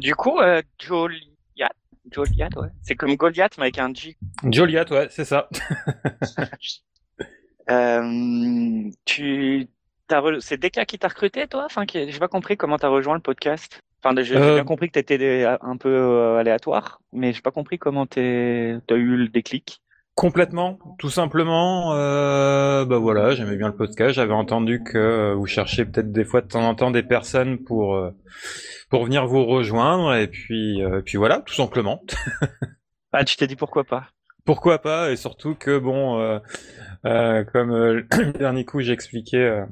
du coup, euh, Joliat, Joliat, ouais. C'est comme Goliath, mais avec un G. Joliat, ouais, c'est ça. Euh, tu, t'as re- c'est Deka qui t'a recruté, toi? Enfin, qui... j'ai pas compris comment t'as rejoint le podcast. Enfin, j'ai Euh, bien compris que t'étais un peu euh, aléatoire, mais j'ai pas compris comment t'es, t'as eu le déclic. Complètement, tout simplement. Euh, bah voilà, j'aimais bien le podcast. J'avais entendu que euh, vous cherchez peut-être des fois de temps en temps des personnes pour euh, pour venir vous rejoindre et puis euh, puis voilà, tout simplement. Ah, tu t'es dit pourquoi pas? Pourquoi pas Et surtout que bon, euh, euh, comme le dernier coup j'expliquais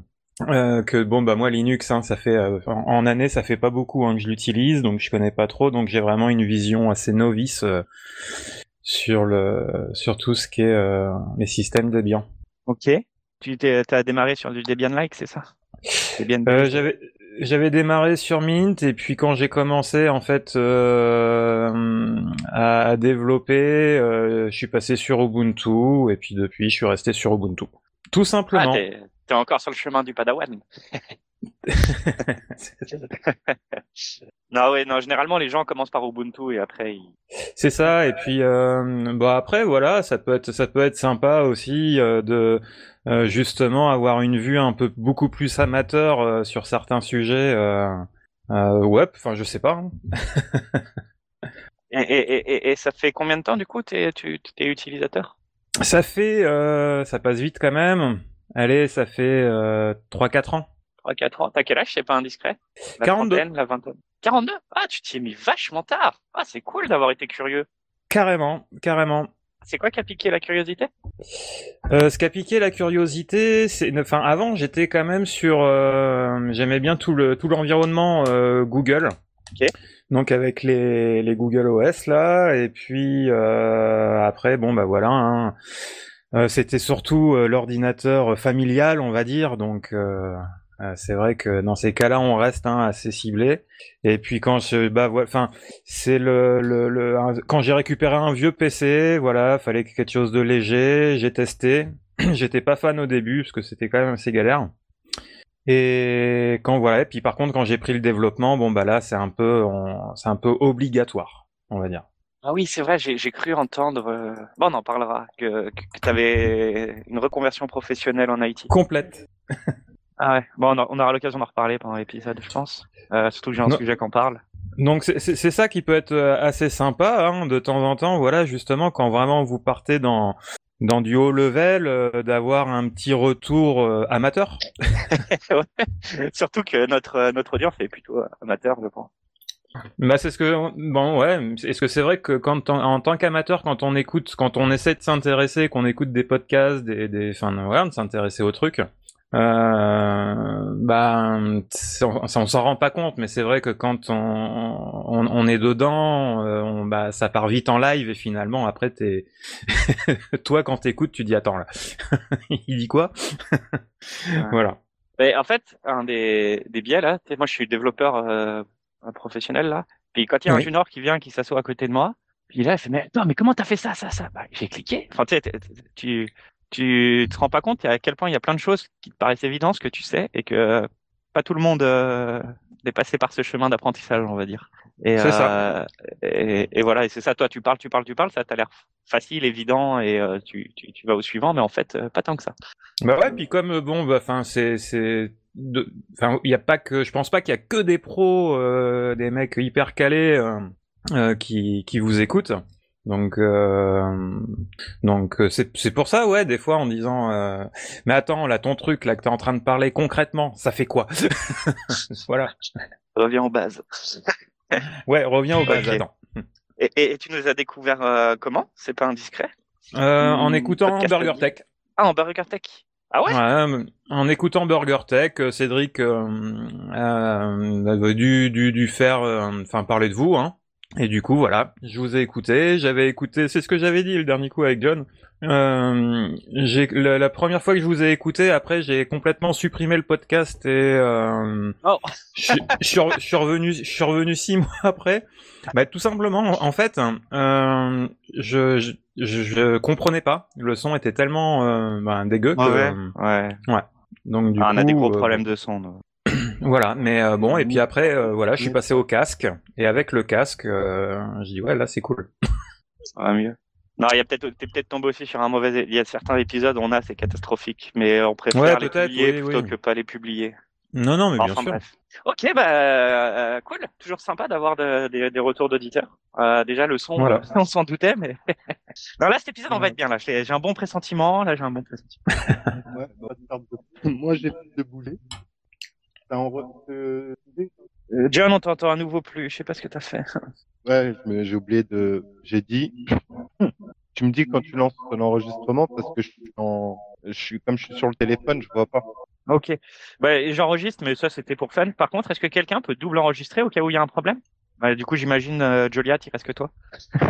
euh, que bon bah moi Linux, hein, ça fait euh, en, en année ça fait pas beaucoup hein, que je l'utilise, donc je connais pas trop, donc j'ai vraiment une vision assez novice euh, sur le sur tout ce qui est euh, les systèmes Debian. Ok. Tu t'as démarré sur du Debian-like, c'est ça? Debian. Euh, j'avais j'avais démarré sur Mint et puis quand j'ai commencé en fait euh, à, à développer, je suis passé sur Ubuntu et puis depuis je suis resté sur Ubuntu. Tout Ah, simplement. t'es, t'es encore sur le chemin du Padawan. Non, ouais, non, généralement, les gens commencent par Ubuntu et après, ils... C'est ça et puis euh, bah après voilà, ça peut être ça peut être sympa aussi euh, de euh, justement avoir une vue un peu beaucoup plus amateur euh, sur certains sujets web, enfin je sais pas. hein. Et, et, et, et ça fait combien de temps, du coup, t'es, tu, t'es utilisateur? Ça fait, ça passe vite quand même. Allez, ça fait euh, 3-4 ans. 3-4 ans. T'as quel âge, c'est pas indiscret? La 42. trentaine, la vingtaine. 42? Ah, tu t'y es mis vachement tard. Ah, c'est cool d'avoir été curieux. Carrément, carrément. C'est quoi qui a piqué la curiosité? Euh, ce qui a piqué la curiosité, c'est, enfin, avant, j'étais quand même sur, euh, j'aimais bien tout le tout l'environnement euh, Google. Donc avec les les Google OS là, et puis euh, après, bon bah voilà. hein. Euh, c'était surtout euh, l'ordinateur familial, on va dire. Donc c'est vrai que dans ces cas-là, on reste hein, assez ciblé. Et puis quand je, bah voilà, enfin, c'est le, le, le un- quand j'ai récupéré un vieux PC, voilà, fallait quelque chose de léger. J'ai testé. J'étais pas fan au début parce que c'était quand même assez galère. Et quand voilà, et puis par contre quand j'ai pris le développement, bon bah là c'est un peu, c'est un peu obligatoire, on va dire. Ah oui, c'est vrai, j'ai, cru entendre, euh, bon, on en parlera, que, que, que t'avais une reconversion professionnelle en IT. Complète. Ah ouais, bon, on, aura l'occasion d'en reparler pendant l'épisode, je pense. Euh, surtout que j'ai un Non. sujet qu'on parle. Donc c'est- ça qui peut être euh, assez sympa hein, de temps en temps, voilà justement quand vraiment vous partez dans dans du haut level, euh, d'avoir un petit retour euh, amateur. Ouais. Surtout que notre, notre audience est plutôt amateur, je pense. Bah c'est ce que bon ouais, est-ce que c'est vrai que quand on- en tant qu'amateur quand on écoute quand on essaie de s'intéresser, qu'on écoute des podcasts, des des enfin voilà, de s'intéresser au truc euh, bah on, on s'en rend pas compte mais c'est vrai que quand on, on, on est dedans euh, on, bah ça part vite en live et finalement après t'es toi quand t'écoutes tu dis attends là il dit quoi? Voilà Mais en fait, un des, des biais là, tu sais, moi je suis développeur euh, professionnel là, puis quand il y a un Oui. junior qui vient, qui s'assoit à côté de moi, puis là il fait mais attends mais comment t'as fait ça ça ça? Bah, j'ai cliqué. Enfin tu sais, tu tu te rends pas compte à quel point il y a plein de choses qui te paraissent évidentes que tu sais et que pas tout le monde euh, est passé par ce chemin d'apprentissage on va dire. Et, C'est ça. euh, et, et voilà, et c'est ça, toi tu parles, tu parles, tu parles, ça t'a l'air facile, évident, et euh, tu, tu, tu vas au suivant, mais en fait, pas tant que ça. Bah ouais, puis comme bon, bah, enfin, c'est, c'est, enfin, il y a pas que, je pense pas qu'il y a que des pros, des mecs hyper calés qui, qui vous écoutent. Donc, euh, donc euh, c'est, c'est pour ça, ouais, des fois en disant, euh, mais attends, là, ton truc, là, que t'es en train de parler concrètement, ça fait quoi? Voilà. Reviens aux bases. Ouais, reviens au base. Ok. Attends. Et, et, et tu nous as découvert euh, comment? C'est pas indiscret? Euh, en Hmm, écoutant Burger. Tech. Ah, en Burger Tech. Ah ouais, Ouais, en écoutant Burger Tech, Cédric euh, euh, avait dû, dû, dû faire, euh, enfin parler de vous, hein. Et du coup, voilà, je vous ai écouté, j'avais écouté, c'est ce que j'avais dit le dernier coup avec John. Euh, j'ai la, la première fois que je vous ai écouté, après j'ai complètement supprimé le podcast et euh, Oh. je, suis- je suis re- je suis revenu, je suis revenu six mois après. Bah tout simplement, en fait, euh, je, je je je comprenais pas. Le son était tellement euh, bah, dégueu que ouais? ouais. donc du Ah, coup, on a des gros euh, problèmes de son. nous. Voilà, mais euh, bon, et puis après, euh, voilà, je suis passé au casque, et avec le casque, euh, je dis ouais, là c'est cool. Ça va mieux. Non, il y a peut-être, t'es peut-être tombé aussi sur un mauvais. Il y a certains épisodes où on a, c'est catastrophique, mais on préfère Ouais, les publier oui, plutôt oui. que pas les publier. Non, non, mais bien Enfin sûr. bref. Ok, bah euh, cool. Toujours sympa d'avoir de- des- des retours d'auditeurs. Euh, déjà le son, Voilà. on s'en doutait, mais non là cet épisode on va être bien là. J'ai j'ai un bon pressentiment. Là j'ai un bon pressentiment. Ouais, bah, Moi, j'ai de boulet. T'as en re- euh, John, on t'entend à nouveau plus. Je sais pas ce que t'as fait. Ouais, mais j'ai oublié de. J'ai dit. Tu me dis quand tu lances ton enregistrement parce que je suis en. Je suis comme je suis sur le téléphone, je vois pas. Ok. Bah, j'enregistre, mais ça c'était pour fun. Par contre, est-ce que quelqu'un peut double enregistrer au cas où il y a un problème? Bah, Du coup, j'imagine euh, Joliat, il reste que toi.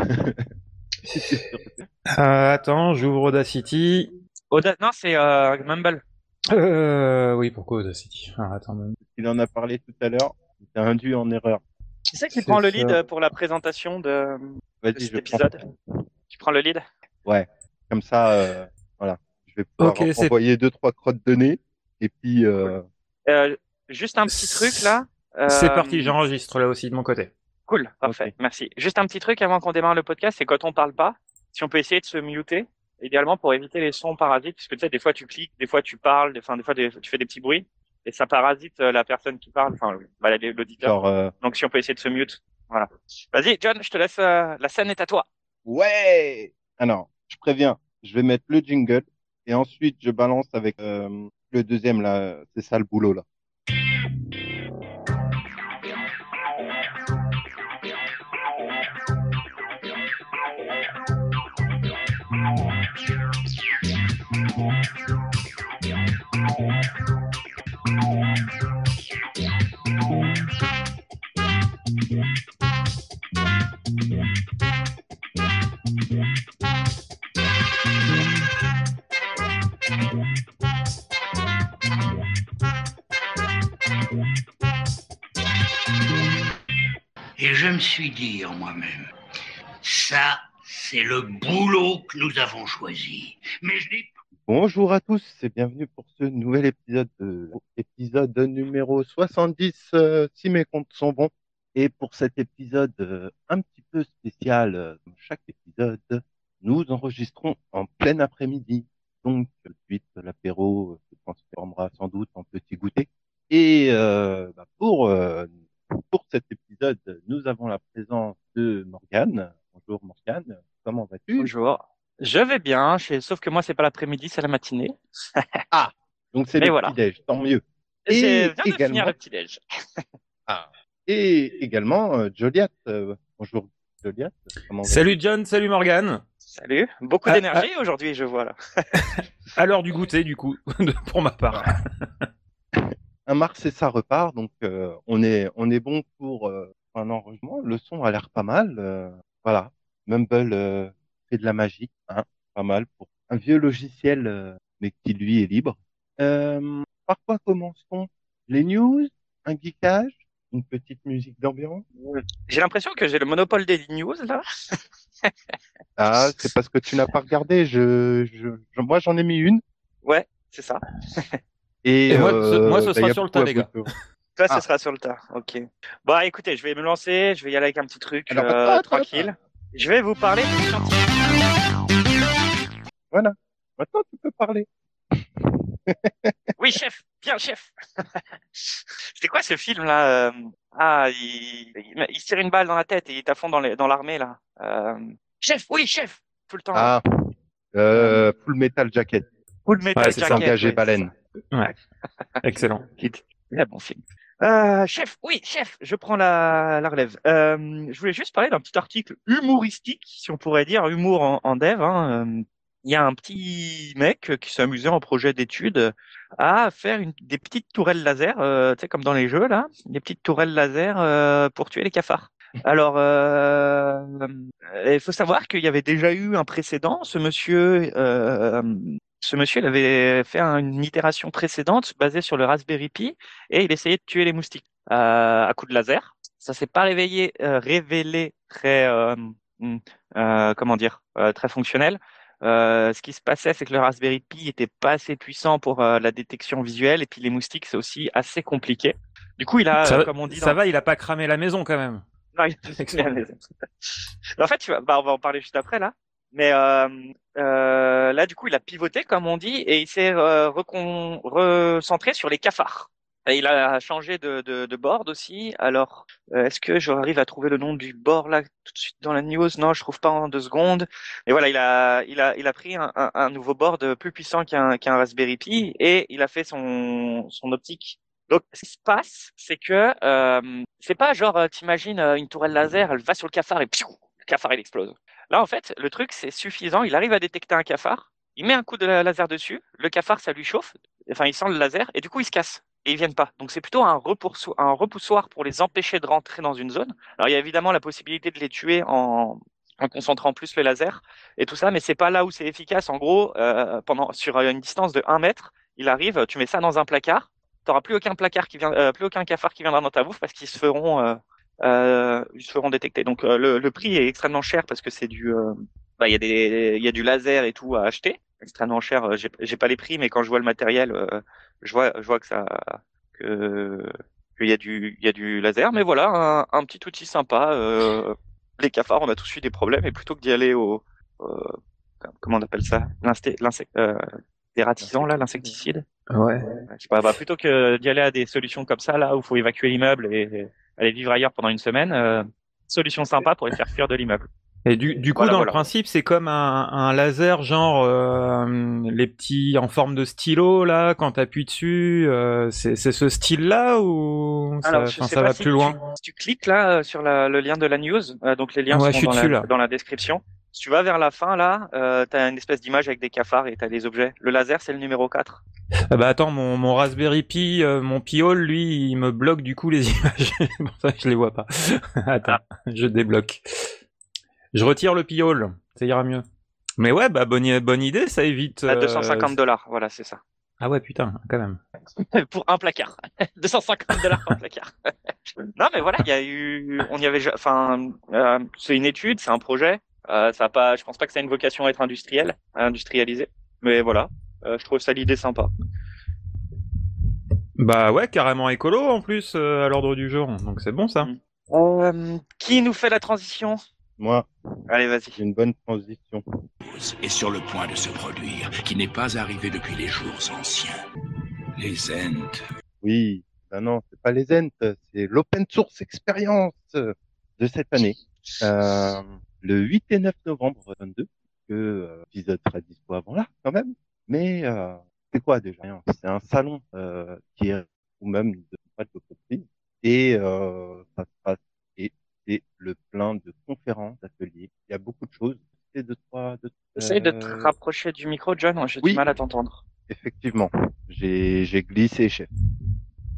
Euh, attends, j'ouvre Audacity. Auda- Non, c'est euh, Mumble. Euh, oui, pourquoi Audacity Alors, attends, même. Il en a parlé tout à l'heure. Il t'a induit en erreur. Qui c'est qui prend le lead pour la présentation de, de cet épisode? Tu prends le lead? Prends. Comme ça, euh, voilà. Je vais pouvoir envoyer deux trois crottes de nez et puis. Euh... Euh, Juste un petit truc là. C'est parti, j'enregistre là aussi de mon côté. Cool, parfait, merci. Juste un petit truc avant qu'on démarre le podcast, c'est quand on parle pas, si on peut essayer de se muter, idéalement pour éviter les sons parasites, parce que tu sais, des fois tu cliques, des fois tu parles, des, enfin, des fois des- tu fais des petits bruits, et ça parasite euh, la personne qui parle, enfin bah, l'auditeur. Euh, Donc si on peut essayer de se mute, voilà. Vas-y, John, je te laisse, euh, la scène est à toi. Ouais. Alors, je préviens. Je vais mettre le jingle et ensuite je balance avec euh, le deuxième là. C'est ça le boulot là. Et je me suis dit en moi-même, ça, c'est le boulot que nous avons choisi. Mais je n'ai Bonjour à tous et bienvenue pour ce nouvel épisode de épisode numéro 70 euh, si mes comptes sont bons. Et pour cet épisode euh, un petit peu spécial, euh, chaque épisode, nous enregistrons en plein après-midi. Donc suite l'apéro se transformera sans doute en petit goûter. Et euh, bah, pour euh, pour cet épisode, nous avons la présence de Morgane. Bonjour Morgane, comment vas-tu? Bonjour. Je vais bien, je- sauf que moi c'est pas l'après-midi, c'est la matinée. Donc c'est Mais le voilà. petit-déj, tant mieux. Et je viens de également- finir le petit déj. Et également euh, Joliat. euh, bonjour vas-tu? Salut John, salut Morgan. Salut, beaucoup Ah, d'énergie aujourd'hui, je vois là. À l'heure du goûter, du coup, pour ma part. Un mars et ça repart, donc euh, on est on est bon pour euh, un enregistrement. Le son a l'air pas mal. euh, voilà, Mumble euh, fait de la magie, hein, pas mal pour un vieux logiciel, euh, mais qui lui est libre. Euh, par quoi commençons? Les news, un geekage, une petite musique d'ambiance? J'ai l'impression que j'ai le monopole des news là. Ah, c'est parce que tu n'as pas regardé. Je, je, je- moi j'en ai mis une. Ouais, c'est ça. Et, Et moi, ce- euh, moi, ce bah, sera sur le tas, les gars. foutre. Toi, Ah. ce sera sur le tas. Ok. Bah, écoutez, je vais me lancer. Je vais y aller avec un petit truc Alors, euh, tranquille. Je vais vous parler du scientifique. Voilà. Maintenant, tu peux parler. Oui, chef. Bien, chef. C'était quoi ce film là euh, Ah, il... il il se tire une balle dans la tête et il est à fond dans les- dans l'armée là. Euh, Chef, oui, chef. Tout le temps. Ah, euh, Full Metal Jacket. Full Metal Ouais, c'est ça. Jacket, Engagé ouais, baleine. Ouais. Excellent. Très bon film. Euh, chef, oui, chef, je prends la, la relève. Euh, je voulais juste parler d'un petit article humoristique, si on pourrait dire, humour en, en dev. hein. Il y a un petit mec qui s'est amusé en projet d'étude à faire une, des petites tourelles laser, euh, tu sais, comme dans les jeux, là, des petites tourelles laser euh, pour tuer les cafards. Alors, euh, il faut savoir qu'il y avait déjà eu un précédent. Ce monsieur, euh, ce monsieur, il avait fait un- une itération précédente basée sur le Raspberry Pi et il essayait de tuer les moustiques euh, à coups de laser. Ça s'est pas réveillé, euh, révélé très, comment dire, très fonctionnel. Euh, ce qui se passait, c'est que le Raspberry Pi était pas assez puissant pour euh, la détection visuelle et puis les moustiques, c'est aussi assez compliqué. Du coup, il a, Ça, euh, va- comme on dit, ça dans- va, il a pas cramé la maison quand même. Non, il a fait la maison. en fait, tu vas, bah, on va en parler juste après là. Mais euh, euh, là, du coup, il a pivoté, comme on dit, et il s'est euh, recon- recentré sur les cafards. Il a changé de, de, de board aussi. Alors, euh, est-ce que j'arrive à trouver le nom du board là tout de suite dans la news? Non, je trouve pas en deux secondes. Mais voilà, il a, il a, il a pris un, un, un nouveau board plus puissant qu'un qu'un Raspberry Pi et il a fait son, son optique. Donc, ce qui se passe, c'est que euh, c'est pas genre, euh, t'imagines euh, une tourelle laser, elle va sur le cafard et piou, le cafard il explose. Là, en fait, le truc c'est suffisant. Il arrive à détecter un cafard, il met un coup de la- laser dessus, le cafard ça lui chauffe, enfin il sent le laser et du coup il se casse et ils viennent pas. Donc c'est plutôt un, repoussoir, pour les empêcher de rentrer dans une zone. Alors il y a évidemment la possibilité de les tuer en, en concentrant plus le laser et tout ça, mais c'est pas là où c'est efficace. En gros, euh, pendant sur une distance de 1 mètre, il arrive, tu mets ça dans un placard, t'auras plus aucun placard qui vient, euh, plus aucun cafard qui viendra dans ta bouffe parce qu'ils se feront, euh, ils se feront détecter. Donc le, prix est extrêmement cher parce que c'est du, bah y a du laser et tout à acheter, extrêmement cher. Euh, J'ai, j'ai pas les prix, mais quand je vois le matériel, euh, je vois, je vois que ça, que qu'il y a du, il y a du laser. Mais voilà, un, un petit outil sympa. Euh, les cafards, on a tous eu des problèmes et plutôt que d'y aller au, euh, comment on appelle ça, euh, dératisant là, l'insecticide. Ouais. Je sais pas, bah, plutôt que d'y aller à des solutions comme ça, là, où faut évacuer l'immeuble et, et aller vivre ailleurs pendant une semaine, euh, solution sympa pour les faire fuir de l'immeuble. Et du, du coup, Voilà, dans voilà. le principe, c'est comme un, un laser, genre euh, les petits en forme de stylo là, quand t'appuies dessus, euh, c'est c'est ce style-là ou ça, je sais ça pas va si plus tu- loin Si tu cliques là euh, sur la- le lien de la news, euh, donc les liens Ouais, sont dans, dessus, la, dans la description. Si tu vas vers la fin là, euh, t'as une espèce d'image avec des cafards et t'as des objets. Le laser, c'est le numéro 4. Ah bah attends, mon, mon Raspberry Pi, euh, mon Piol, lui, il me bloque du coup les images. C'est pour ça que je les vois pas. attends, je débloque. Je retire le Piol, ça ira mieux. Mais ouais, bah bonne, bonne idée, ça évite. À euh, 250 dollars, voilà, c'est ça. Ah ouais, putain, quand même. pour un placard. 250 dollars par placard. non, mais voilà, il y a eu, on y avait, enfin, euh, c'est une étude, c'est un projet. Euh, ça a pas, je pense pas que ça a une vocation à être industriel, à industrialiser. Mais voilà, euh, je trouve ça l'idée sympa. Bah ouais, carrément écolo en plus euh, à l'ordre du jour, donc c'est bon ça. Mm. Euh, qui nous fait la transition? Moi, Allez, vas-y. j'ai une bonne transition. est sur le point de se produire, qui n'est pas arrivé depuis les jours anciens. Les Ents. Oui, ben non, c'est pas les Ents, c'est l'Open Source Experience de cette année. Euh, le 8 et 9 novembre 22, que euh, l'épisode sera dispo avant là, quand même. Mais euh, c'est quoi déjà C'est un salon euh, qui est, ou même de pas de l'entreprise, et euh, ça se passe, c'est le plein de conférences, d'ateliers. Il y a beaucoup de choses. C'est de trois, de, Essaye de euh, te rapprocher du micro, John. J'ai oui. du mal à t'entendre. Effectivement, j'ai j'ai glissé, chef.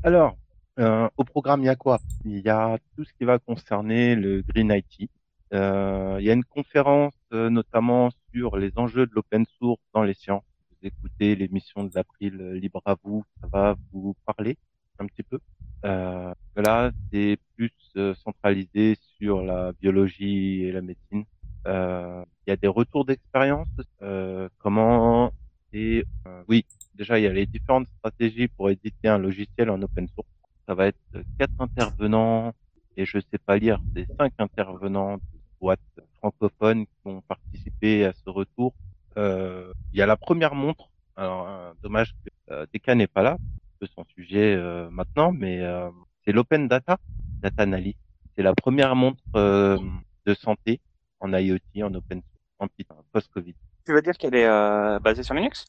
Alors, euh, au programme, il y a quoi? Il y a tout ce qui va concerner le Green IT. Euh, il y a une conférence euh, notamment sur les enjeux de l'open source dans les sciences. Vous écoutez l'émission de l'April euh, Libre à vous, ça va vous parler un petit peu. Euh, là, c'est plus euh, centralisé sur la biologie et la médecine. Euh, il y a des retours d'expérience. Euh, comment et euh, oui, déjà il y a les différentes stratégies pour éditer un logiciel en open source. Ça va être quatre intervenants et je sais pas lire, c'est cinq intervenants de boîtes francophones qui vont participer à ce retour. Il y a la première montre. Alors dommage que Deka n'est pas là, c'est son sujet euh, maintenant, mais euh, c'est l'open data, data analyst. C'est la première montre euh, de santé en IoT, en open source, en Python, post-Covid. Tu veux dire qu'elle est euh, basée sur Linux?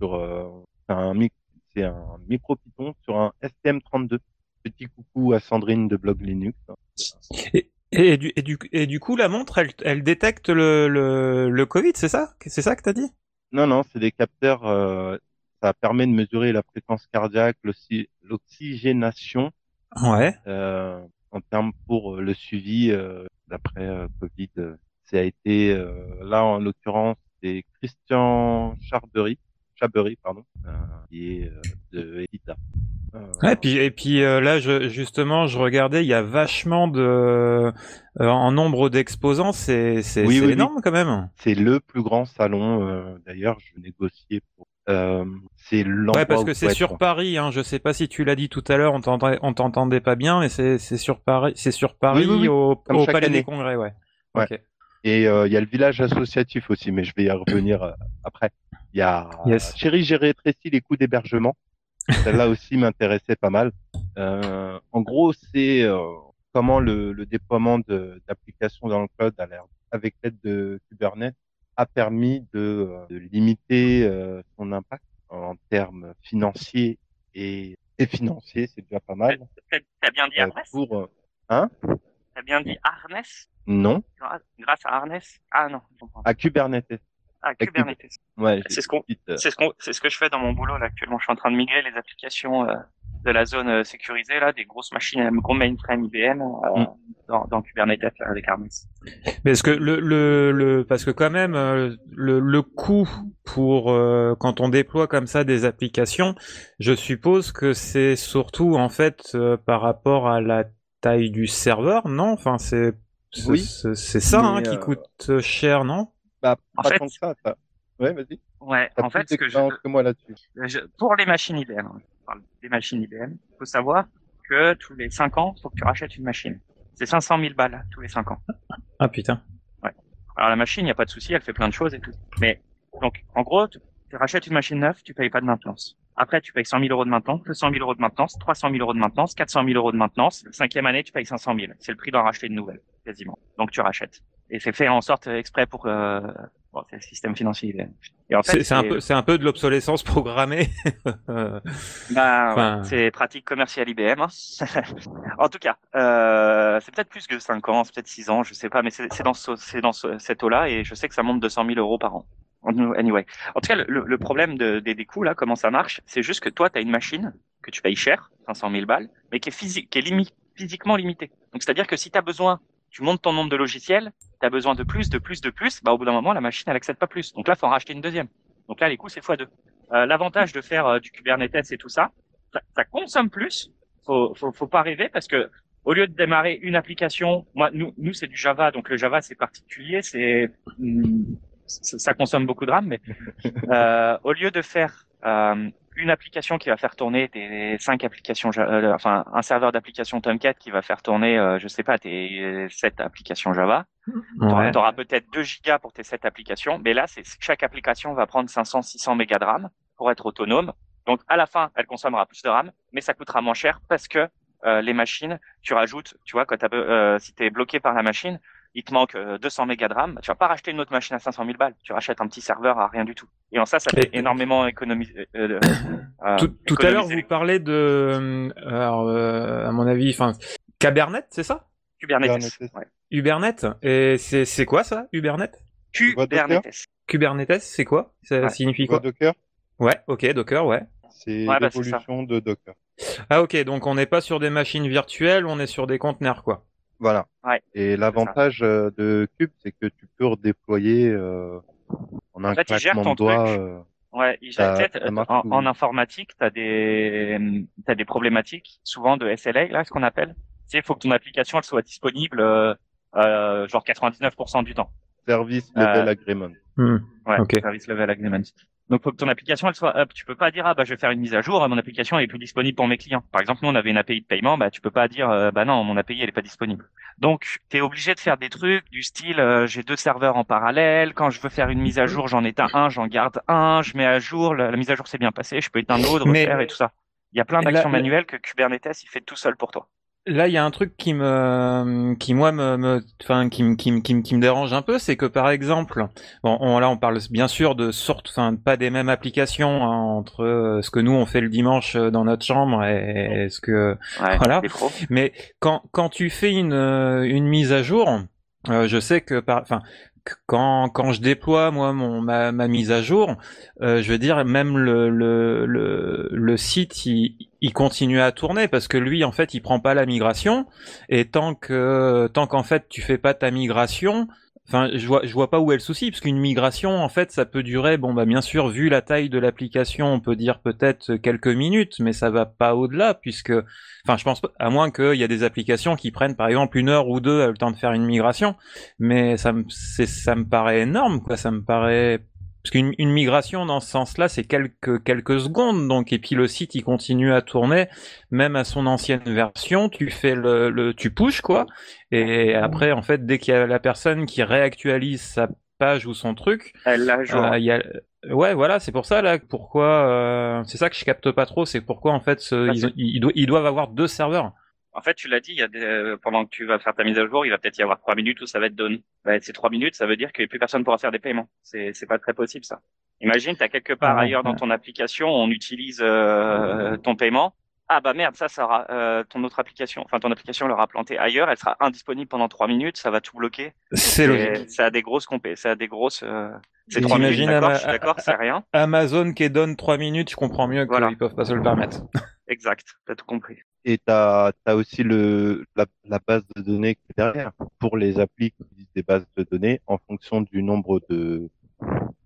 Sur euh, c'est un mic- c'est un micro Python sur un STM32. Petit coucou à Sandrine de blog Linux. Et, et, du, et, du, et du coup, la montre, elle, elle détecte le, le, le Covid, c'est ça? C'est ça que t'as dit? Non non, c'est des capteurs. euh, ça permet de mesurer la fréquence cardiaque, l'oxy- l'oxygénation Ouais. euh, en termes pour le suivi euh, d'après euh, Covid. Ça a été euh, là en l'occurrence c'est Christian Charbery, Chabery pardon, euh, qui est euh, de Edita. Euh, Ouais, puis, et puis euh, là, je, justement, je regardais, il y a vachement de... euh, en nombre d'exposants, c'est c'est Oui, oui. énorme quand même. C'est le plus grand salon. euh, D'ailleurs, je négociais pour euh, c'est Ouais, parce que c'est sur. Paris. Hein. Je sais pas si tu l'as dit tout à l'heure, on t'entendait, pas bien, mais c'est c'est sur Paris, c'est sur Paris oui, oui. au, Palais année. des Congrès, ouais. Ouais. Ok. Et euh, il y a le village associatif aussi, mais je vais y revenir euh, après. Il y a Yes. Chérie, j'ai rétréci les coûts d'hébergement. Celle-là aussi m'intéressait pas mal. Euh, en gros, c'est euh, comment le, le déploiement de- d'applications dans le cloud à l'air- avec l'aide de Kubernetes a permis de, euh, de limiter euh, son impact en termes financiers et, et financiers, c'est déjà pas mal. T'as bien dit Euh, Harness pour euh, hein? T'as bien dit Harness Non, Grâce à Harness Ah non, à Kubernetes. Ah, Kubernetes. Ouais, C'est ce qu'on C'est ce qu'on, c'est ce que je fais dans mon boulot là actuellement. Je suis en train de migrer les applications euh, de la zone euh, sécurisée là, des grosses machines, gros mainframe IBM euh, Mm. dans, dans Kubernetes avec Harness. Mais est-ce que le, le, le parce que quand même euh, le, le coût pour euh, quand on déploie comme ça des applications, je suppose que c'est surtout en fait euh, par rapport à la taille du serveur, non? Enfin c'est c'est Oui, ça hein, qui euh, coûte cher, non? bah, En pas fait- tant que ça. ça. Ouais, vas-y. Ouais, en fait, ce que je, que moi là-dessus. je- pour les machines IBM, hein, je parle des machines IBM, faut savoir que tous les 5 ans, faut que tu rachètes une machine. C'est 500 000 balles tous les 5 ans. Ah putain. Alors la machine, il n'y a pas de souci, elle fait plein de choses et tout. Mais donc, en gros, tu, tu rachètes une machine neuve, tu payes pas de maintenance. Après, tu payes 100 000 euros de maintenance, 200 000 euros de maintenance, 300 000 euros de maintenance, 400 000 euros de maintenance. La cinquième année, tu payes 500 000. C'est le prix d'en racheter une nouvelle, quasiment. Donc tu rachètes. Et c'est fait en sorte euh, exprès pour... Euh... Bon, c'est le système financier. En fait, C'est un peu c'est un peu de l'obsolescence programmée. Bah, ouais, Enfin- c'est pratique commerciale IBM. hein. en tout cas, euh, c'est peut-être plus que 5 ans, c'est peut-être 6 ans, je sais pas, mais c'est dans, ce, c'est dans ce, cette eau-là et je sais que ça monte 200 000 euros par an. Anyway. En tout cas, le, le problème de, des, des coûts, là, comment ça marche, c'est juste que toi, tu as une machine que tu payes cher, 500 000 balles, mais qui est, physique, qui est physiquement limitée. Donc, c'est-à-dire que si tu as besoin, tu montes ton nombre de logiciels, tu as besoin de plus, de plus, de plus, bah, au bout d'un moment, la machine, elle accepte pas plus. Donc là, faut en racheter une deuxième. Donc là, les coûts, c'est x2. Euh, L'avantage de faire euh, du Kubernetes et tout ça, ça, ça consomme plus. Faut, faut, faut pas rêver parce que au lieu de démarrer une application, moi, nous, nous c'est du Java, donc le Java c'est particulier, c'est ça, ça consomme beaucoup de RAM, mais euh, au lieu de faire euh, une application qui va faire tourner tes cinq applications, euh, enfin un serveur d'application Tomcat qui va faire tourner, euh, je sais pas, tes sept applications Java, ouais. tu auras peut-être 2 gigas pour tes sept applications, mais là, c'est chaque application va prendre 500, 600 mégas de RAM pour être autonome. Donc, à la fin, elle consommera plus de RAM, mais ça coûtera moins cher parce que euh, les machines, tu rajoutes, tu vois, quand be- euh, si tu es bloqué par la machine, il te manque euh, 200 mégas de RAM, tu vas pas racheter une autre machine à 500 000 balles, tu rachètes un petit serveur à rien du tout. Et en ça, ça fait énormément économiser. Euh, euh, Tout, tout à l'heure, vous parlez de, euh, alors, euh, à mon avis, enfin, Cabernet, c'est ça? Kubernetes. Kubernetes. Ouais. Kubernetes Et c'est c'est quoi ça, Kubernetes Kubernetes. Kubernetes, c'est quoi? Ça Ouais. signifie quoi? Docker Ouais, ok, Docker, ouais. C'est Ouais, bah, l'évolution de Docker. Ah ok, donc on n'est pas sur des machines virtuelles, on est sur des conteneurs, quoi. Voilà. Ouais, Et l'avantage euh, de Cube, c'est que tu peux redéployer euh, en un En fait, gère claquement de doigts. euh, Ouais, il- marche en, ou- en informatique, tu as des, t'as des problématiques, souvent de SLA, là, ce qu'on appelle. Tu sais, il faut que ton application elle soit disponible, euh, euh, genre 99% du temps. Service Level Euh, Agreement. Hmm. Ouais, Ok. service level agreement. Donc, faut que ton application, elle soit up. Tu peux pas dire, ah, bah, je vais faire une mise à jour, mon application elle est plus disponible pour mes clients. Par exemple, nous, on avait une API de paiement, bah, tu peux pas dire, euh, bah non, mon API, elle est pas disponible. Donc, tu es obligé de faire des trucs du style, euh, j'ai deux serveurs en parallèle. Quand je veux faire une mise à jour, j'en éteins un, j'en garde un, je mets à jour, la, la mise à jour s'est bien passée, je peux éteindre l'autre, Mais- refaire et tout ça. Il y a plein d'actions manuelles que Kubernetes, il fait tout seul pour toi. Là, il y a un truc qui me, qui moi me, me, enfin, qui me, qui me, qui me, qui me dérange un peu, c'est que par exemple, bon, on, là, on parle bien sûr de sortes, enfin, pas des mêmes applications hein, entre euh, ce que nous on fait le dimanche euh, dans notre chambre et, et ce que, Ouais, Voilà. mais quand, quand tu fais une, euh, une mise à jour, euh, je sais que par, enfin, quand, quand je déploie moi mon ma, mise à jour, euh, je veux dire même le le, le, le site il, il continue à tourner parce que lui en fait il prend pas la migration. Et tant que tant qu'en fait tu fais pas ta migration Enfin, je vois, je vois pas où est le souci, parce qu'une migration, en fait, ça peut durer, bon, bah, bien sûr, vu la taille de l'application, on peut dire peut-être quelques minutes, mais ça va pas au-delà, puisque, enfin, je pense à moins qu'il y a des applications qui prennent, par exemple, une heure ou deux euh, le temps de faire une migration, mais ça me, ça me paraît énorme, quoi, ça me paraît Parce qu'une une migration dans ce sens-là, c'est quelques quelques secondes, donc et puis le site il continue à tourner, même à son ancienne version, tu fais le, le tu pushes quoi, et après en fait dès qu'il y a la personne qui réactualise sa page ou son truc, Elle l'a jour. euh, y a ouais voilà c'est pour ça là pourquoi euh, c'est ça que je capte pas trop, c'est pourquoi en fait ce- ils doivent avoir deux serveurs. En fait, tu l'as dit, il y a des, euh, pendant que tu vas faire ta mise à jour, il va peut-être y avoir trois minutes où ça va être done. Bah, ces trois minutes, ça veut dire que plus personne pourra faire des paiements. C'est, c'est pas très possible, ça. Imagine, tu as quelque part ailleurs dans ton application, on utilise euh, ton paiement. Ah bah merde, ça, ça aura, euh, ton autre application, enfin ton application l'aura planté ailleurs, elle sera indisponible pendant trois minutes, ça va tout bloquer. C'est logique. Ça a des grosses compé, ça a des grosses. Euh... C'est trois minutes, j'imagine d'accord, je suis d'accord, c'est rien. Amazon qui donne trois minutes, je comprends mieux Voilà. qu'ils peuvent pas se le permettre. Exact, t'as tout compris. Et tu as, aussi le, la, la base de données qui est derrière. Pour les applis qui utilisent des bases de données, en fonction du nombre de,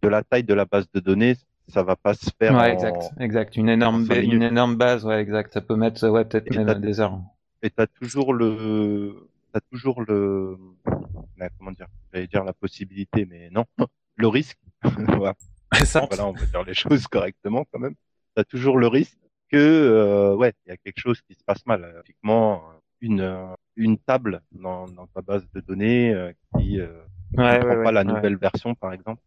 de la taille de la base de données, ça va pas se faire Ouais, en- exact, exact. Une énorme, une énorme base, ouais, exact. Ça peut mettre, ouais, peut-être même des heures. et t'as toujours le t'as toujours le comment dire j'allais dire la possibilité mais non le risque voilà, Ça, voilà on va dire les choses correctement quand même t'as toujours le risque que euh, ouais il y a quelque chose qui se passe mal. Euh, typiquement une euh, une table dans, dans ta base de données euh, qui euh, ouais, prend ouais, pas ouais, la nouvelle version par exemple.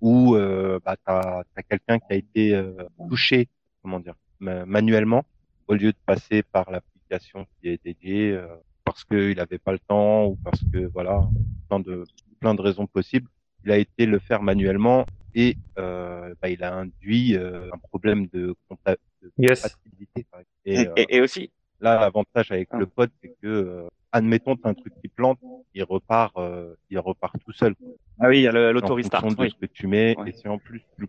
Ou euh, bah t'as as quelqu'un qui a été euh, touché comment dire ma- manuellement au lieu de passer par l'application qui est dédiée euh, parce qu'il n'avait pas le temps ou parce que voilà plein de plein de raisons possibles il a été le faire manuellement et euh, bah, il a induit euh, un problème de, de Yes. compatibilité par exemple. Et, et, euh, et, aussi, Là, l'avantage avec Ah. le pod, c'est que, euh, admettons, t'as un truc qui plante, il repart, euh, il repart tout seul. ah oui, il y a le- En l'auto-restart. fonction de Oui. ce que tu mets. Ouais. Et si en plus tu le,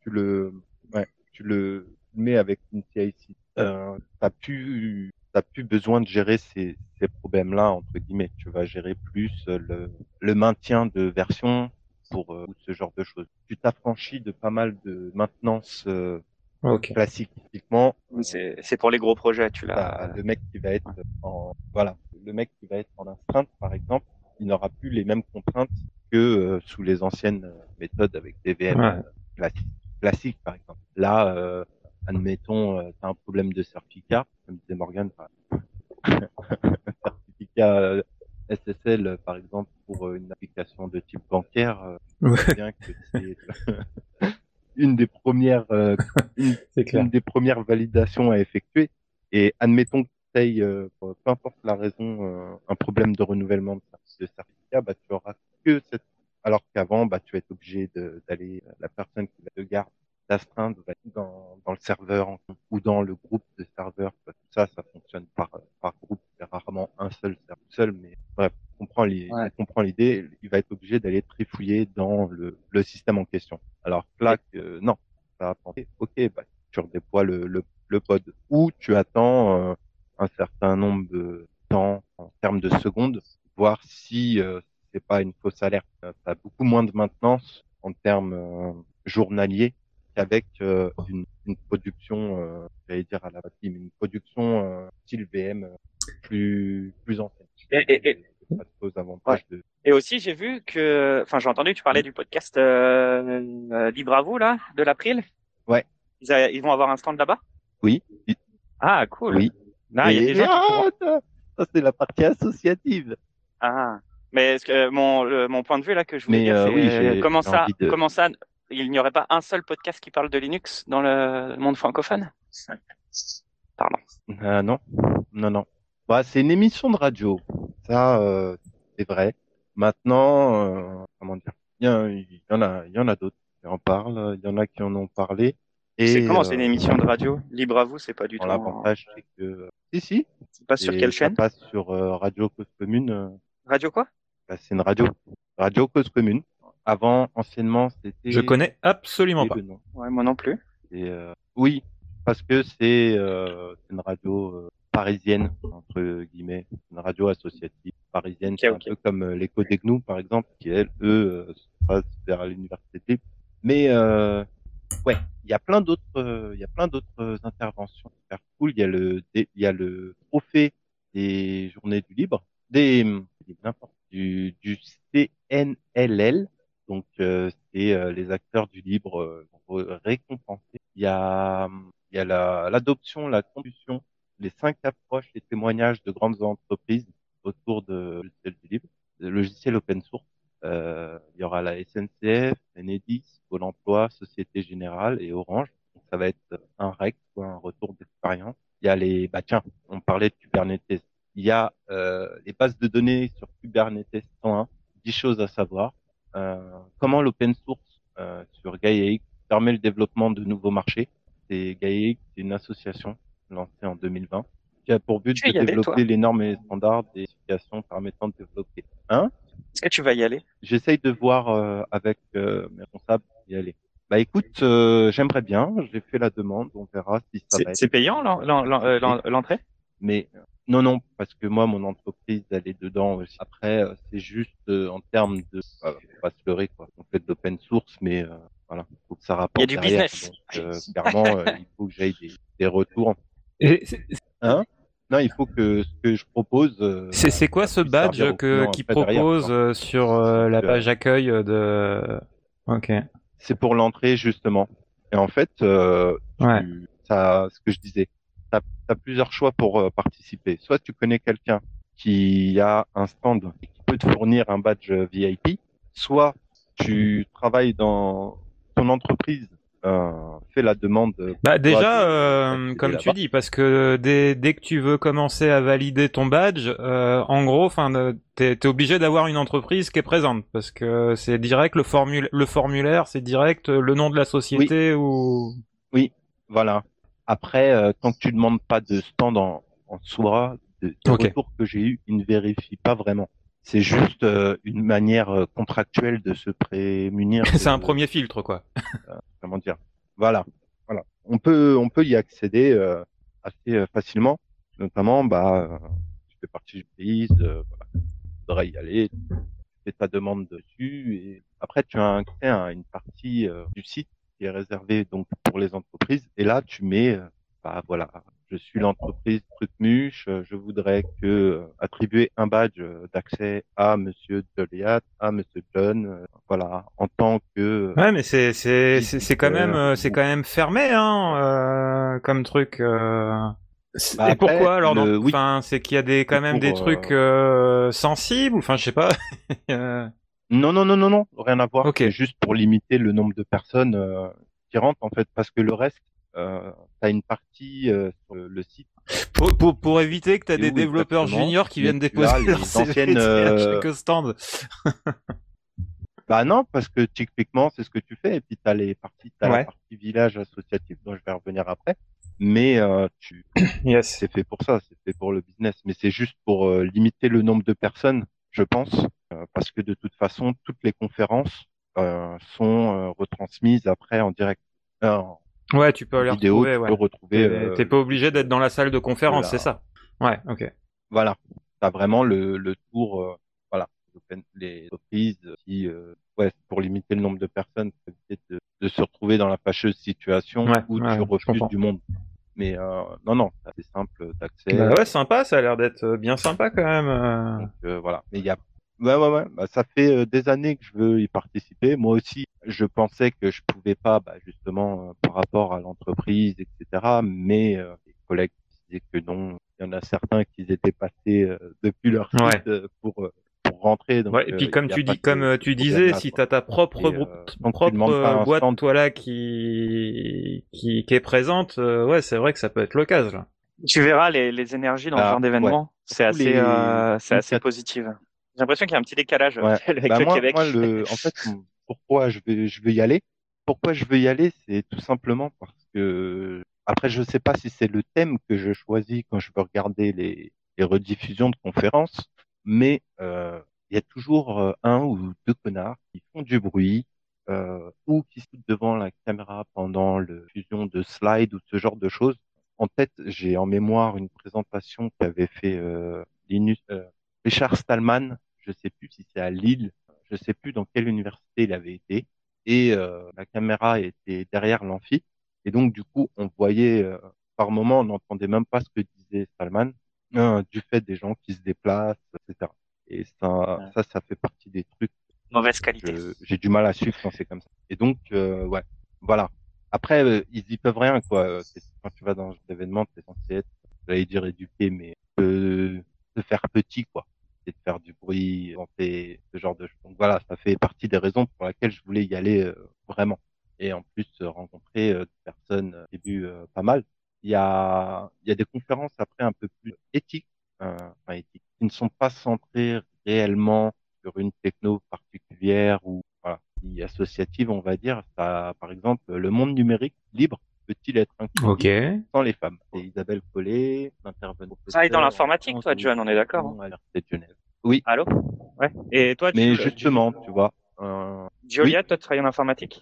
tu le, ouais, tu le mets avec une CIC, euh, t'as plus, t'as plus besoin de gérer ces, ces problèmes-là, entre guillemets. Tu vas gérer plus euh, le, le maintien de version pour euh, ce genre de choses. Tu t'affranchis de pas mal de maintenance euh, Ok. classique. Typiquement, C'est c'est pour les gros projets, tu l'as. le mec qui va être en voilà, le mec qui va être en astreinte par exemple, il n'aura plus les mêmes contraintes que euh, sous les anciennes euh, méthodes avec des VM Ouais. euh, classiques, classiques par exemple. Là, euh, admettons, euh, t'as un problème de certificat, comme disait Morgan, par un certificat euh, SSL par exemple pour euh, une application de type bancaire, euh, Ouais. c'est bien que c'est une des premières euh, une C'est clair. une des premières validations à effectuer. Et admettons que tu euh, peu importe la raison, euh, un problème de renouvellement de cer- de certificat, bah, tu auras que cette. Alors qu'avant, bah, tu vas être obligé d'aller, euh, la personne qui va te garde d'astreinte dans, dans le serveur en- ou dans le groupe de serveurs. Tout ça, ça fonctionne par, par groupe. C'est rarement un seul serveur seul, mais bref, on comprend Ouais. l'idée. Il va être obligé d'aller trifouiller dans le, le système en question. Alors là, que, non, ça va penser, ok, bah, tu redéploies le, le, le pod ou tu attends euh, un certain nombre de temps en termes de secondes, voir si euh, c'est pas une fausse alerte. Euh, Ça a beaucoup moins de maintenance en termes euh, journaliers qu'avec euh, une, une production, euh, j'allais dire à la mais une production euh, style VM plus plus ancienne. Et- et- de aussi, j'ai vu que, enfin, j'ai entendu que tu parlais du podcast euh, euh, Libre à vous là, de l'April. Ouais. Ils, a- ils vont avoir un stand là-bas? Oui. Ah, cool. Oui. Ah, il y a des gens qui Ah, ça, c'est la partie associative. Ah. Mais que mon le- mon point de vue là que je voulais Mais, dire, euh, c'est oui, comment ça, de- comment ça, il n'y aurait pas un seul podcast qui parle de Linux dans le monde francophone? Pardon. Euh, non, non, non. Bah, c'est une émission de radio. Ça, euh, c'est vrai. Maintenant, euh, comment dire? Il y, en- il y en a, il y en a d'autres qui en parlent. Il y en a qui en ont parlé. C'est comment C'est une euh, émission de radio? Libre à vous, c'est pas du tout. L'avantage, c'est que si, si. C'est pas sur quelle chaîne? passe sur euh, Radio Cause Commune. euh, Radio quoi? Bah, c'est une radio, Radio Cause Commune. Avant, anciennement, c'était. Je connais absolument pas. Ouais, moi non plus. Et, euh, oui, parce que c'est euh, une radio euh, parisienne entre guillemets, une radio associative parisienne, Ok, c'est ok. un peu comme euh, l'écho des Gnous par exemple, qui elle, eux, euh, se passent vers l'université. Mais euh, ouais, il y a plein d'autres, euh, il y a plein d'autres interventions super cool. Il y a le, il y a le trophée des Journées du Libre, des n'importe du, du CNLL. Donc euh, c'est euh, les acteurs du libre euh, récompensés. Il y a, il y a la- l'adoption, la contribution, les cinq approches et témoignages de grandes entreprises autour de du libre, de logiciels open source. Euh, il y aura la SNCF, Enedis, Pôle emploi, Société Générale et Orange. Donc, ça va être un REC, un retour d'expérience. Il y a les, bah tiens, on parlait de Kubernetes. Il y a euh, les bases de données sur Kubernetes 101, 10 choses à savoir. Euh, comment l'open source euh, sur GaiaX permet le développement de nouveaux marchés? C'est GaiaX, c'est une association lancée en 2020 qui a pour but de développer les normes et les standards des applications permettant de développer. Hein Est-ce que tu vas y aller? J'essaye de voir euh, avec euh, mes responsables y aller. Bah écoute, euh, j'aimerais bien. J'ai fait la demande. On verra si ça C'est va être. c'est payant euh, l'en- l'entrée? Mais non, non, parce que moi, mon entreprise, elle est dedans aussi. Après, euh, c'est juste euh, en termes de, euh, faut pas se leurrer quoi. On fait de l'open source, mais euh, voilà, faut que ça rapporte. Il y a du derrière. business. Donc, euh, clairement, euh, il faut que j'aille des, des retours. Et Hein? Non, il faut que ce que je propose. euh, c'est c'est quoi ce badge que qui derrière, propose sur euh, la page accueil de Ok. c'est pour l'entrée justement. Et en fait, euh, tu- ça, ce que je disais, tu as, plusieurs choix pour euh, participer. Soit tu connais quelqu'un qui a un stand et qui peut te fournir un badge VIP, soit tu travailles dans ton entreprise, euh, fais la demande. Bah déjà, euh, comme tu dis, parce que dès, dès que tu veux commencer à valider ton badge, euh, en gros, enfin, t'es es obligé d'avoir une entreprise qui est présente, parce que c'est direct le formulaire, le formulaire, c'est direct le nom de la société ou. Voilà. Après, euh, tant que tu demandes pas de stand en, en soi, de, des Ok. retours que j'ai eu, ils ne vérifient pas vraiment. C'est juste euh, une manière euh, contractuelle de se prémunir. c'est un de- premier filtre, quoi. Comment dire? Voilà, voilà. On peut, on peut y accéder euh, assez euh, facilement. Notamment, bah, euh, tu fais partie du pays, euh, voilà. tu voudrais y aller, tu fais ta demande dessus, et après tu as accès à une partie euh, du site qui est réservée donc pour les entreprises. Et là, tu mets, euh, bah voilà, je suis l'entreprise Trucmuche, euh, je voudrais que euh, attribuer un badge d'accès à Monsieur Joliat, à Monsieur John, voilà, en tant que Ouais, mais c'est c'est c'est quand même c'est quand même fermé, hein, euh, comme truc. euh. Bah Et après, pourquoi alors le- donc, oui. Enfin, c'est qu'il y a des quand même pour, des trucs euh, sensibles. Enfin, je sais pas. Non, non, non, non, non, rien à voir. Ok. C'est juste pour limiter le nombre de personnes euh, qui rentrent, en fait, parce que le reste, euh, t'as une partie euh, sur le, site. pour, pour pour éviter que t'as des développeurs exactement juniors qui viennent déposer as les leur CV anciennes, à euh, chaque stand. Bah non, parce que typiquement, c'est ce que tu fais. Et puis t'as les parties, t'as Ouais. la partie village associatif, dont je vais revenir après. Mais euh, tu, Yes. c'est fait pour ça, c'est fait pour le business. Mais c'est juste pour euh, limiter le nombre de personnes, je pense, euh, parce que de toute façon, toutes les conférences euh, sont euh, retransmises après en direct. En Ouais, tu peux les vidéo, retrouver. tu ouais. peux retrouver. T'es pas obligé d'être dans la salle de conférence, c'est ça. Ouais, ok. Voilà, t'as vraiment le, le tour, voilà, les entreprises qui, ouais, pour limiter le nombre de personnes, de, de se retrouver dans la fâcheuse situation Ouais, où ouais, tu refuses du monde. Mais euh, non, non, c'est simple d'accès. Bah ouais, sympa. Ça a l'air d'être euh, bien sympa quand même. euh. Donc voilà. Mais il y a, ouais, ouais, ouais. Bah, ça fait euh, des années que je veux y participer. Moi aussi, je pensais que je pouvais pas, bah, justement, euh, par rapport à l'entreprise, etc. Mais euh, les collègues disaient que non. Il y en a certains qui étaient passés euh, depuis leur site Ouais. euh, pour euh, rentrer. Donc, Ouais, et euh, puis il comme tu dis, ce- comme euh, ce tu disais, si t'as ta propre, Et, euh, propre euh, boîte, toi là, qui, qui, qui est présente, euh, ouais, c'est vrai que ça peut être l'occasion. là. Tu verras les, les énergies dans ce Ah, genre d'événement. C'est assez, les euh, c'est assez initiatives- positif. J'ai l'impression qu'il y a un petit décalage Ouais. avec Bah, le moi, Québec. moi, le, en fait, pourquoi je veux, je veux y aller? Pourquoi je veux y aller? C'est tout simplement parce que après, je sais pas si c'est le thème que je choisis quand je veux regarder les, les rediffusions de conférences, mais euh, il y a toujours euh, un ou deux connards qui font du bruit euh, ou qui se foutent devant la caméra pendant le fusion de slides ou ce genre de choses. En tête, j'ai en mémoire une présentation qu'avait fait euh, Linus, euh, Richard Stallman, je sais plus si c'est à Lille, je sais plus dans quelle université il avait été, et euh, la caméra était derrière l'amphi, et donc du coup on voyait par moment on n'entendait même pas ce que disait Stallman, euh, du fait des gens qui se déplacent, etc. Et ça, Ouais. ça, ça fait partie des trucs Mauvaise qualité. J'ai du mal à suivre quand c'est comme ça. Et donc, euh, ouais, voilà. Après, euh, ils y peuvent rien, quoi. Euh, Quand tu vas dans un événement, t'es censé être, j'allais dire éduqué, mais de, de faire petit, quoi. Et de faire du bruit, inventer ce genre de choses. Donc voilà, ça fait partie des raisons pour lesquelles je voulais y aller euh, vraiment. Et en plus, euh, rencontrer euh, des personnes, euh, vu euh, pas mal. Il y a, il y a des conférences après un peu plus éthiques, euh, enfin éthiques, qui ne sont pas centrées réellement sur une techno particulière ou voilà, qui est associative, on va dire. Ça, par exemple, le monde numérique libre peut-il être inclusif Ok. sans les femmes? C'est Isabelle Collet, intervenante. Tu travailles dans l'informatique, toi, John, on est d'accord hein? Oui, Allô? Ouais. Et toi, mais tu- justement, tu vois, euh, Joliette, toi, tu travailles en informatique?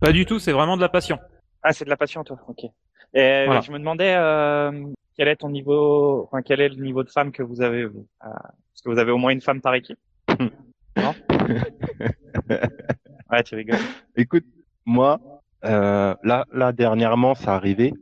Pas du tout, c'est vraiment de la passion. Ah, c'est de la passion, toi. Ok. Et Voilà. je me demandais euh, quel est ton niveau, enfin quel est le niveau de femme que vous avez vous Euh, Est-ce que vous avez au moins une femme par équipe Non? Ouais, tu rigoles. Écoute, moi, euh, là, là dernièrement, ça arrivait.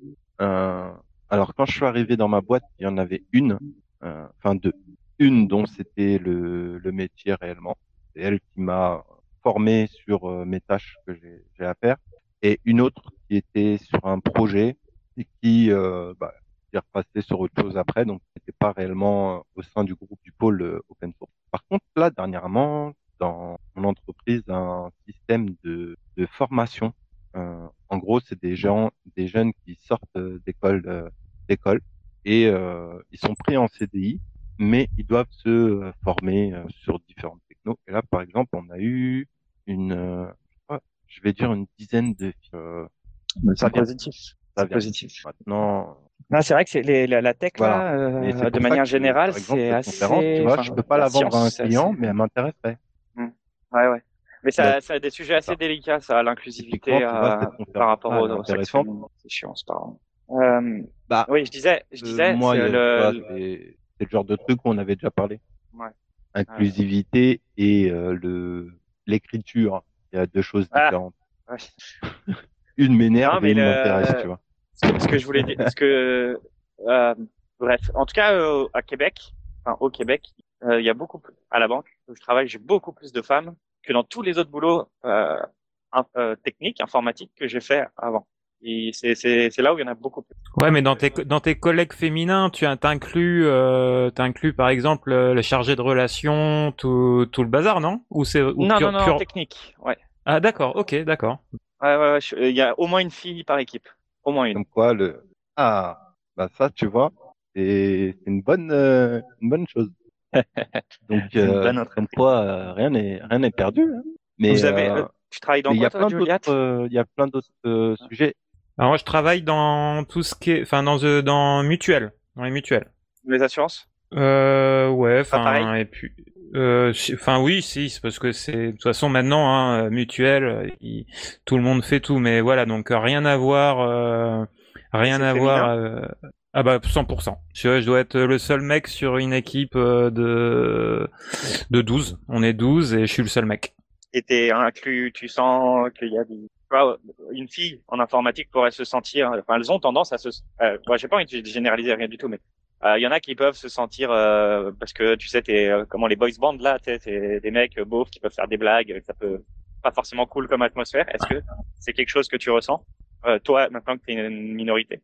Euh, alors quand je suis arrivé dans ma boîte, il y en avait une, euh, enfin deux, une dont c'était le, le métier réellement. C'est elle qui m'a formé sur euh, mes tâches que j'ai à faire, et une autre qui était sur un projet et qui euh, bah, est repassée sur autre chose après, donc n'était pas réellement euh, au sein du groupe du pôle euh, open source. Par contre, là dernièrement, dans mon entreprise un système de, de formation. Euh, en gros, c'est des gens, des jeunes qui sortent euh, d'école, d'école et euh, ils sont pris en CDI, mais ils doivent se former sur différentes technos. Et là, par exemple, on a eu une, je vais dire une dizaine de. Euh, ça vient, positif. ça vient. positif. Maintenant, Non, c'est vrai que c'est les- la, la tech Voilà. là, euh, c'est de manière générale, c'est assez. tu vois, enfin, je peux pas la vendre à un c'est client, assez- mais elle m'intéresserait. Ouais, ouais. Mais ça, Ouais. ça a des sujets assez Ça. délicats, ça, l'inclusivité euh, par rapport aux, féminins. C'est chiant, c'est pas. Euh, Bah, oui, je disais, je Euh, disais, moi, c'est le, c'est c'est le genre de truc où on avait déjà parlé. Ouais. Inclusivité et euh, le l'écriture, il y a deux choses Ah. différentes. ouais. Une m'énerve et une le- m'intéresse, tu vois. ce que, je voulais dire, ce que, euh, bref, en tout cas euh, à Québec, enfin au Québec, euh, il y a beaucoup plus, à la banque où je travaille, j'ai beaucoup plus de femmes que dans tous les autres boulots euh, euh, techniques, informatiques que j'ai fait avant. Et c'est là où il y en a beaucoup plus. Ouais, mais dans tes dans tes collègues féminins, tu as- t'inclus euh, t'inclus par exemple euh, les chargés de relations, tout tout le bazar, non? Ou c'est ou non, pur- non, non, technique, ouais. Ah d'accord, ok, d'accord. Ouais, ouais, ouais, je- il y a au moins une fille par équipe, au moins une. Comme quoi, le ah, bah ça, tu vois, c'est c'est une bonne euh, une bonne chose. Donc, euh, comme quoi, euh, rien n'est rien n'est perdu. hein. Mais Vous avez, euh, euh, tu travailles dans mais il y quoi, a toi, plein Juliette? d'autres euh, il y a plein d'autres euh, sujets. Alors moi je travaille dans tout ce qui est, enfin dans euh, dans mutuelle, dans les mutuelles. Les assurances? Euh, ouais, enfin et puis, euh, enfin oui, si, c'est parce que c'est de toute façon maintenant hein, mutuelle, euh, il- tout le monde fait tout, mais voilà donc euh, rien à voir, euh, rien à voir. féminin euh, ah bah 100%. Je, je dois être le seul mec sur une équipe euh, de de 12. On est 12 et je suis le seul mec. et t'es inclus, tu sens qu'il y a des, vois, une fille en informatique pourrait se sentir, enfin, elles ont tendance à se, euh, j'ai pas envie de généraliser rien du tout, mais euh, il y en a qui peuvent se sentir, euh, parce que tu sais, t'es euh, comment les boys bands là, t'es des mecs euh, beaufs qui peuvent faire des blagues, ça peut pas forcément cool comme atmosphère. Est-ce que c'est quelque chose que tu ressens, euh, toi, maintenant que t'es une minorité.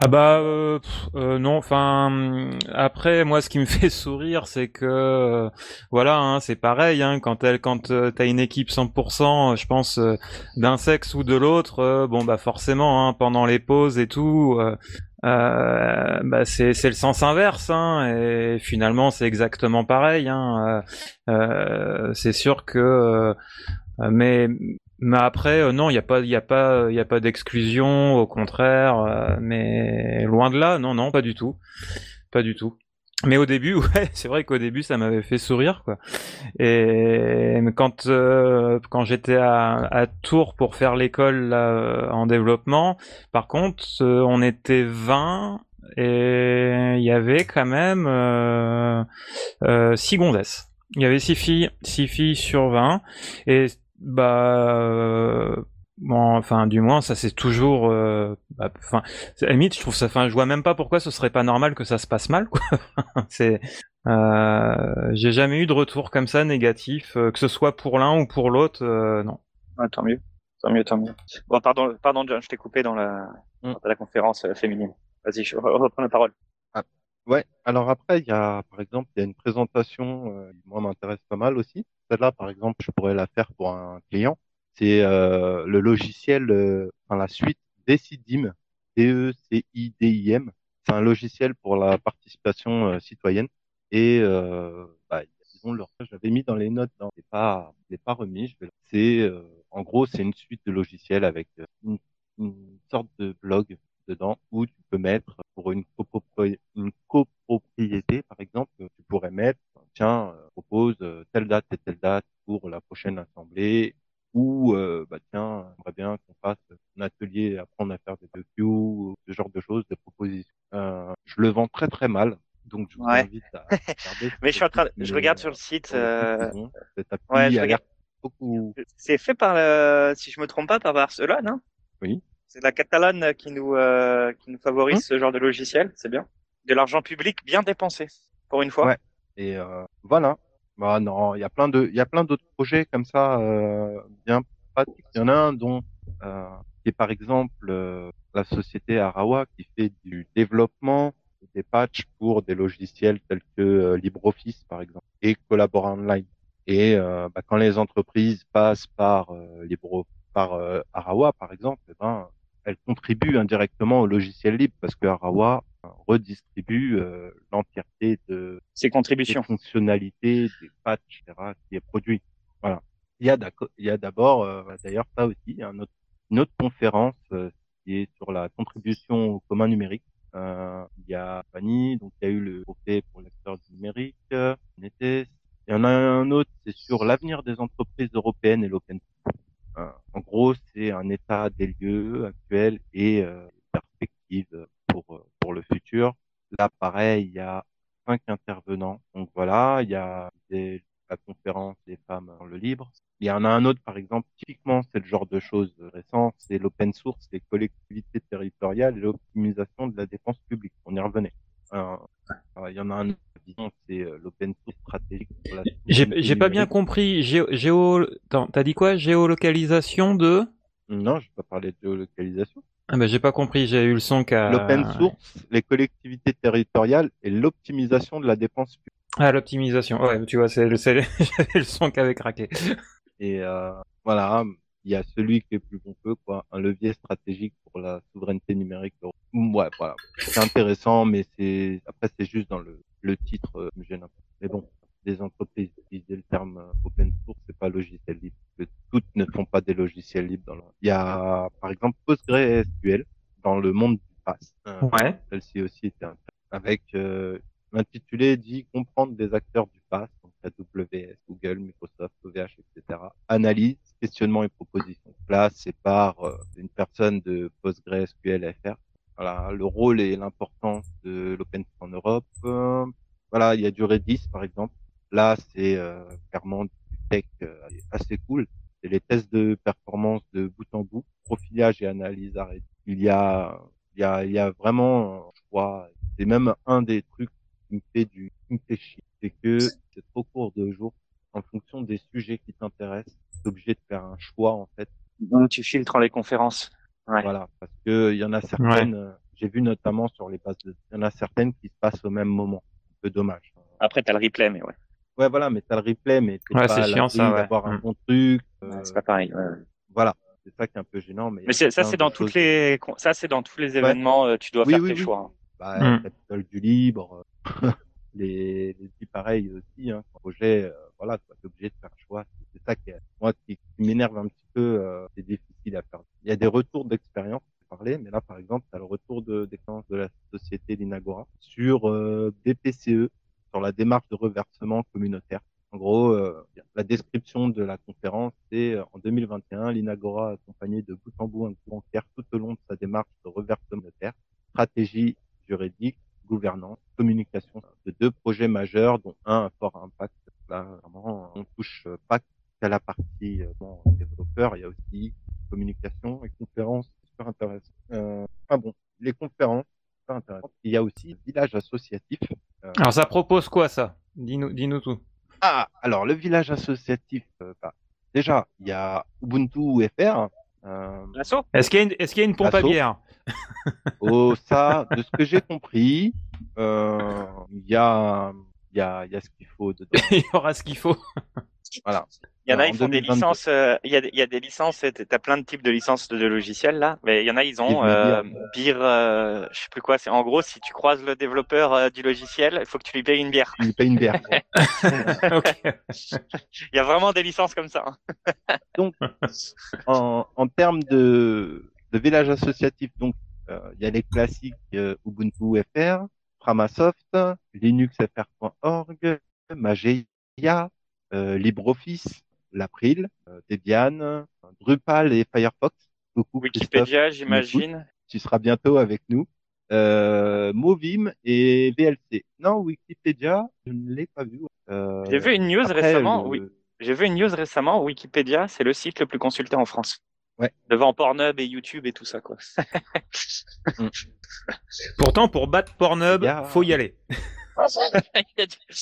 Ah bah euh, euh, non, enfin hum, après moi ce qui me fait sourire c'est que euh, voilà hein, c'est pareil hein, quand elle quand euh, t'as une équipe 100% je pense euh, d'un sexe ou de l'autre bon bah forcément hein, pendant les pauses et tout euh, bah c'est le sens inverse hein, et finalement c'est exactement pareil hein, euh, c'est sûr que mais mais après, euh, non, il n'y a pas, il a pas, il a pas d'exclusion, au contraire. euh, mais loin de là, non, non, pas du tout, pas du tout. Mais au début, ouais, c'est vrai qu'au début, ça m'avait fait sourire, quoi. Et quand euh, quand j'étais à, à Tours pour faire l'école euh, en développement, par contre, euh, on était 20 et il y avait quand même euh, euh, six gondesses. Il y avait six filles, six filles sur 20 et bah euh, bon enfin du moins ça c'est toujours euh, bah, enfin à la limite je trouve ça enfin je vois même pas pourquoi ce serait pas normal que ça se passe mal quoi c'est Euh, j'ai jamais eu de retour comme ça négatif, euh, que ce soit pour l'un ou pour l'autre, euh, non. Ah, tant mieux. Tant mieux, tant mieux. Bon, pardon, pardon John, je t'ai coupé dans la, Mm. dans la conférence euh, féminine. Vas-y, je re- reprends la parole. Ouais, alors après, il y a, par exemple, il y a une présentation, euh, qui, moi, m'intéresse pas mal aussi. Celle-là, par exemple, je pourrais la faire pour un client. C'est euh, le logiciel, euh, enfin la suite Decidim, D-E-C-I-D-I-M. C'est un logiciel pour la participation euh, citoyenne. Et bah, ils ont leur, je l'avais mis dans les notes, je l'ai pas, je l'ai pas remis. C'est, en gros, c'est une suite de logiciels avec une, sorte de blog dedans où tu peux mettre pour une, copropri- une copropriété, par exemple, tu pourrais mettre, tiens, euh, propose euh, telle date et telle date pour la prochaine assemblée, ou euh, bah tiens, j'aimerais bien qu'on fasse un atelier, apprendre à faire des ou ce genre de choses, des propositions. Euh, je le vends très très mal, donc je vous Ouais. invite à regarder. Mais je suis en train, de- je regarde euh, sur le site. euh. Cet ouais, je regarde. beaucoup. C'est fait par, le- si je me trompe pas, par Barcelone, hein Oui. C'est la Catalane qui nous, euh, qui nous favorise Hum. ce genre de logiciel, c'est bien. De l'argent public bien dépensé, pour une fois. Ouais. Et euh, voilà. Bah non, il y a plein de, il y a plein d'autres projets comme ça euh, bien pratiques. Il y en a un dont euh, qui est par exemple la société Arawa qui fait du développement des patchs pour des logiciels tels que LibreOffice par exemple et Collabore Online. Et euh, bah, quand les entreprises passent par euh, Libre, par Arawa par exemple, eh ben elles contribuent indirectement au logiciel libre parce que Arawa redistribue euh, l'entièreté de Ces des contributions. fonctionnalités, des patchs, etc., qui est produit. Voilà. Il y a d'accord, il y a d'abord, euh, d'ailleurs, ça aussi, un autre- une autre conférence euh, qui est sur la contribution au commun numérique. Euh, il y a Fanny, donc il y a eu le trophée pour l'acteur du numérique, euh, NETES. Il y en a un autre, c'est sur l'avenir des entreprises européennes et l'open. Euh, en gros, c'est un état des lieux actuels et euh, perspectives pour euh, pour le futur. Là, pareil, il y a cinq intervenants. Donc voilà, il y a des- la conférence des femmes dans le libre. Il y en a un autre, par exemple, typiquement, c'est le genre de choses récentes, c'est l'open source, les collectivités territoriales et l'optimisation de la dépense publique. On y revenait. Euh, il y en a un autre, c'est euh, l'open source stratégique J'ai pas bien compris. Géo, géo... t'as dit quoi? Géolocalisation de? Non, je vais pas parler de géolocalisation. Ah bah j'ai pas compris. J'ai eu le son qu'à L'open source, les collectivités territoriales et l'optimisation de la dépense publique. Ah l'optimisation. Ouais, tu vois, c'est le, c'est le- j'avais le son qui avait craqué. Et euh, voilà, il y a celui qui est plus pompeux, quoi, un levier stratégique pour la souveraineté numérique. Ouais, voilà, c'est intéressant, mais c'est après c'est juste dans le, le titre euh, me gêne un peu. Mais bon, des entreprises utiliser le terme euh, open source, c'est pas logiciel libre. Que toutes ne font pas des logiciels libres. Dans le... Il y a par exemple PostgreSQL dans le monde du PaaS. Euh, Ouais. Celle-ci aussi était intéressante. avec euh, l'intitulé dit comprendre des acteurs du PaaS, donc AWS, Google, Microsoft, OVH, etc. Analyse, questionnement et proposition. Là, c'est par euh, une personne de PostgreSQL FR. Voilà, le rôle et l'importance de l'open source en Europe. Voilà, il y a du Redis, par exemple. Là, c'est euh, clairement du tech euh, assez cool. C'est les tests de performance de bout en bout, profilage et analyse Redis. Il y a, il y a, il y a vraiment, euh, je crois, c'est même un des trucs qui me fait du, qui me fait chier. C'est que c'est trop court de jours. En fonction des sujets qui t'intéressent, t'es obligé de faire un choix, en fait. Donc, tu filtres les conférences. Ouais. Voilà. Parce que il y en a certaines, euh, j'ai vu notamment sur les bases de, il y en a certaines qui se passent au même moment. Un peu dommage. Après, t'as le replay, mais ouais. Ouais, voilà, mais t'as le replay, mais t'es Ouais, pas chiant, ça, ouais. d'avoir un Mm. bon truc. euh, Ouais, c'est pas pareil. ouais, ouais. voilà. C'est ça qui est un peu gênant, mais. il y a Mais c'est- ça, c'est dans toutes les, ça, c'est dans tous les événements. euh, Tu dois Oui, faire oui, tes oui. choix. hein. Bah, Mm. Capitole du libre, euh, les, les petits pareils aussi, hein, projet, euh, voilà, tu es obligé de faire un choix. C'est ça qui, est- moi, qui, qui m'énerve un petit peu, euh, c'est difficile à faire. Il y a des retours d'expérience, parlais, mais là, par exemple, tu as le retour de, d'expérience de la société Linagora sur euh, BPCE, sur la démarche de reversement communautaire. En gros, euh, la description de la conférence, c'est euh, en 2021, l'Inagora a accompagné de bout en bout un groupe bancaire tout au long de sa démarche de reversement communautaire, stratégie juridique, gouvernance, communication de deux projets majeurs, dont un à fort impact. Là, vraiment, on touche pas qu'à la partie euh, bon, développeur, il y a aussi communication et conférences, super intéressant. Euh, enfin bon, les conférences, super intéressant. Il y a aussi le village associatif. Euh, Alors ça propose quoi ça? Dis-nous, dis-nous tout. Ah, alors le village associatif, euh, bah, déjà, il y a Ubuntu FR. Euh, Est-ce qu'il y a une, est-ce qu'il y a une pompe à bière? Oh, ça, de ce que j'ai compris, euh, il y a, il y a, il y a ce qu'il faut dedans. Il y aura ce qu'il faut. Voilà. Il y en a, ils font des 2022. licences. euh, Il y, a, des- il y a des licences. Tu as plein de types de licences de, de logiciels là. Mais il y en a, ils ont euh, bière. euh, je sais plus quoi. C'est en gros, si tu croises le développeur euh, du logiciel, il faut que tu lui payes une bière. Il paye une bière. Il y a vraiment des licences comme ça. hein. en, en termes de, de village associatif, donc euh, il y a les classiques euh, Ubuntu FR, Framasoft, linuxfr.org, Mageia, euh, LibreOffice, l'April, euh, Debian, euh, Drupal et Firefox. Christophe, Wikipédia, j'imagine. tu seras bientôt avec nous. Euh, Movim et VLC. Non, Wikipédia, je ne l'ai pas vu. Euh, J'ai vu une news après, récemment. Oui, j'ai vu une news récemment. Wikipédia, c'est le site le plus consulté en France. Ouais. Devant Pornhub et YouTube et tout ça quoi. Pourtant, pour battre Pornhub, Il a- faut y aller. il, y a du-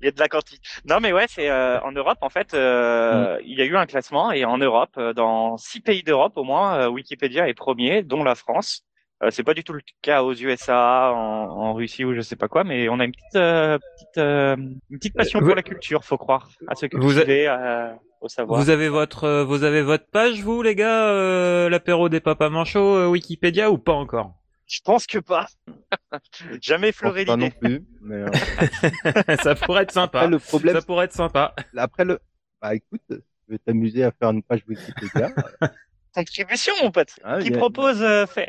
Il y a de la quantité. Non, mais ouais, c'est euh, en Europe en fait. euh, Il y a eu un classement et en Europe, euh, dans six pays d'Europe au moins, euh, Wikipédia est premier, dont la France. Euh, c'est pas du tout le cas aux USA, en, en Russie ou je sais pas quoi, mais on a une petite, euh, petite, euh, une petite passion Euh, vous- pour la culture, faut croire, à se Vous cultiver, euh, savoir. Vous avez votre, euh, vous avez votre page, vous, les gars, euh, l'apéro des papas manchots, euh, Wikipédia ou pas encore? Je pense que pas. Jamais effleuré pas non l'idée. plus. Mais, euh, Ça pourrait être sympa. après, le problème, Ça pourrait être sympa. Après le, bah écoute, tu veux t'amuser à faire une page Wikipédia. Contribution, mon pote. hein, Qui a- propose euh, fait.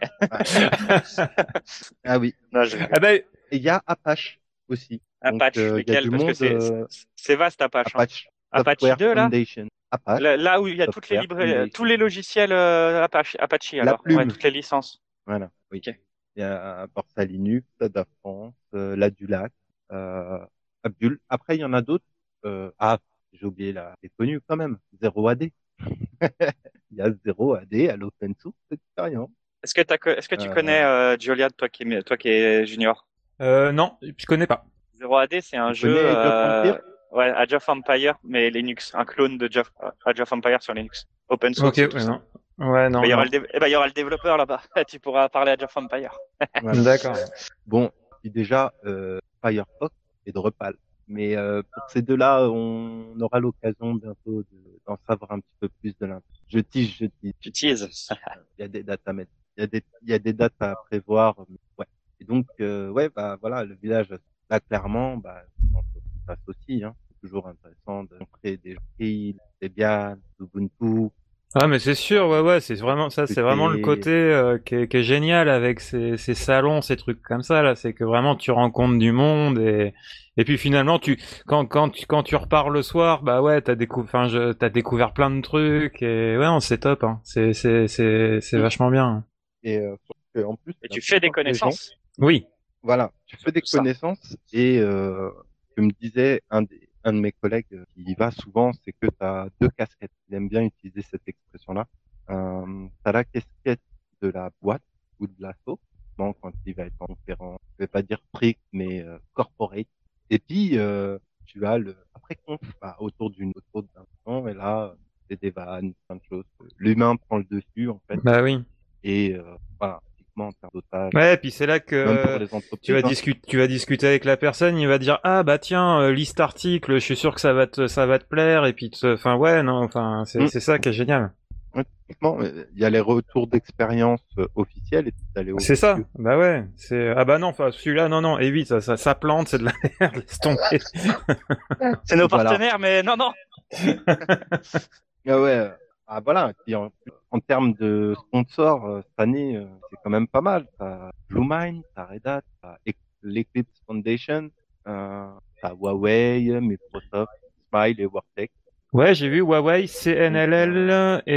Ah oui. Non, je... Ah ben, Et il y a Apache aussi. Donc, Apache, euh, lequel? Parce que c'est euh, c'est vaste Apache. hein. Apache. Apache Software 2 là. Foundation. Apache. Là, là où il y a toutes les librairies, tous les logiciels euh, Apache, Apache alors, plume. ouais, toutes les licences. Voilà. Oui. Ok. Il y a Porta Linux, Ada France, euh, la Dulac, euh, Abdul. Après, il y en a d'autres. Euh, ah, j'ai oublié là. C'est connu quand même. Zero AD. il y a Zero AD à l'open source expérience. Est-ce que, t'as co- est-ce que tu Euh, connais euh, Julia, toi qui, toi qui es junior? Euh, non, je connais pas. Zero AD, c'est un Tu jeu. Age euh, ouais, Age of Empire, mais Linux, un clone de Jeff- Age of Empire sur Linux, open source. Ok, ouais, non. Ouais, non. Bah, il y aura non. le dé- eh ben, il y aura le développeur là-bas. tu pourras parler Age of Empire. D'accord. Bon, puis déjà, euh, Firefox et Drupal. Mais euh, pour ces deux-là, on aura l'occasion bientôt de- d'en savoir un petit peu plus de l'intérieur. Je tease, je tease. Tu teases. Il y a des dates à mettre. Il y a des, il y a des dates à prévoir. mais Ouais. Et donc, euh, ouais, bah voilà, le village, là clairement, bah, passe aussi. Hein. C'est toujours intéressant de montrer des April, des Debian, Ubuntu. Ah mais c'est sûr, ouais ouais, c'est vraiment ça, c'est vraiment le côté euh, qui, est, qui est génial avec ces, ces salons, ces trucs comme ça là, c'est que vraiment tu rencontres du monde et et puis finalement tu quand quand tu quand tu repars le soir, bah ouais, t'as découvert, enfin je t'as découvert plein de trucs et ouais, non, c'est top, hein. c'est c'est c'est c'est vachement bien. Et euh, en plus, Et tu fais des gens- connaissances? Oui, Voilà, tu fais des ça. connaissances et euh, que me disait un, des, un de mes collègues qui y va souvent, c'est que tu as deux casquettes. Il aime bien utiliser cette expression-là. Euh, tu as la casquette de la boîte ou de l'assaut, quand il va être en conférence, je vais pas dire strict, mais euh, corporate. Et puis, euh, tu as le après-conf bah, autour d'une autour d'un temps, et là, c'est des vannes, plein de choses. L'humain prend le dessus, en fait, bah oui. et euh, voilà, en termes d'otage, Ouais, et puis c'est là que tu vas hein. discuter, tu vas discuter avec la personne, il va dire ah bah tiens euh, liste article, je suis sûr que ça va te ça va te plaire et puis te- enfin ouais non enfin c'est Mm. c'est ça qui est génial. Typiquement, euh, il y a les retours d'expérience euh, officiels et les C'est ça. Bah ouais. C'est ah bah non. Enfin celui-là non non évite ça ça, ça plante c'est de la merde laisse tomber. C'est nos Voilà. partenaires, mais non, non. Ah ouais. Ah voilà. Et en, en termes de sponsors euh, cette année, euh, c'est quand même pas mal. T'as Bluemind, t'as Red Hat, t'as Ec- l'Eclipse Foundation, euh, t'as Huawei, Microsoft, Smile et Wortec. Ouais j'ai vu Huawei, CNLL et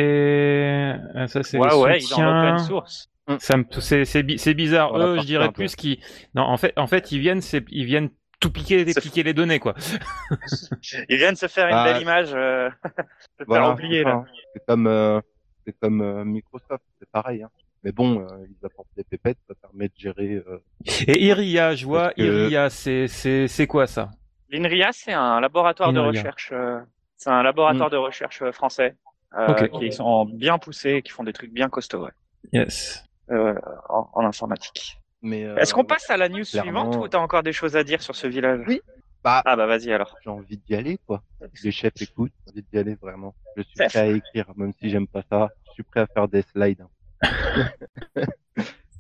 euh, ça c'est Ouais, le soutien. open source. Ça me c'est c'est bi- c'est bizarre. Eux je dirais plus qu'ils non en fait en fait ils viennent c'est ils viennent tout piquer C'est- piquer les données quoi. Ils viennent se faire une Ah, belle image. Euh... se Voilà, faire oublier ça, là. C'est comme, euh, c'est comme euh, Microsoft, c'est pareil. Hein. Mais bon, euh, ils apportent des pépettes, ça permet de gérer. euh, Et Iria, je vois, que- Iria, c'est c'est c'est quoi ça? L'INRIA, c'est un laboratoire de recherche. euh, c'est un laboratoire de recherche français euh, qui sont bien poussés, qui font des trucs bien costauds ouais, Yes. euh, en, en informatique. mais euh, Est-ce qu'on passe à la news clairement. suivante ou t'as encore des choses à dire sur ce village? Oui. Bah, Ah bah vas-y alors. j'ai envie d'y aller, quoi. Les chefs écoutent, j'ai envie d'y aller vraiment. Je suis Chef. prêt à écrire, même si j'aime pas ça. Je suis prêt à faire des slides.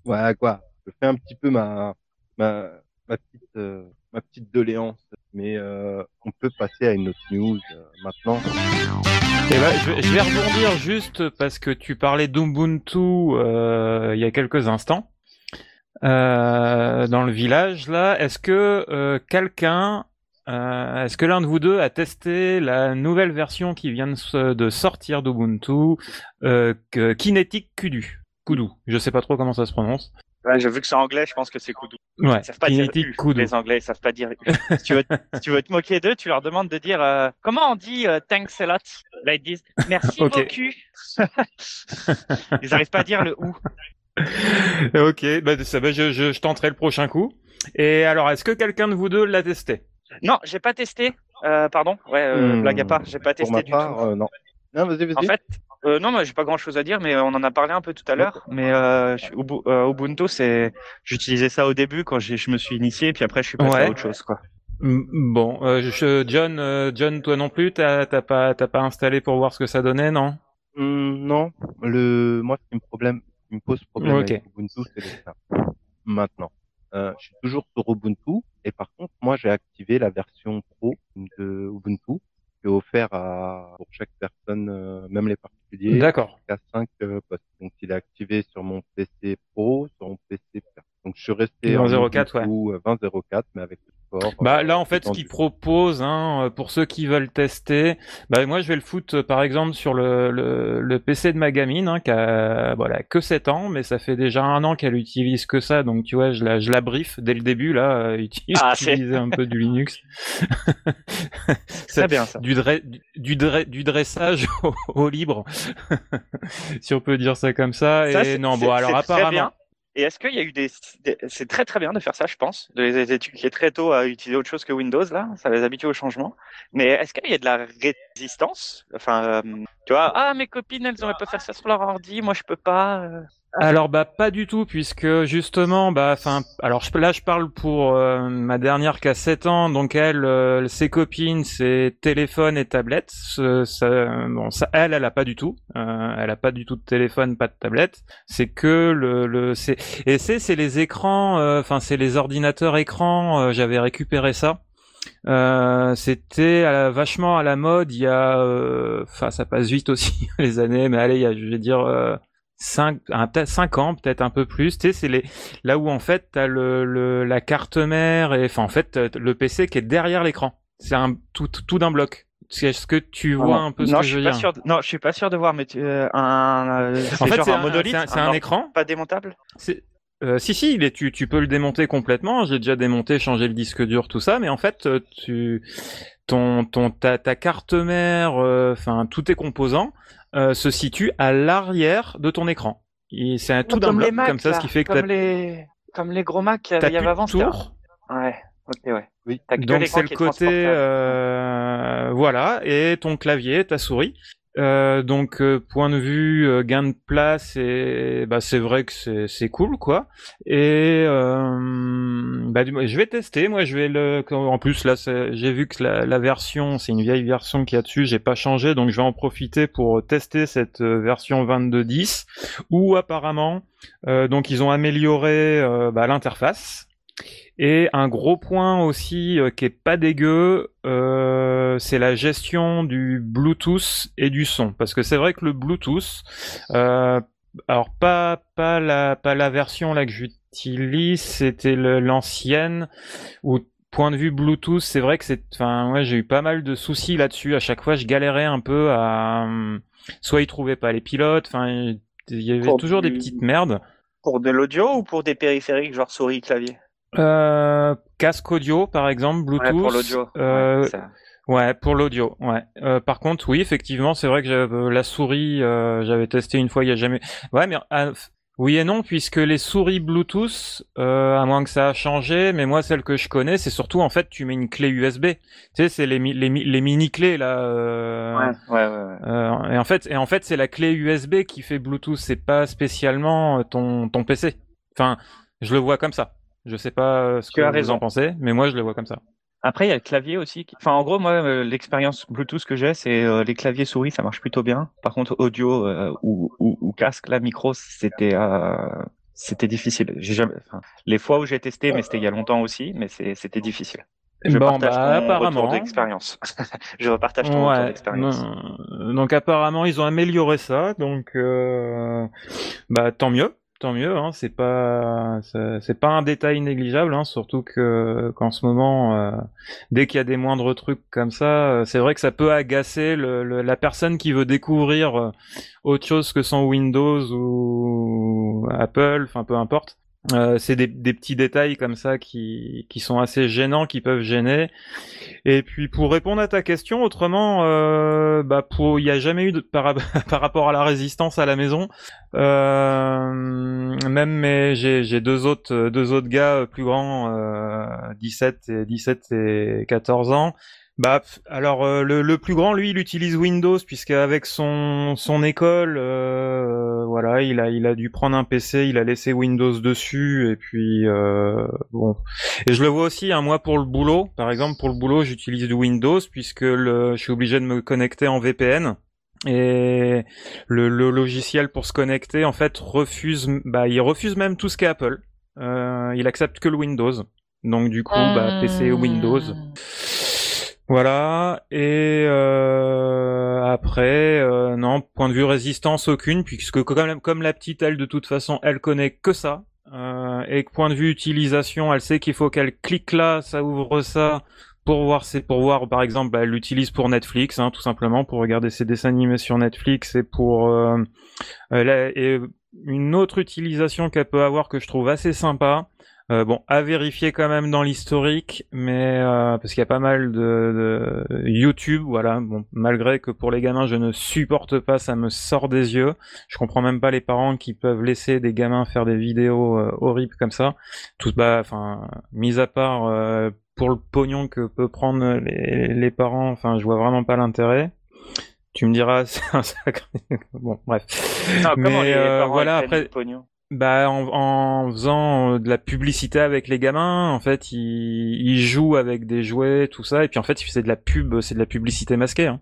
voilà, quoi. Je fais un petit peu ma, ma, ma petite, euh, ma petite doléance. Mais euh, on peut passer à une autre news euh, maintenant. Eh ben, je, vais- je vais rebondir juste parce que tu parlais d'Ubuntu euh, il y a quelques instants. Euh, dans le village, là, est-ce que euh, quelqu'un, euh, est-ce que l'un de vous deux a testé la nouvelle version qui vient de, sortir d'Ubuntu, euh, Kinetic Kudu? Kudu, je sais pas trop comment ça se prononce. Ouais, j'ai vu que c'est anglais, je pense que c'est Kudu. Ouais, Ils savent pas dire Kinetic U. Kudu. Les Anglais, ils savent pas dire U. si, tu veux, si tu veux te moquer d'eux, tu leur demandes de dire euh, comment on dit euh, thanks a lot. Là, ils disent merci beaucoup. ils arrivent pas à dire le ou. ok, bah, ça, bah, je, je, je tenterai le prochain coup. Et alors, est-ce que quelqu'un de vous deux l'a testé? Non, j'ai pas testé. Euh, pardon. Ouais, euh, Hmm. blague à part, j'ai pas Pour testé ma du part, tout. euh, non. Non, vas-y, vas-y. En fait, euh, non, moi j'ai pas grand chose à dire, mais on en a parlé un peu tout à l'heure. Mais euh, euh, Ubuntu, c'est, j'utilisais ça au début quand j'ai- je me suis initié, puis après je suis passé Ouais. à autre chose, quoi. Bon, euh, je- John, euh, John, toi non plus, t'as t'as pas, t'as pas installé pour voir ce que ça donnait, non? Hum, non, le moi ce qui me problème, qui me pose problème avec Ubuntu, c'est seins. Maintenant, euh, je suis toujours sur Ubuntu et par contre, moi j'ai activé la version pro de Ubuntu qui est offert à pour chaque personne, euh, même les particuliers, D'accord. jusqu'à 5 euh, postes. Donc il est activé sur mon PC pro, sur mon PC. Donc je suis resté en 20.04, Ubuntu, euh, 20.04, mais avec le support. Bah euh, là en fait ce étendu. qu'ils proposent hein, euh, pour ceux qui veulent tester, bah moi je vais le foutre euh, par exemple sur le, le, le PC de ma gamine hein, qui a voilà que 7 ans mais ça fait déjà un an qu'elle utilise que ça donc tu vois je la je la brief dès le début là euh, uti- Ah, c'est- utiliser un peu du Linux. Très bien ça. du, dre- du, dre- du dressage au, au libre, si on peut dire ça comme ça. Ça, et non, bon, alors apparemment, bien. Et est-ce qu'il y a eu des, des- c'est très très bien de faire ça, je pense, de les éduquer très tôt à utiliser autre chose que Windows là, ça les habitue au changement. Mais est-ce qu'il y a de la résistance? Enfin, euh, tu vois, ah mes copines elles ont pu faire ça sur leur ordi, moi je peux pas. Euh. Alors bah pas du tout puisque justement bah enfin alors je- là je parle pour euh, ma dernière qui a 7 ans donc elle euh, ses copines c'est téléphone et tablette Ce- ça, bon ça elle elle a pas du tout Euh, elle a pas du tout de téléphone pas de tablette c'est que le le c'est et c'est c'est les écrans euh, enfin c'est les ordinateurs écrans euh, j'avais récupéré ça Euh, c'était vachement à la mode il y a enfin ça passe vite aussi les années mais allez il y a je vais dire 5 un, peut-être cinq ans peut-être un peu plus tu sais c'est les là où en fait t'as le, le la carte mère et enfin en fait le PC qui est derrière l'écran c'est un tout tout d'un bloc est-ce que tu vois un peu ce non, que je veux pas dire sûr. de- Non, je suis pas sûr de voir, mais tu, euh, un, euh, en c'est fait genre un un, monolithe, c'est un, écran pas démontable? c'est euh, si si, il est, tu, tu peux le démonter complètement. J'ai déjà démonté, changé le disque dur, tout ça, mais en fait, euh, tu ton ton ta, ta carte mère, euh, enfin tous tes composants euh, se situent à l'arrière de ton écran. Et c'est un tout d'un bloc Mac, comme ça, là, ce qui fait que comme les comme les gros Mac qu'il t'as y avait avant. tour. Ouais. Ok, ouais. Oui. T'as que Donc c'est le côté euh, voilà et ton clavier, ta souris. Euh, donc euh, point de vue euh, gain de place et bah c'est vrai que c'est c'est cool quoi. Et euh, bah je vais tester. Moi je vais le en plus là j'ai vu que la, la version c'est une vieille version qu'il y a dessus j'ai pas changé. Donc je vais en profiter pour tester cette version 22.10 où apparemment donc ils ont amélioré bah, l'interface et un gros point aussi euh, qui est pas dégueu, euh, c'est la gestion du Bluetooth et du son. Parce que c'est vrai que le Bluetooth, euh, alors pas pas la pas la version là que j'utilise, c'était l'ancienne où point de vue Bluetooth, c'est vrai que c'est, enfin ouais, j'ai eu pas mal de soucis là-dessus. À chaque fois, je galérais un peu à, hum, soit ils trouvaient pas les pilotes, enfin il y avait Pour toujours des petites merdes. Pour de l'audio ou pour des périphériques genre souris clavier? Euh, casque audio par exemple, Bluetooth. Ouais, pour l'audio. Euh, Ouais, pour l'audio, ouais. Euh, par contre, oui, effectivement, c'est vrai que j'avais la souris, euh, j'avais testé une fois, il y a jamais. Ouais, mais ah, Oui et non, puisque les souris Bluetooth, euh, à moins que ça a changé, mais moi celle que je connais, c'est surtout en fait tu mets une clé USB. Tu sais, c'est les, mi- les, mi- les mini clés là. euh, Ouais, ouais, ouais. euh, et en fait, et en fait, c'est la clé USB qui fait Bluetooth. C'est pas spécialement euh, ton ton PC. Enfin, je le vois comme ça. Je sais pas euh, ce Tu que as vous raison. en pensez, mais moi je le vois comme ça. Après, il y a le clavier aussi. qui- Enfin, en gros, moi, euh, l'expérience Bluetooth que j'ai, c'est euh, les claviers souris, ça marche plutôt bien. Par contre, audio euh, ou, ou, ou casque, là, micro, c'était euh, c'était difficile. J'ai jamais. Enfin, les fois où j'ai testé, mais c'était il y a longtemps aussi, mais c'est- c'était difficile. Je Bon, partage bah, ton apparemment. retour d'expérience. je repartage ton retour d'expérience. non, donc apparemment ils ont amélioré ça, donc euh, bah tant mieux, tant mieux. Hein, c'est pas c'est pas un détail négligeable, hein, surtout que qu'en ce moment, euh, dès qu'il y a des moindres trucs comme ça, euh, c'est vrai que ça peut agacer le, le- la personne qui veut découvrir euh, autre chose que son Windows ou Apple, enfin peu importe. Euh, c'est des, des petits détails comme ça qui, qui sont assez gênants, qui peuvent gêner. Et puis pour répondre à ta question, autrement, euh, bah pour, il n'y a jamais eu de, par, par rapport à la résistance à la maison. Euh, même mais j'ai deux autres deux autres gars plus grands, euh, 17 et 17 et 14 ans. Bah alors euh, le, le plus grand lui il utilise Windows puisqu'avec son son école euh, voilà il a il a dû prendre un PC il a laissé Windows dessus et puis euh, bon. Et je le vois aussi hein, moi pour le boulot. Par exemple pour le boulot j'utilise du Windows puisque le, je suis obligé de me connecter en VPN et le, le logiciel pour se connecter en fait refuse bah il refuse même tout ce qu'est Apple. Euh, il accepte que le Windows. Donc du coup bah PC Windows voilà, et euh, après, euh, non, point de vue résistance, aucune, puisque comme, comme la petite, elle, de toute façon, elle connaît que ça. Euh, et point de vue utilisation, elle sait qu'il faut qu'elle clique là, ça ouvre ça, pour voir, c'est pour voir, par exemple, bah, elle l'utilise pour Netflix, hein, tout simplement, pour regarder ses dessins animés sur Netflix, et pour... Euh, elle a- et une autre utilisation qu'elle peut avoir que je trouve assez sympa, euh, bon, à vérifier quand même dans l'historique, mais euh, parce qu'il y a pas mal de, de YouTube, voilà. Bon, malgré que pour les gamins, je ne supporte pas, ça me sort des yeux. Je comprends même pas les parents qui peuvent laisser des gamins faire des vidéos euh, horribles comme ça. Tout, bah, enfin, mis à part euh, pour le pognon que peut prendre les, les parents, enfin, je vois vraiment pas l'intérêt. Tu me diras, c'est un sacré. Bon, bref. Non, Mais euh, voilà, après. pognon? Bah en, en faisant euh, de la publicité avec les gamins, en fait, ils, ils jouent avec des jouets, tout ça, et puis en fait, c'est de la pub, c'est de la publicité masquée, hein,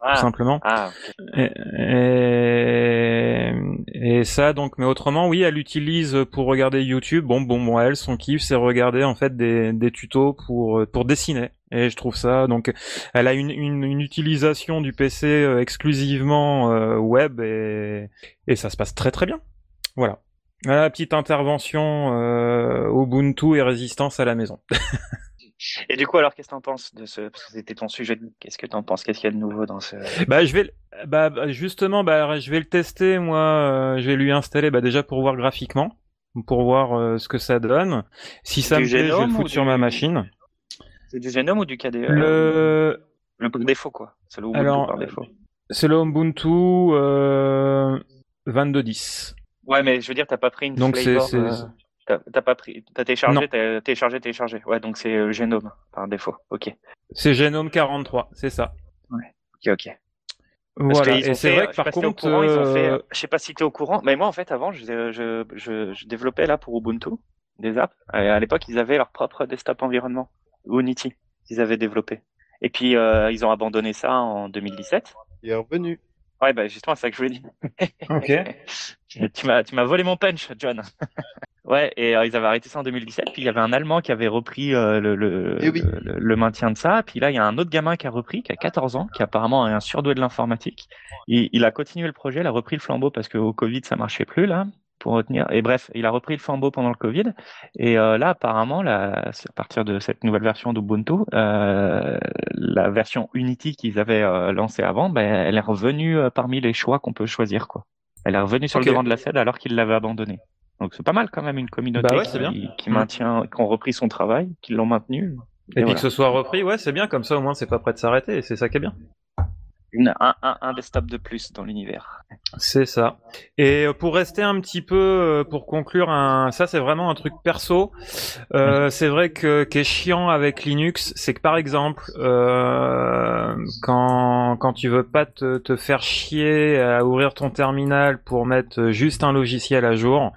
Ah, tout simplement. ah. Et, et, et ça, donc, mais autrement, oui, elle l'utilise pour regarder YouTube. Bon, bon, bon, elle, son kiff, c'est regarder en fait des, des tutos pour pour dessiner. Et je trouve ça, donc, elle a une, une, une utilisation du PC euh, exclusivement euh, web et, et ça se passe très très bien. Voilà. Voilà, petite intervention euh, Ubuntu et résistance à la maison. Et du coup, alors, qu'est-ce que t'en penses de ce Parce que c'était ton sujet. Qu'est-ce que t'en penses Qu'est-ce qu'il y a de nouveau dans ce Bah je vais bah, bah, justement bah je vais le tester moi euh, je vais lui installer bah déjà pour voir graphiquement pour voir euh, ce que ça donne. Si ça Du me plaît, je vais le foutre sur ma machine. C'est du Genome ou du KDE Le défaut, quoi. C'est le Ubuntu Alors, par défaut. c'est le Ubuntu euh, 22.10. Ouais, mais je veux dire, t'as pas pris une Donc c'est flavor, c'est euh, T'as t'as pas pris. T'as téléchargé, t'as téléchargé, téléchargé. Ouais, donc c'est euh, Genome par défaut. Ok. c'est Genome 43, c'est ça. Ok, ok. Parce Voilà, et c'est fait- vrai je que par contre courant, ils ont fait, euh, je sais pas si t'es au courant, mais moi en fait avant je, je, je, je développais là pour Ubuntu des apps. Et à l'époque ils avaient leur propre desktop environnement, Unity, qu'ils avaient développé. Et puis euh, ils ont abandonné ça en 2017. Il est revenu. Ouais bah justement c'est ça que je voulais dire. OK. tu m'as tu m'as volé mon punch, John. ouais et euh, ils avaient arrêté ça en 2017. Puis il y avait un Allemand qui avait repris euh, le, le, Eh oui. le, le maintien de ça. Puis là il y a un autre gamin qui a repris, qui a 14 ans, qui apparemment est un surdoué de l'informatique. Il, il a continué le projet, il a repris le flambeau parce qu'au Covid ça marchait plus là pour retenir. Et bref, il a repris le flambeau pendant le Covid. Et euh, là, apparemment, là, à partir de cette nouvelle version d'Ubuntu, euh, la version Unity qu'ils avaient euh, lancée avant, ben, elle est revenue euh, parmi les choix qu'on peut choisir. quoi. Elle est revenue sur le devant de la scène alors qu'ils l'avaient abandonnée. Donc c'est pas mal quand même une communauté Bah ouais, qui, c'est bien. qui maintient, qui ont repris son travail, qui l'ont maintenu. et puis voilà. que ce soit repris, ouais, c'est bien comme ça au moins c'est pas prêt de s'arrêter et c'est ça qui est bien. Une, un, un, un de plus dans l'univers. C'est ça. Et euh, pour rester un petit peu, euh, pour conclure, un, ça c'est vraiment un truc perso. Euh, c'est vrai que qui est chiant avec Linux, c'est que par exemple, euh, quand quand tu veux pas te, te faire chier à ouvrir ton terminal pour mettre juste un logiciel à jour.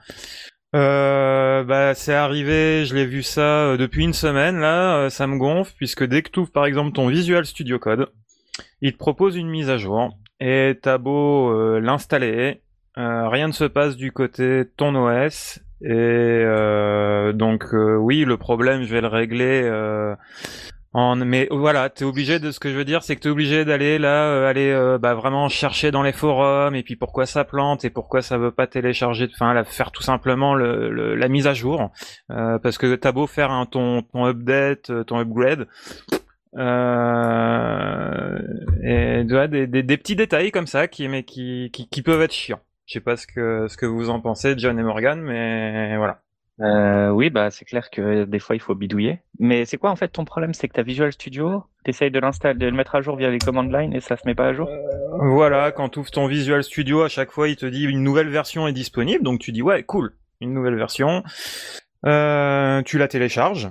Euh, bah c'est arrivé, je l'ai vu ça depuis une semaine là, ça me gonfle puisque dès que tu ouvres par exemple ton Visual Studio Code, il te propose une mise à jour et t'as beau euh, l'installer, euh, rien ne se passe du côté ton OS. Et euh, donc oui, le problème, je vais le régler. En, mais voilà, t'es obligé de ce que je veux dire, c'est que t'es obligé d'aller là, aller bah, vraiment chercher dans les forums et puis pourquoi ça plante et pourquoi ça veut pas télécharger, enfin faire tout simplement le, la mise à jour, parce que t'as beau faire un, ton, ton update, ton upgrade, euh, et des, des, des, petits détails comme ça qui, mais qui, qui, qui, peuvent être chiants. Je sais pas ce que, ce que vous en pensez, John et Morgan, mais voilà. Euh, oui, bah c'est clair que des fois il faut bidouiller. Mais c'est quoi en fait ton problème? C'est que ta Visual Studio, t'essayes de l'installer, de le mettre à jour via les commandes line et ça se met pas à jour? Euh, Voilà, quand ouvres ton Visual Studio, à chaque fois il te dit une nouvelle version est disponible, donc tu dis ouais cool, une nouvelle version. Euh, tu la télécharges,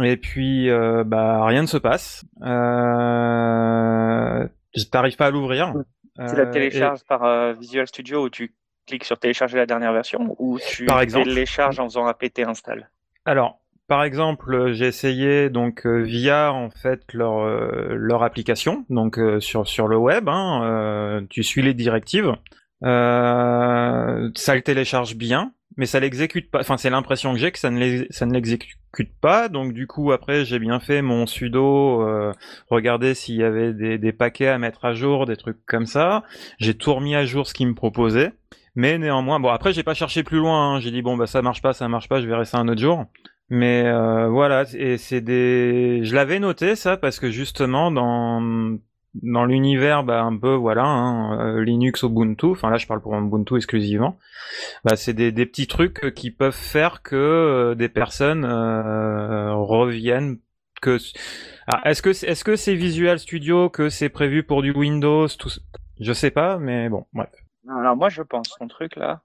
et puis, euh, bah, rien ne se passe. Euh, T'arrives pas à l'ouvrir. Tu la euh, télécharges par euh, Visual Studio où tu cliques sur télécharger la dernière version ou tu par exemple, télécharges en faisant apt install Alors, par exemple, j'ai essayé donc via en fait leur leur application, donc sur sur le web. Hein, tu suis les directives. ça le télécharge bien, mais ça l'exécute pas. Enfin, c'est l'impression que j'ai que ça ne l'exécute pas. Donc du coup, après, j'ai bien fait mon sudo, euh, regarder s'il y avait des, des, paquets à mettre à jour, des trucs comme ça. J'ai tout remis à jour ce qu'il me proposait. Mais néanmoins, bon, après, j'ai pas cherché plus loin. Hein. J'ai dit bon, bah ça marche pas, ça marche pas, je verrai ça un autre jour. Mais euh, voilà, et c'est des. Je l'avais noté ça parce que justement dans dans l'univers bah, un peu voilà hein, euh, Linux Ubuntu enfin là je parle pour Ubuntu exclusivement. Bah, c'est des, des, petits trucs qui peuvent faire que euh, des personnes euh, reviennent que ah, est-ce que est-ce que c'est Visual Studio que c'est prévu pour du Windows tout je sais pas mais bon bref. Alors moi je pense ton truc là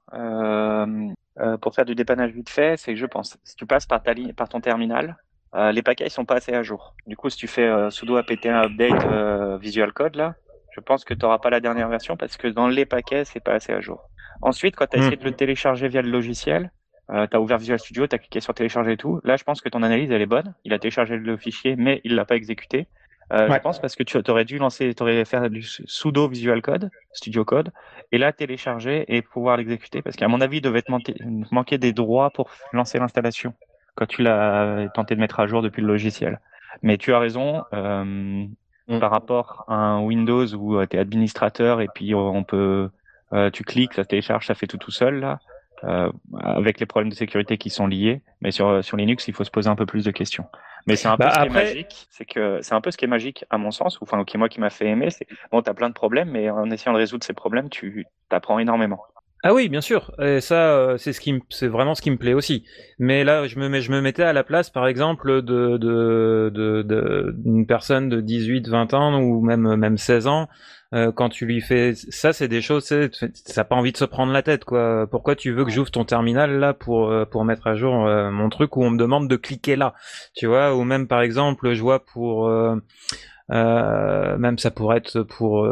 pour faire du dépannage vite fait c'est que je pense si tu passes par ta ligne par ton terminal euh, les paquets ils sont pas assez à jour. Du coup, si tu fais euh, sudo apt un update euh, visual code là, je pense que tu n'auras pas la dernière version parce que dans les paquets c'est pas assez à jour. Ensuite, quand tu as essayé de le télécharger via le logiciel, euh, tu as ouvert Visual Studio, tu as cliqué sur télécharger et tout. Là, je pense que ton analyse elle est bonne. Il a téléchargé le fichier, mais il l'a pas exécuté. Euh, Je pense parce que tu aurais dû lancer, tu aurais fait du sudo Visual Code, Studio Code, et là télécharger et pouvoir l'exécuter parce qu'à mon avis, il devait te manquer des droits pour lancer l'installation quand tu l'as tenté de mettre à jour depuis le logiciel. Mais tu as raison, euh, mm. par rapport à un Windows où euh, tu es administrateur et puis on peut, euh, tu cliques, ça télécharge, ça fait tout tout seul là, euh, avec les problèmes de sécurité qui sont liés. Mais sur, sur Linux, il faut se poser un peu plus de questions. Mais c'est un peu bah, ce qui est magique, c'est que c'est un peu ce qui est magique à mon sens, ou enfin qui moi qui m'a fait aimer, c'est bon, t'as plein de problèmes, mais en essayant de résoudre ces problèmes, tu apprends énormément. Ah oui, bien sûr. Et ça, euh, c'est ce qui, c'est vraiment ce qui me plaît aussi. Mais là, je me, mets, je me mettais à la place, par exemple, de, de, de, d'une personne de 18, 20 ans ou même, même 16 ans. Euh, quand tu lui fais ça, c'est des choses, ça n'a pas envie de se prendre la tête, quoi. Pourquoi tu veux que j'ouvre ton terminal là pour euh, pour mettre à jour mon truc où on me demande de cliquer là, tu vois? Ou même par exemple, je vois pour même ça pourrait être pour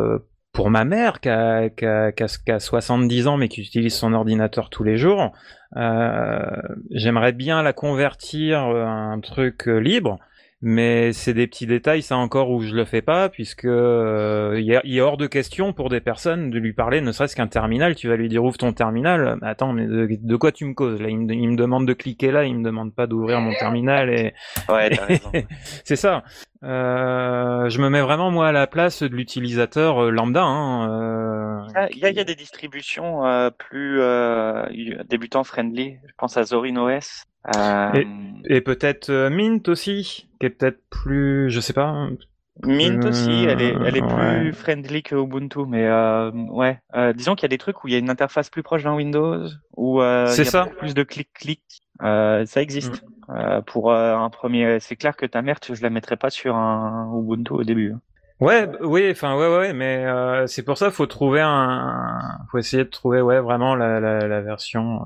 pour ma mère qui a, qui, a, qui, a, 70 ans mais qui utilise son ordinateur tous les jours, euh, j'aimerais bien la convertir à un truc euh, libre mais c'est des petits détails, ça encore où je le fais pas, puisque euh, il, est, hors de question pour des personnes de lui parler, ne serait-ce qu'un terminal. Tu vas lui dire ouvre ton terminal. Attends, mais de, quoi tu me causes là? Il me, demande de cliquer là, il me demande pas d'ouvrir mon terminal et. Ouais, c'est ça. Euh, je me mets vraiment moi à la place de l'utilisateur euh, lambda. Hein, euh... il, y a, il, y a, des distributions euh, plus débutants friendly. Je pense à Zorin OS euh, et, peut-être euh, Mint aussi, qui est peut-être plus, je sais pas. Mint aussi, elle est, elle est plus friendly que Ubuntu, mais euh, ouais. Euh, disons qu'il y a des trucs où il y a une interface plus proche d'un Windows, où euh, il y a ça. plus de clic-clic. ça existe. Mm. pour un premier, c'est clair que ta mère, je la mettrais pas sur un Ubuntu au début. Hein. Ouais, oui, enfin ouais, ouais, mais euh, c'est pour ça faut trouver un, faut essayer de trouver ouais vraiment la, la, la version.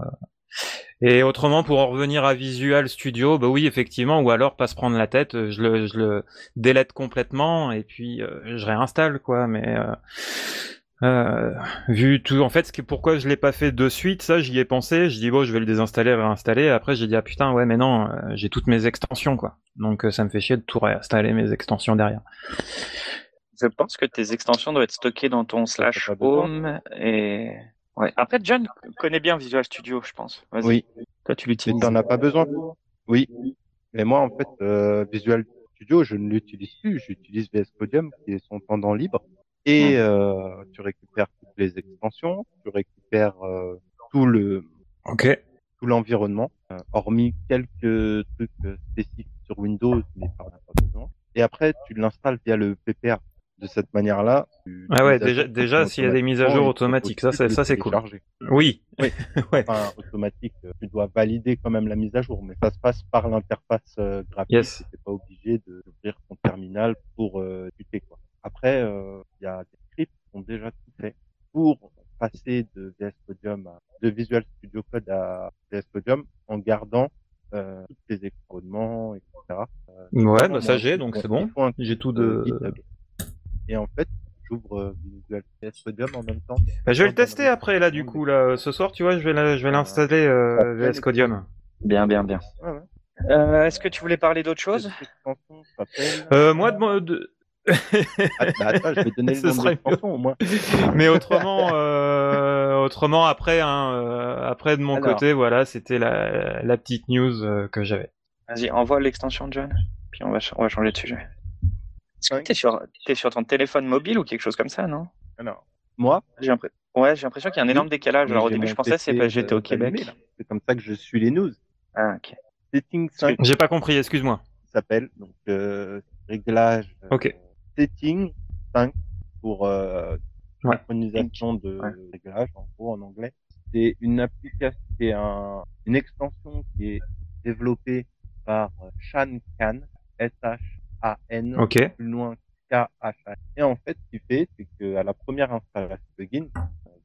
Et autrement, pour en revenir à Visual Studio, bah oui, effectivement, ou alors pas se prendre la tête, euh, je le, je le délète complètement et puis euh, je réinstalle quoi. Mais euh, euh, vu tout, en fait, ce qui- pourquoi je l'ai pas fait de suite, ça j'y ai pensé. Je dis bon, je vais le désinstaller, réinstaller. Après, j'ai dit ah putain ouais, mais non, euh, j'ai toutes mes extensions quoi. Donc euh, ça me fait chier de tout réinstaller mes extensions derrière. Je pense que tes extensions doivent être stockées dans ton slash home et ouais. Après, John connaît bien Visual Studio, je pense. Oui, Toi, tu mais l'utilises. t'en as pas besoin. Oui. Mais moi, en fait, euh, Visual Studio, je ne l'utilise plus. J'utilise VS Codium, qui est son pendant libre. Et euh, tu récupères toutes les extensions, tu récupères euh, tout le Ok. tout l'environnement, euh, hormis quelques trucs euh, spécifiques sur Windows, mais t'en as pas besoin. Et après, tu l'installes via le PPR. De cette manière-là, Ah ouais, déjà- déjà, sont s'il y a des mises à jour automatiques, ça, ça, c'est cool. Oui. Oui. ouais. Enfin, automatique, euh, tu dois valider quand même la mise à jour, mais ça se passe par l'interface euh, graphique. Yes. Tu n'es pas obligé d'ouvrir ton terminal pour euh, tuter. Quoi. Après, euh, il y a des scripts qui ont déjà tout fait pour passer de VS Codium à, de Visual Studio Code à VS Codium en gardant euh, tous les exportements, etc. Euh, Ouais, bah ça j'ai, donc c'est bon. J'ai tout euh, de. GitHub. Et en fait, j'ouvre euh, Visual VS Codium en même temps. Bah, je vais le tester après là, du coup là, ce soir, tu vois, je vais la- je vais l'installer euh, VS Codium. Bien, bien, bien. Ouais, ouais. Euh, Est-ce que tu voulais parler d'autre chose? Euh, moi de. Ah, bah, attends, je vais donner le nom de au moins. Mais autrement, euh, autrement après, hein, euh, après de mon Alors. côté, voilà, c'était la, la petite news euh, que j'avais. Vas-y, envoie l'extension, John. Puis on va, on va changer de sujet. Est-ce que Ouais. T'es sur, t'es sur ton téléphone mobile ou quelque chose comme ça, non? Alors, moi, J'ai l'impré- Ouais, j'ai l'impression qu'il y a un énorme décalage. Alors au début, je pensais que c'est PC, parce que j'étais au Québec. C'est comme ça que je suis les news. Ah, ok. Setting 5 J'ai pas compris, excuse-moi. s'appelle, donc euh, réglage euh, Ok. Setting 5 pour euh, Ouais. synchronisation de Ouais. réglage, en gros en anglais. C'est une application, c'est un, une extension qui est développée par euh, Shan Khan, Ok. plus loin K-H-A. Et en fait, ce qu'il fait, c'est que à la première installation de plugin,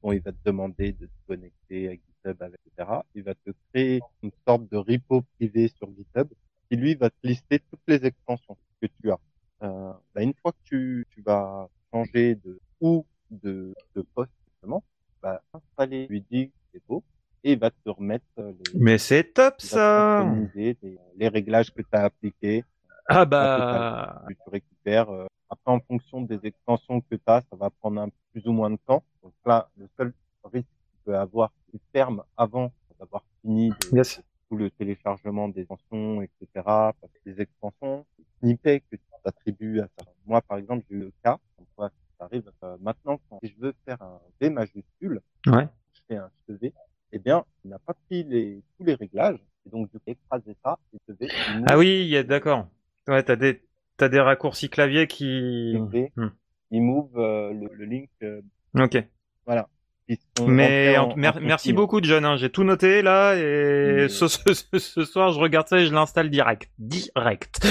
bon, il va te demander de te connecter à GitHub, etc. Il va te créer une sorte de repo privé sur GitHub qui lui va te lister toutes les extensions que tu as. Euh, bah, une fois que tu, tu vas changer de ou de, de poste justement, bah, installer, lui dit c'est beau et il va te remettre euh, les, Mais c'est top il va te ça. synchroniser les, les réglages que tu as appliqués Ah bah. que tu récupères. euh, après, en fonction des extensions que tu as, ça va prendre un plus ou moins de temps. Donc là, le seul risque que tu peux avoir, c'est fermes avant d'avoir fini de- Yes. tout le téléchargement des extensions, etc. Parce que les extensions, snippets que tu t'attribues à ça. Moi, par exemple, j'ai eu le cas, quoi ça arrive euh, maintenant, quand si je veux faire un V majuscule, Ouais. je fais un V, eh bien, il n'a pas pris les, tous les réglages. Et donc, je vais écraser ça, et move Ah oui, d'accord. Ouais, t'as des t'as des raccourcis clavier qui. V, Hmm. il move euh, le, le link, euh, Ok. voilà. Mais rentrés en- en- mer- en merci continu. beaucoup, John. hein. J'ai tout noté là et Mais- ce, ce, ce- ce soir, je regarde ça et je l'installe direct. Direct.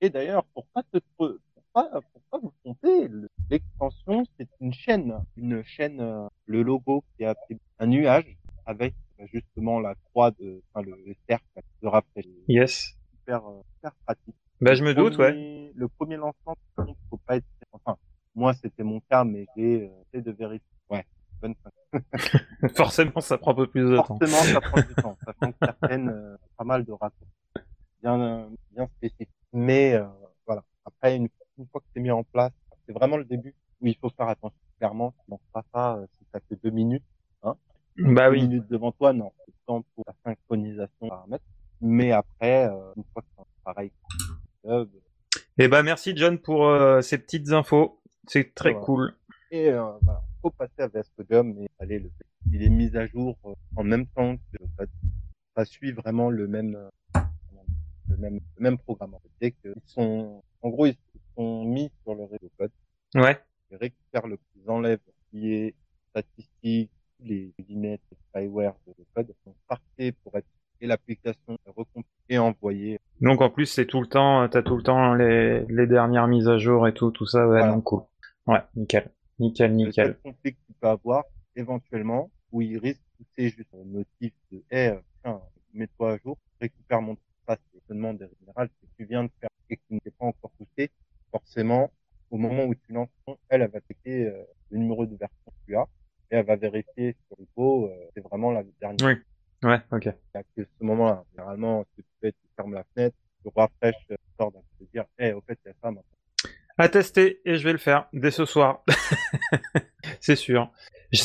Et d'ailleurs, pour pas te, pour pas, pour pas vous tromper, le- l'extension, c'est une chaîne, une chaîne, euh, le logo qui a pris un nuage avec justement la croix de, enfin, le, le cercle de rappel. Yes. Euh, super pratique. Bah, je me doute, ouais. Le premier lancement, contre, faut pas être, enfin, moi, c'était mon cas, mais j'ai, euh, essayé de vérifier. Ouais. Bonne Forcément, ça prend un peu plus de temps. Forcément, ça prend du temps, sachant que certaines, euh, pas mal de raccourcis, bien, euh, bien spécifiques. Mais euh, voilà, après, une, une fois que c'est mis en place, c'est vraiment le début où il faut faire attention. Clairement, si on pas ça, euh, si ça fait deux minutes, hein, Bah deux oui. minutes devant toi, non, c'est le temps pour la synchronisation paramètres. Mais après, euh, une fois que c'est pareil, euh, Et bah merci John pour euh, ces petites infos. C'est très Voilà. cool. Et euh, voilà, faut passer à VS Codium et aller le Il est mis à jour euh, en même temps que code. Ça suit vraiment le même, euh, le même, le même programme. En fait. Dès qu'ils sont, en gros, ils sont mis sur le réseau code. Ouais. Ils récupèrent le, ils enlèvent qui est statistique, les guillemets, les spyware de code. Donc, parfait pour être, et l'application est recompilée et envoyée. Donc en plus c'est tout le temps, t'as tout le temps les, les dernières mises à jour et tout, tout ça, ouais, Voilà. donc cool. Ouais, nickel, nickel, Le nickel. seul conflit que tu peux avoir, éventuellement, où il risque de pousser juste un motif de, eh, tiens, mets-toi à jour, récupère mon trace. Et je te demande en général, si tu viens de faire et que tu n'es pas encore poussé, forcément, au moment où tu lances, ton, elle, elle va checker euh, le numéro de version que tu as et elle va vérifier sur le pot, euh, c'est vraiment la dernière. Oui. Ouais, ok. Il y a que ce moment-là. Généralement, ce que tu fais, tu fermes la fenêtre, tu rafraîches, euh, tu sors d'un te dire, eh, au fait, il y a ça maintenant. À tester et je vais le faire dès ce soir. c'est sûr.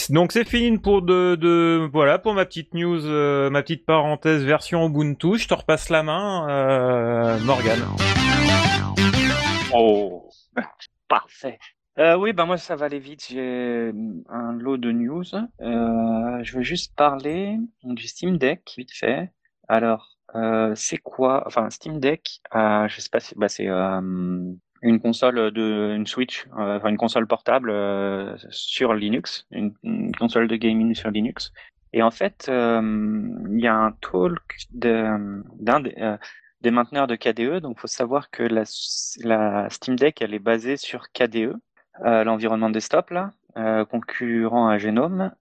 Donc c'est fini pour de, de voilà pour ma petite news, euh, ma petite parenthèse version Ubuntu. Je te repasse la main, euh, Morgan. Oh, parfait. Euh, oui, ben moi ça va aller vite. J'ai un lot de news. Euh, je veux juste parler du Steam Deck vite fait. Alors, euh, c'est quoi Enfin, Steam Deck, euh, je sais pas si bah, c'est euh, une console de une Switch, euh, enfin une console portable euh, sur Linux, une, une console de gaming sur Linux. Et en fait, il y a un talk d'un des, mainteneurs de KDE. Donc, faut savoir que la, la Steam Deck, elle est basée sur KDE, l'environnement desktop là, concurrent à Genome.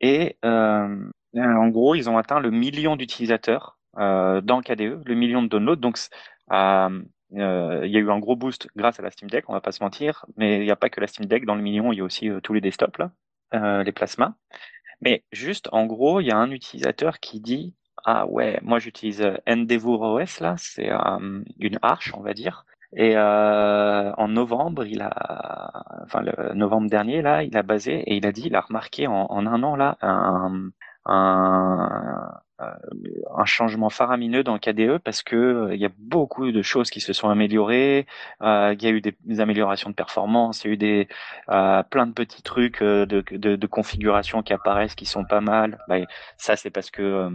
Et en gros, ils ont atteint le million d'utilisateurs dans KDE, le million de downloads. Donc, euh, euh, il y a eu un gros boost grâce à la Steam Deck, on va pas se mentir. Mais il n'y a pas que la Steam Deck dans le million, il y a aussi euh, tous les desktops là, euh, les plasmas. Mais juste, en gros, il y a un utilisateur qui dit ah ouais, moi j'utilise euh, Endeavour OS là, c'est euh, une arche, on va dire. Et euh, en novembre, il a, enfin le novembre dernier là, il a basé et il a dit, il a remarqué en, en un an là un, un, un changement faramineux dans KDE parce que euh, il y a beaucoup de choses qui se sont améliorées. Euh, il y a eu des, améliorations de performance, il y a eu des euh, plein de petits trucs de, de, de configuration qui apparaissent qui sont pas mal. Bah, ça c'est parce que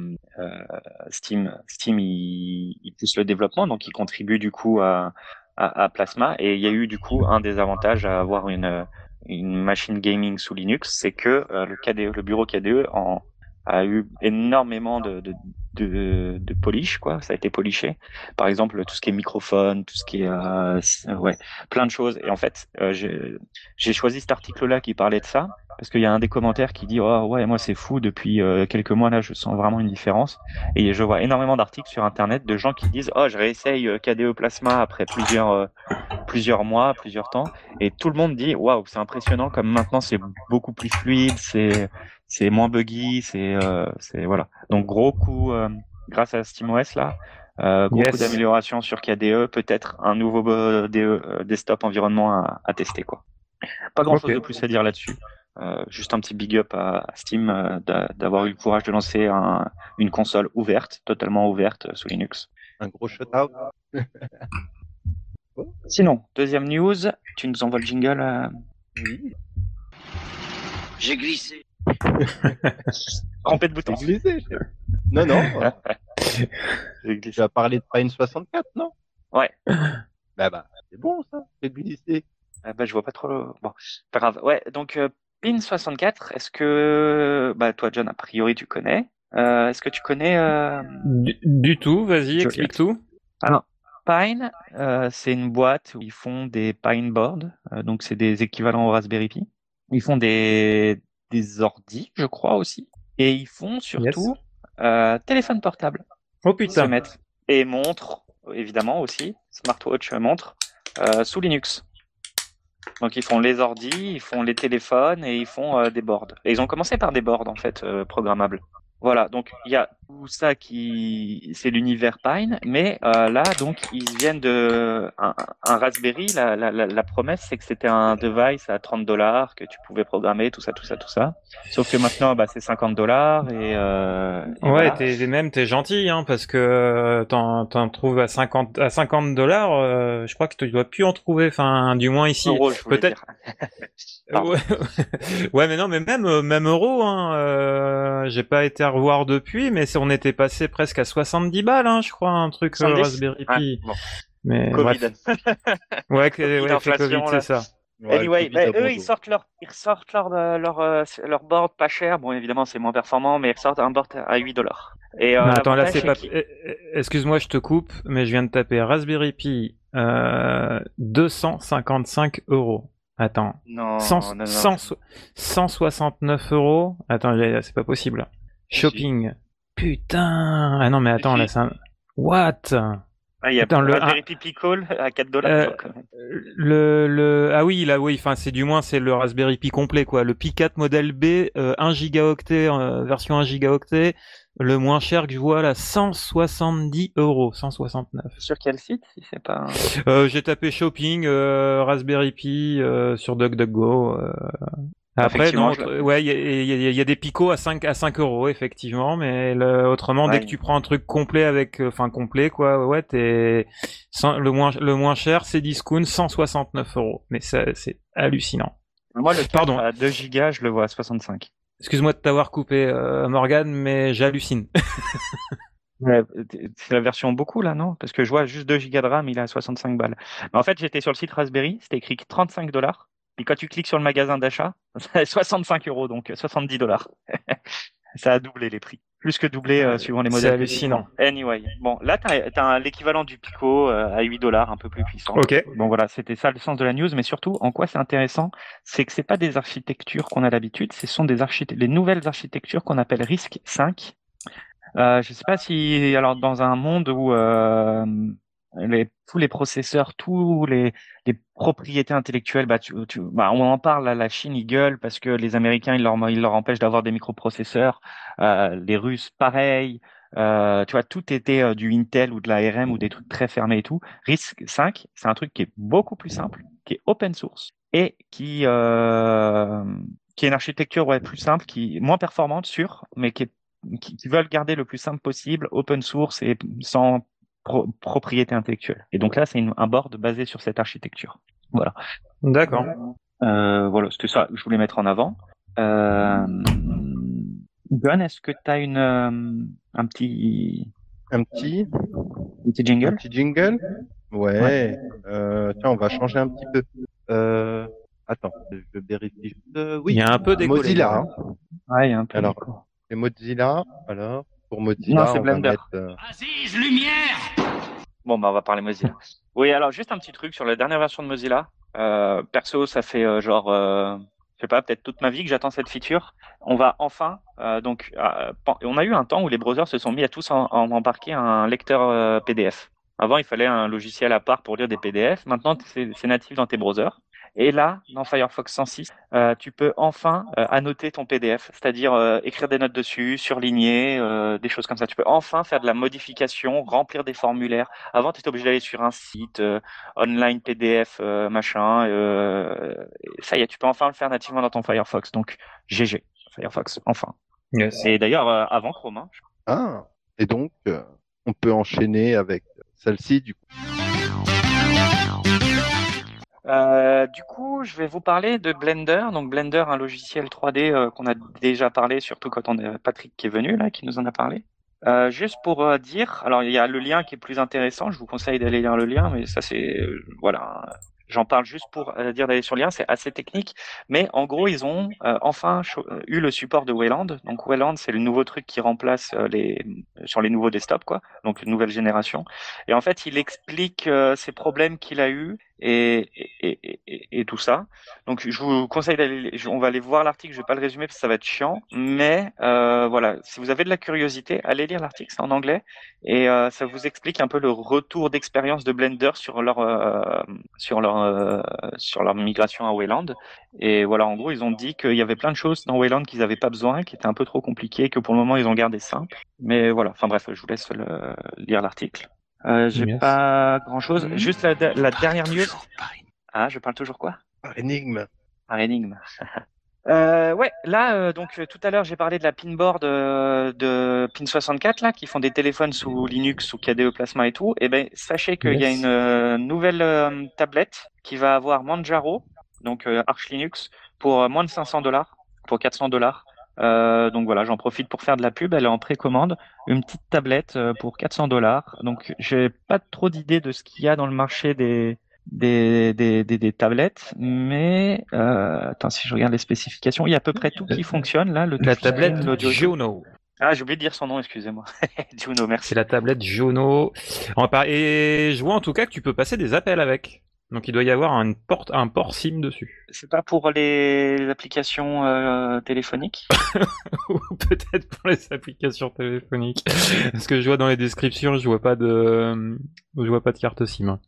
Steam, Steam il, il pousse le développement, donc il contribue du coup à, à, à Plasma. Et il y a eu du coup un des avantages à avoir une, une machine gaming sous Linux, c'est que le KDE, le bureau KDE en, a eu énormément de, de, de, de polish, quoi. Ça a été poliché. Par exemple, tout ce qui est microphone, tout ce qui est, euh, ouais, plein de choses. Et en fait, euh, j'ai choisi cet article-là qui parlait de ça parce qu'il y a un des commentaires qui dit oh ouais moi c'est fou depuis euh, quelques mois là je sens vraiment une différence et je vois énormément d'articles sur internet de gens qui disent oh je réessaye euh, KDE Plasma après plusieurs euh, plusieurs mois plusieurs temps et tout le monde dit waouh c'est impressionnant comme maintenant c'est beaucoup plus fluide c'est c'est moins buggy c'est euh, c'est voilà donc gros coup euh, grâce à SteamOS là euh, gros Yes. coup d'amélioration sur KDE peut-être un nouveau euh, DE, euh, desktop environnement à, à tester quoi pas grand chose Ok. de plus à dire là-dessus euh, juste un petit big up à, Steam euh, d'a- d'avoir eu le courage de lancer un- une console ouverte, totalement ouverte euh, sous Linux. Un gros shutout. Sinon, deuxième news, tu nous envoies le jingle. euh, Oui, J'ai glissé. Trempé de boutons. j'ai glissé. Non, non. J'ai tu as parlé de Pine 64, non? Ouais. Bah, bah, c'est bon, ça. J'ai glissé. Ah bah, je vois pas trop le... Bon, pas grave. Ouais, donc euh, Pin64, est-ce que... Bah, toi, John, a priori, tu connais? Euh, est-ce que tu connais... euh, Du, du tout, vas-y, explique tout. Pine, euh, c'est une boîte où ils font des Pine boards, euh, donc c'est des équivalents au Raspberry Pi. Ils font des des ordis, je crois aussi, et ils font surtout euh, téléphone portable, Oh putain. et montre évidemment aussi, smartwatch euh, montre euh, sous Linux. Donc ils font les ordis, ils font les téléphones et ils font euh, des boards. Et ils ont commencé par des boards en fait programmables. Voilà, donc il y a tout ça qui c'est l'univers Pine, mais euh, là donc ils viennent de un, un Raspberry. La, la, la, la promesse c'est que c'était un device à 30 dollars que tu pouvais programmer tout ça tout ça tout ça. Sauf que maintenant bah c'est 50 dollars et, euh, et Ouais, voilà. t'es même t'es gentil, hein, parce que euh, t'en t'en trouves à 50 à 50 dollars. euh, je crois que tu dois plus en trouver, enfin, du moins ici. Peut-être-. Ouais, mais non, mais même euh, même euro, hein. euh, j'ai pas été revoir depuis, mais c'est- on était passé presque à 70 balles, hein, je crois, un truc euh, 70? Raspberry Ouais, Pi. bon, Mais Covid. ouais, que, Covid, ouais, c'est ça. Ouais, anyway, bah, eux, ils sortent leur, ils sortent leur, euh, leur, euh, leur board pas cher. Bon, évidemment, c'est moins performant, mais ils sortent un board à 8 dollars. Et euh, Non, attends, là, c'est pas. eh, eh, Excuse-moi, je te coupe, mais je viens de taper Raspberry Pi euh, 255 euros. Attends. Non, 100 non, non. 100 169 euros. Attends, c'est pas possible. Shopping. Putain. Ah non, mais attends, là, c'est un. What? Ah, il y a Putain, le- Raspberry Pi Pickle à 4 dollars. Euh, le, le ah oui là oui enfin c'est du moins c'est le Raspberry Pi complet quoi le Pi 4 modèle B euh, 1 gigaoctet euh, version 1 gigaoctet le moins cher que je vois là 170 euros 169 Sur quel site, si c'est pas. euh, j'ai tapé shopping euh, Raspberry Pi euh, sur DuckDuckGo euh. Après non je ouais il y a, y y des picots à 5 à 5 euros effectivement mais le- autrement dès que tu prends un truc complet avec euh, enfin complet quoi ouais t'es le moins le moins cher c'est Discount 169 euros mais ça c'est hallucinant Moi, le 4 Pardon. à 2 gigas, je le vois à 65. excuse-moi de t'avoir coupé euh, Morgan mais j'hallucine c'est la version beaucoup là, non? Parce que je vois juste 2 gigas de RAM, il est à 65 balles. En fait, j'étais sur le site Raspberry, c'était écrit 35 dollars. Puis quand tu cliques sur le magasin d'achat, c'est 65 euros, donc 70 dollars. Ça a doublé les prix. Plus que doublé euh, suivant les C'est modèles. hallucinant. Anyway, bon, là, t'as as, l'équivalent du Pico euh, à 8 dollars, un peu plus puissant. ok Bon voilà, c'était ça le sens de la news, mais surtout, en quoi c'est intéressant, c'est que c'est pas des architectures qu'on a d'habitude, ce sont des les nouvelles architectures qu'on appelle RISC 5. Euh, je sais pas si, alors dans un monde où euh, les, tous les processeurs, tous les, les propriétés intellectuelles, bah, tu, tu- bah, on en parle à la Chine, ils gueulent parce que les Américains, ils leur, ils leur empêchent d'avoir des microprocesseurs, euh, les Russes, pareil. Euh, tu vois, tout était euh, du Intel ou de la RM ou des trucs très fermés et tout. RISC 5, c'est un truc qui est beaucoup plus simple, qui est open source et qui euh, qui est une architecture ouais plus simple, qui moins performante, sûr, mais qui est qui, qui veulent garder le plus simple possible, open source et sans pro- propriété intellectuelle. Et donc là, c'est un board basé sur cette architecture. Voilà. d'accord Euh, voilà, c'était ça que je voulais mettre en avant. Euh... Gun, est-ce que tu as une euh, un petit Un petit, un petit un jingle petit jingle? Ouais. Euh, tiens, on va changer un petit peu. Euh, attends, je vérifie. juste. Euh, oui, il y a un peu décollé Mozilla. hein. Ouais, il y a un peu. Alors. C'est Mozilla. Alors, pour Mozilla, Non, c'est on va Blender. mettre. euh, Aziz, lumière Bon, bah, on va parler Mozilla. Oui, alors juste un petit truc sur la dernière version de Mozilla. Euh, perso, ça fait euh, genre, euh, je sais pas, peut-être toute ma vie que j'attends cette feature. On va enfin, euh, donc, euh, on a eu un temps où les browsers se sont mis à tous en, en embarquer un lecteur euh, PDF. Avant, il fallait un logiciel à part pour lire des PDF. Maintenant, c'est natif dans tes browsers. Et là, dans Firefox 106, euh, tu peux enfin euh, annoter ton PDF, c'est-à-dire euh, écrire des notes dessus, surligner, euh, des choses comme ça. Tu peux enfin faire de la modification, remplir des formulaires. Avant, tu étais obligé d'aller sur un site euh, online PDF euh, machin. Euh, ça y est, tu peux enfin le faire nativement dans ton Firefox. Donc GG Firefox, enfin. Yes. Et d'ailleurs, euh, avant Chrome. hein, Ah, et donc, euh, on peut enchaîner avec celle-ci, du coup. Euh, du coup, je vais vous parler de Blender. Donc Blender, un logiciel 3D euh, qu'on a déjà parlé, surtout quand on a Patrick qui est venu là, qui nous en a parlé. Euh, juste pour euh, dire, alors il y a le lien qui est plus intéressant. Je vous conseille d'aller lire le lien, mais ça c'est voilà. J'en parle juste pour dire d'aller sur le lien, c'est assez technique, mais en gros ils ont enfin eu le support de Wayland. Donc Wayland c'est le nouveau truc qui remplace les sur les nouveaux desktops quoi, donc une nouvelle génération. Et en fait il explique ces problèmes qu'il a eu et, tout ça. Donc je vous conseille d'aller, on va aller voir l'article. Je vais pas le résumer parce que ça va être chiant, mais euh, voilà, si vous avez de la curiosité, allez lire l'article, c'est en anglais et euh, ça vous explique un peu le retour d'expérience de Blender sur leur euh, sur leur euh, sur leur migration à Wayland. Et voilà, en gros, ils ont dit qu'il y avait plein de choses dans Wayland qu'ils n'avaient pas besoin, qui étaient un peu trop compliquées, que pour le moment ils ont gardé simple. Mais voilà, enfin bref, je vous laisse le- lire l'article. Euh, J'ai Yes. pas grand chose. Juste la, la dernière news. Ah, je parle toujours quoi? Par énigme. Par énigme. Euh, ouais, là, euh, donc euh, tout à l'heure, j'ai parlé de la pinboard euh, de Pin64 là, qui font des téléphones sous Linux, sous KDE Plasma et tout. Et ben, sachez qu'il y a une euh, nouvelle euh, tablette qui va avoir Manjaro, donc euh, Arch Linux, pour euh, moins de 500 dollars, pour 400 dollars. Euh, donc voilà, j'en profite pour faire de la pub. Elle est en précommande, une petite tablette euh, pour 400 dollars. Donc j'ai pas trop d'idée de ce qu'il y a dans le marché des des, des, des, des tablettes, mais euh, attends, si je regarde les spécifications, il y a à peu près tout qui fonctionne là. Le La tablette Juno. Ah, j'ai oublié de dire son nom, excusez-moi. Juno, merci. C'est la tablette Juno. On va par- Et je vois en tout cas que tu peux passer des appels avec. Donc il doit y avoir un, porte, un port SIM dessus. C'est pas pour les, applications euh, téléphoniques? Ou peut-être pour les applications téléphoniques. Parce que je vois dans les descriptions, je vois pas de, je vois pas de carte SIM.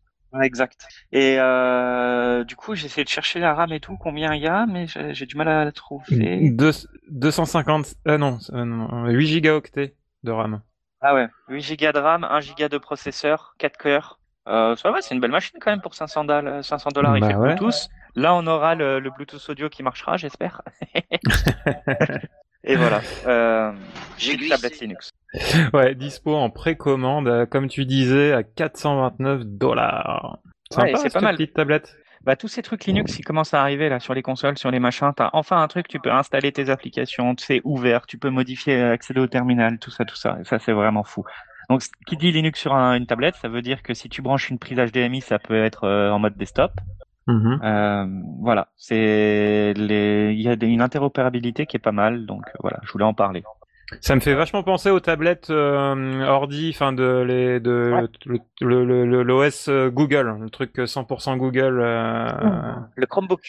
Exact. Et euh, du coup, j'ai essayé de chercher la RAM et tout, combien il y a, mais j'ai du mal à la trouver. Deux- 250, ah non, euh, non, 8 gigaoctets de RAM. Ah ouais, 8 Go de RAM, 1 Go de processeur, 4 cœurs. Euh, ça va, c'est une belle machine quand même pour 500 dollars. 500 dollars, il Bah fait ouais. Bluetooth. Là, on aura le, le Bluetooth audio qui marchera, j'espère. et voilà. Euh, J'ai une tablette Linux. Ouais, dispo en précommande, euh, comme tu disais, à 429 dollars. Ouais, c'est pas mal. petite tablette. Bah, tous ces trucs Linux, ils commencent à arriver là sur les consoles, sur les machins. T'as enfin un truc, tu peux installer tes applications, c'est ouvert, tu peux modifier, accéder au terminal, tout ça, tout ça. Et ça, c'est vraiment fou. Donc, qui dit Linux sur un- une tablette, ça veut dire que si tu branches une prise HDMI, ça peut être euh, en mode desktop. Mhm. Euh, voilà, c'est les, il y a une interopérabilité qui est pas mal, donc euh, voilà, je voulais en parler. Ça me fait vachement penser aux tablettes euh, ordi, enfin de les de Ouais. le- le- le- le- l'OS Google, le truc euh, 100% Google. euh, Le Chromebook.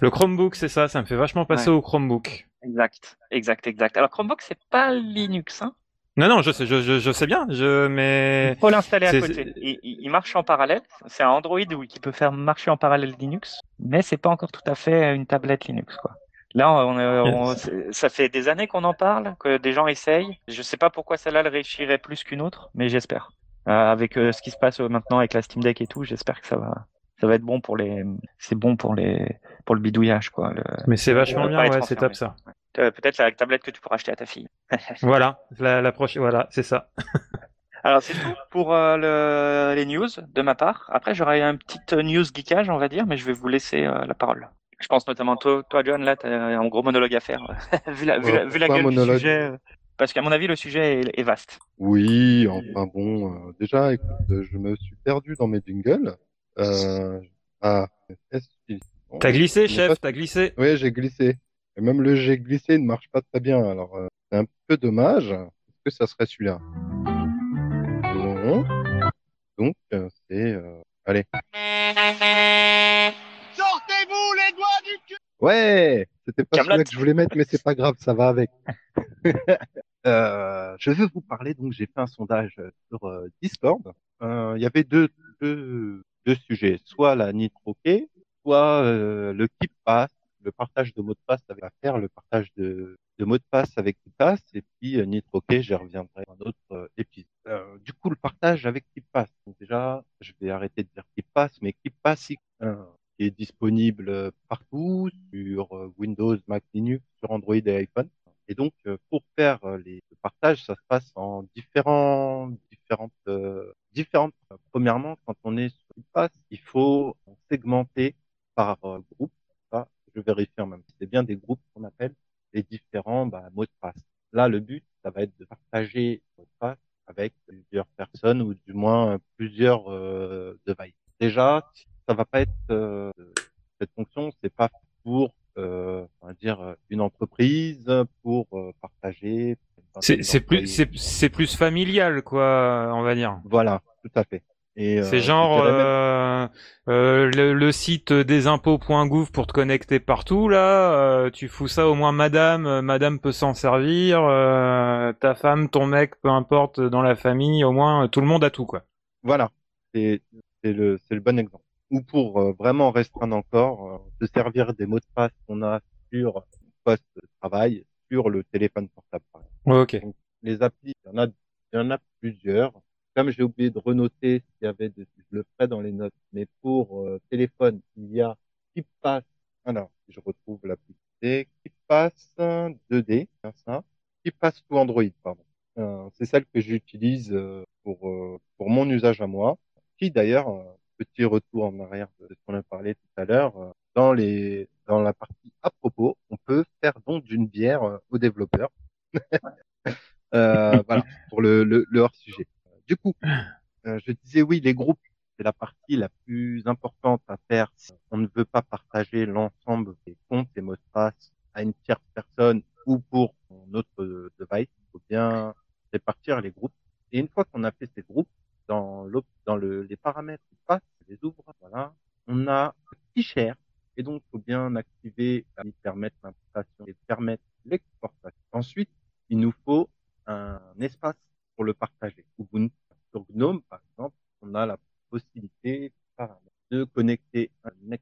Le Chromebook, c'est ça. Ça me fait vachement passer au Chromebook. Exact, exact, exact. Alors Chromebook, c'est pas Linux, hein. Non, non, je sais, je, je, je sais bien. Je mais Il faut l'installer à côté. Il, il- marche en parallèle. C'est un Android oui, qui peut faire marcher en parallèle Linux, mais c'est pas encore tout à fait une tablette Linux, quoi. Là, on, on- Yes. ça fait des années qu'on en parle, que des gens essayent. Je sais pas pourquoi celle-là elle réussirait plus qu'une autre, mais j'espère. Euh, avec euh, ce qui se passe euh, maintenant avec la Steam Deck et tout, j'espère que ça va, ça va être bon pour les, c'est bon pour les, pour le bidouillage, quoi. Le- mais c'est vachement bien. Ouais, c'est top ça. Peut-être la tablette que tu pourras acheter à ta fille. Voilà, la, la prochaine, voilà, c'est ça. Alors c'est tout pour euh, le- les news de ma part. Après j'aurai un petit euh, news geekage on va dire, mais je vais vous laisser euh, la parole. Je pense notamment toi, toi John, là tu as un gros monologue à faire vu la, vu la, vu la Pourquoi gueule monologue du sujet. Parce qu'à mon avis le sujet est, est vaste. Oui, enfin bon, euh, déjà, écoute, je me suis perdu dans mes jingles. Euh, ah, T'as glissé, chef, t'as glissé. Oui, j'ai glissé. Et même le j'ai glissé ne marche pas très bien. Alors, euh, c'est un peu dommage. Est-ce que ça serait celui-là? Non. Donc, euh, c'est... euh, Allez. Sortez-vous les doigts du cul Ouais, c'était pas celui-là que je voulais mettre, mais c'est pas grave, ça va avec. Euh, je veux vous parler, donc j'ai fait un sondage sur euh, Discord. Euh, Il y avait deux, deux, deux sujets, soit la nitroquée, soit euh, le keep pass, le partage de mots de passe avec faire, le partage de, mots de passe avec KeePass, et puis euh, nitroquée, j'y reviendrai dans un autre euh, épisode. Euh, du coup, le partage avec KeePass. Donc déjà, je vais arrêter de dire KeePass, mais KeePass, euh, qui est disponible euh, partout sur Windows, Mac, Linux, sur Android et iPhone. Et donc, pour faire les le partage, ça se passe en différents, différentes, euh, différentes. Premièrement, quand on est sur passe, il faut segmenter par groupe. Je vérifie en même temps. C'est bien des groupes qu'on appelle les différents bah, mots de passe. Là, le but, ça va être de partager le mot de passe avec plusieurs personnes ou du moins euh, plusieurs euh, devices. Déjà, ça va pas être euh, cette fonction, c'est pas pour euh, on va dire une entreprise pour euh, partager. C'est plus, c'est plus familial, quoi, on va dire. Voilà, tout à fait. Euh, C'est genre même- euh, euh, le, le site desimpôts.gouv pour te connecter partout là. euh, tu fous ça au moins madame, madame peut s'en servir. euh, ta femme, ton mec, peu importe dans la famille, au moins tout le monde a tout quoi. Voilà, c'est c'est le le bon exemple. Ou pour euh, vraiment restreindre encore, euh, se servir des mots de passe qu'on a sur le poste de travail, sur le téléphone portable. Ok. Les applis, il y en a, il y en a plusieurs. Comme j'ai oublié de renoter s'il y avait, des, je le ferai dans les notes. Mais pour euh, téléphone, il y a qui passe. Alors, je retrouve l'appli, qui passe 2D, c'est ça. Qui passe tout Android, pardon. Euh, c'est celle que j'utilise euh, pour euh, pour mon usage à moi. Qui d'ailleurs, euh, petit retour en arrière de ce qu'on a parlé tout à l'heure, dans les dans la partie à propos, on peut faire don d'une bière aux développeurs. Euh, voilà, pour le, le, le hors-sujet. Du coup, euh, je disais oui, les groupes, c'est la partie la plus importante à faire si on ne veut pas partager l'ensemble des comptes et mots de passe à une tierce personne ou pour notre device. Il faut bien répartir les groupes. Et une fois qu'on a fait ces groupes, dans, dans le, les paramètres de passe, les ouvre, voilà, on a share et donc il faut bien activer, et permettre l'importation et permettre l'exportation. Ensuite, il nous faut un espace pour le partager. Ubuntu, sur GNOME, par exemple, on a la possibilité de connecter un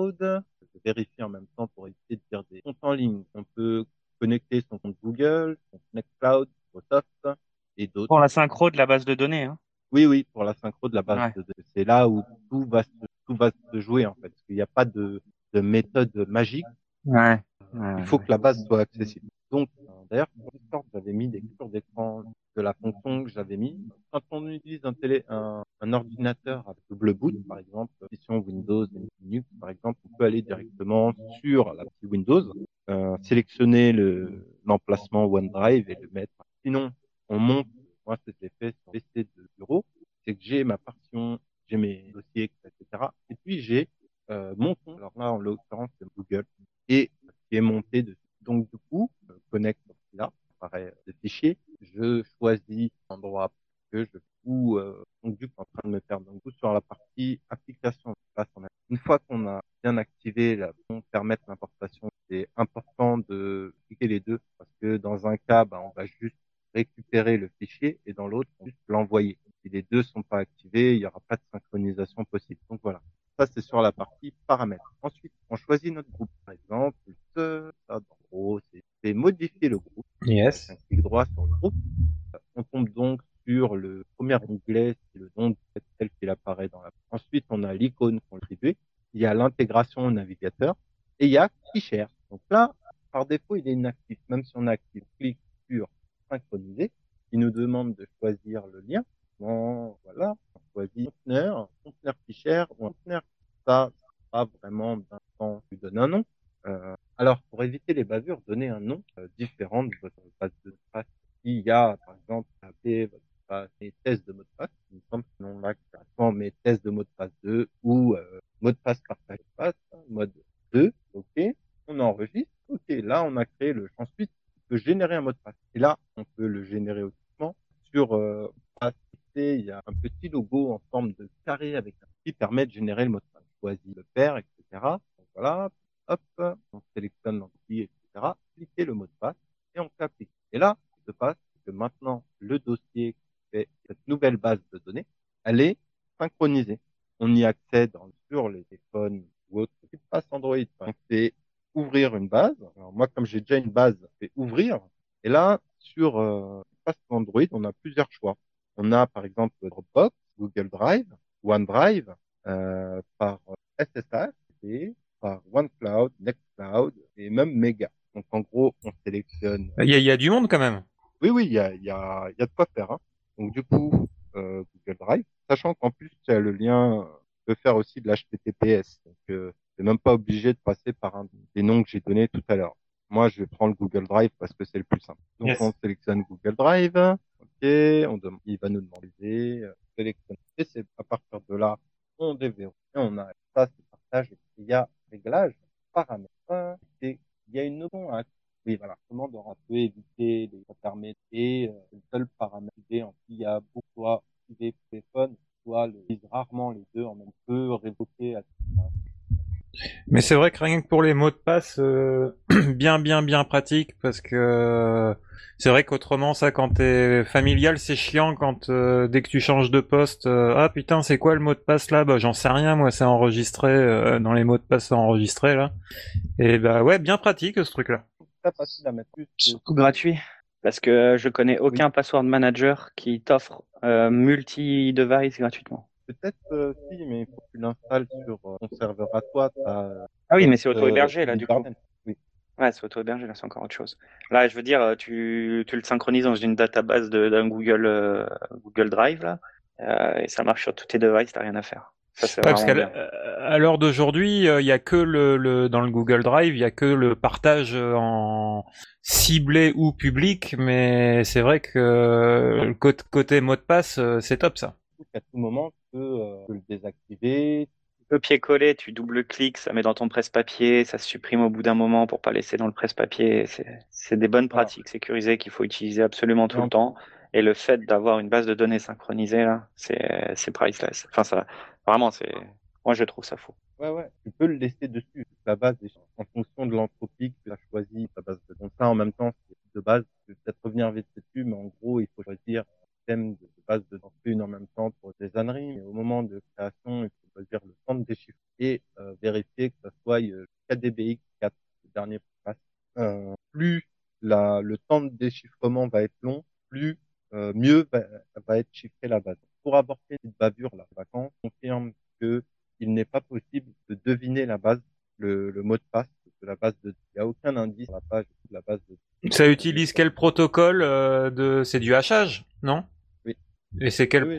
Nextcloud. Je vérifie en même temps pour éviter de dire des comptes en ligne. On peut connecter son compte Google, son Nextcloud, Microsoft et d'autres. Pour la synchro de la base de données. Hein. Oui, oui, pour la synchro de la base de données. C'est là où tout va se, tout va se jouer en fait, parce qu'il n'y a pas de, de méthode magique. Ouais. Il faut que la base soit accessible. Donc, d'ailleurs, pour j'avais mis des captures d'écran de la fonction que j'avais mis. Quand on utilise un télé, un, un ordinateur avec double boot, par exemple, position Windows Par exemple, on peut aller directement sur la petite Windows, euh, sélectionner le, l'emplacement OneDrive et le mettre. Sinon, on monte, moi, c'était fait sur PC de bureau, c'est que j'ai ma partition, j'ai mes dossiers, etc. Et puis, j'ai euh, mon compte. Alors là, en l'occurrence, c'est Google et qui est monté dessus. Donc, du coup, je connecte là, apparaît le fichier. Je choisis l'endroit que je ou euh, donc du coup en train de me perdre. Donc sur la partie application, une fois qu'on a bien activé la on permettre l'importation, c'est important de cliquer les deux parce que dans un cas, bah, on va juste récupérer le fichier et dans l'autre, juste l'envoyer. Si les deux sont pas activés, il n'y aura pas de synchronisation possible. Donc voilà. Ça, c'est sur la partie paramètres. Ensuite, on choisit notre groupe. Par exemple, ça, en gros, c'est modifier le groupe. Yes. Un clic droit sur le groupe. On tombe donc sur le premier onglet, c'est le nom tel qu'il apparaît dans la. Ensuite, on a l'icône contribuer. Il y a l'intégration au navigateur et il y a Fichère. Donc là, par défaut, il est inactif. Même si on active, clique sur synchroniser, il nous demande de choisir le lien. Bon, voilà, on choisit conteneur, conteneur fichier ou un conteneur. Ça, pas vraiment d'un temps, lui donne un nom. Euh, alors, pour éviter les bavures, donnez un nom euh, différent de votre base de passe. Il y a, par exemple, appelé votre passe, de mot de passe, il me semble que non là, mes tests de mot de passe 2 ou euh, mot de passe partage de passe, mode 2, ok, on enregistre, ok, là, on a créé le champ suite générer un mot de passe. Et là, on peut le générer automatiquement. Sur euh, il y a un petit logo en forme de carré avec un qui permet de générer le mot de passe. On choisit le père, etc. Donc voilà, hop, on sélectionne l'entité, etc. Cliquez le mot de passe et on applique. Et là, ce qui se passe, c'est que maintenant, le dossier qui fait cette nouvelle base de données, elle est synchronisée. On y accède sur les téléphones ou autres qui Android. C'est ouvrir une base. Moi, comme j'ai déjà une base, je vais ouvrir. Et là, sur euh, Android, on a plusieurs choix. On a par exemple Dropbox, Google Drive, OneDrive, euh, par SSH et par OneCloud, Nextcloud et même Mega. Donc en gros, on sélectionne. Il y a, il y a du monde quand même. Oui, oui, il y a, il y a, il y a de quoi faire. Hein. Donc du coup, euh, Google Drive, sachant qu'en plus, tu as le lien peut faire aussi de l'HTTPS. Donc euh, c'est même pas obligé de passer par un des noms que j'ai donnés tout à l'heure. Moi, je vais prendre Google Drive parce que c'est le plus simple. Donc, on sélectionne Google Drive. OK. On demande, il va nous demander, euh, sélectionner. Et c'est à partir de là, on déverrouille. On a ça, c'est partage. Il y a réglage, paramètres. Et il y a une notion à oui, voilà. Comment on peut éviter les paramètres et euh, le seul paramètre en il y a beaucoup de téléphone, soit le, rarement les deux en même à mais c'est vrai que rien que pour les mots de passe, euh, bien bien bien pratique parce que c'est vrai qu'autrement ça quand t'es familial c'est chiant quand euh, dès que tu changes de poste euh, ah putain c'est quoi le mot de passe là? Bah j'en sais rien moi c'est enregistré dans les mots de passe enregistrés là et bah ouais bien pratique ce truc là. facile à mettre surtout gratuit parce que je connais aucun password manager qui t'offre multi device gratuitement. Peut-être euh, si, mais il faut que tu l'installes sur euh, ton serveur à toi. ah oui, mais c'est auto-hébergé là, du coup. Oui. Ouais, c'est auto-hébergé là, c'est encore autre chose. Là, je veux dire, tu, tu le synchronises dans une database d'un Google, euh, Google Drive là, et ça marche sur tous tes devices, t'as rien à faire. Ça, parce qu'à l'heure d'aujourd'hui, il y a que le, le, dans le Google Drive, il y a que le partage en ciblé ou public, mais c'est vrai que côté, côté mot de passe, c'est top ça surtout qu'à tout moment, tu peux, euh, tu peux le désactiver. Copier-coller, tu double-cliques, ça met dans ton presse-papier, ça se supprime au bout d'un moment pour pas laisser dans le presse-papier. C'est- des bonnes Voilà. pratiques sécurisées qu'il faut utiliser absolument tout le temps. Et le fait d'avoir une base de données synchronisée, là, c'est priceless. Enfin, ça, vraiment, c'est, moi, je trouve ça fou. Ouais, ouais, tu peux le laisser dessus. La base, est en fonction de l'entropie que tu as choisi, ta base de Donc ça, en même temps, c'est de base. Je vais peut-être revenir vite dessus, mais en gros, il faut choisir thème de base de une en même temps pour des âneries. Mais au moment de création, il faut choisir le temps de déchiffrer et euh, vérifier que ça soit euh, KDBX 4, le dernier passe. Euh, plus la, le temps de déchiffrement va être long, plus euh, mieux va, va être chiffré la base. Pour aborder cette bavure, la vacances, confirme que il n'est pas possible de deviner la base, le, le mot de passe de la base de. Il n'y a aucun indice sur la page de la base de. Ça utilise quel protocole euh, de C'est du hachage, non? Et c'est quel Oui,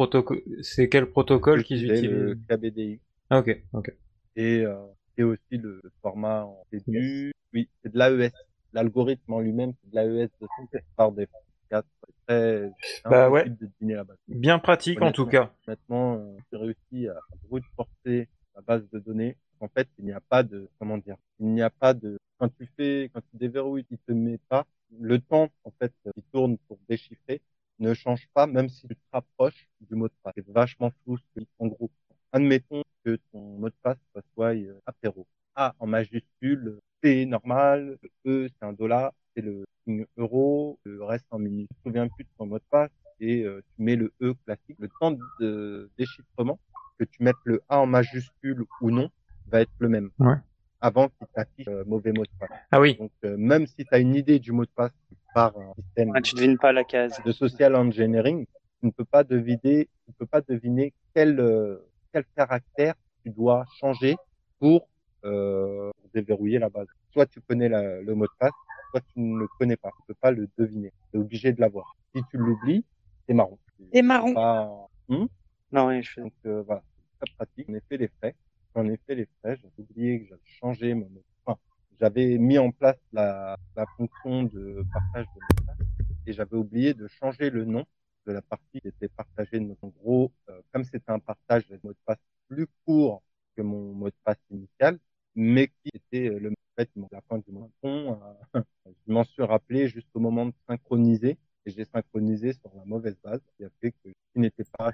quel protocole qu'ils le utilisent? KBDI Ah, Ok, ok. et, euh, et aussi le, le format en du. Oui, c'est de l'AES. L'algorithme en lui-même, c'est de l'AES de par des 4. C'est très Bah ouais. impossible de deviner la base. Bien pratique en tout cas. Honnêtement, euh, j'ai réussi à brute forcer la base de données. En fait, il n'y a pas de, comment dire, il n'y a pas de, quand tu fais, quand tu déverrouilles, il te met pas, le temps, en fait, qui tourne pour déchiffrer ne change pas, même si tu te rapproches du mot de passe. C'est vachement flou, en gros. Admettons que ton mot de passe soit euh, apéro. A en majuscule, P normal, E c'est un dollar, c'est le signe euro, le reste en minutes. Tu te souviens plus de ton mot de passe et euh, tu mets le E classique. Le temps de déchiffrement, que tu mettes le A en majuscule ou non, va être le même. Avant qu'il t'affiche euh, mauvais mot de passe. Ah oui. Donc euh, même si tu as une idée du mot de passe par un système Ouais, tu devines pas la case. de social engineering, tu ne peux pas deviner, tu ne peux pas deviner quel euh, quel caractère tu dois changer pour, euh, déverrouiller la base. Soit tu connais la- le mot de passe, soit tu ne le connais pas. Tu peux pas le deviner. Tu es obligé de l'avoir. Si tu l'oublies, c'est marron. C'est marron. Pas... Hmm? Non, oui, je fais. donc euh, voilà, c'est très pratique. Ai fait les frais. Ai fait les frais. J'ai oublié que j'avais changé mon enfin, j'avais mis en place la, la fonction de partage de mot de passe et j'avais oublié de changer le nom de la partie qui était partagée de En gros, euh, comme c'était un partage de mot de passe plus court que mon mot de passe initial, mais qui était le en fait, la fin du mot. Bon, euh, je m'en suis rappelé juste au moment de synchroniser et j'ai synchronisé sur la mauvaise base qui a fait que je n'étais pas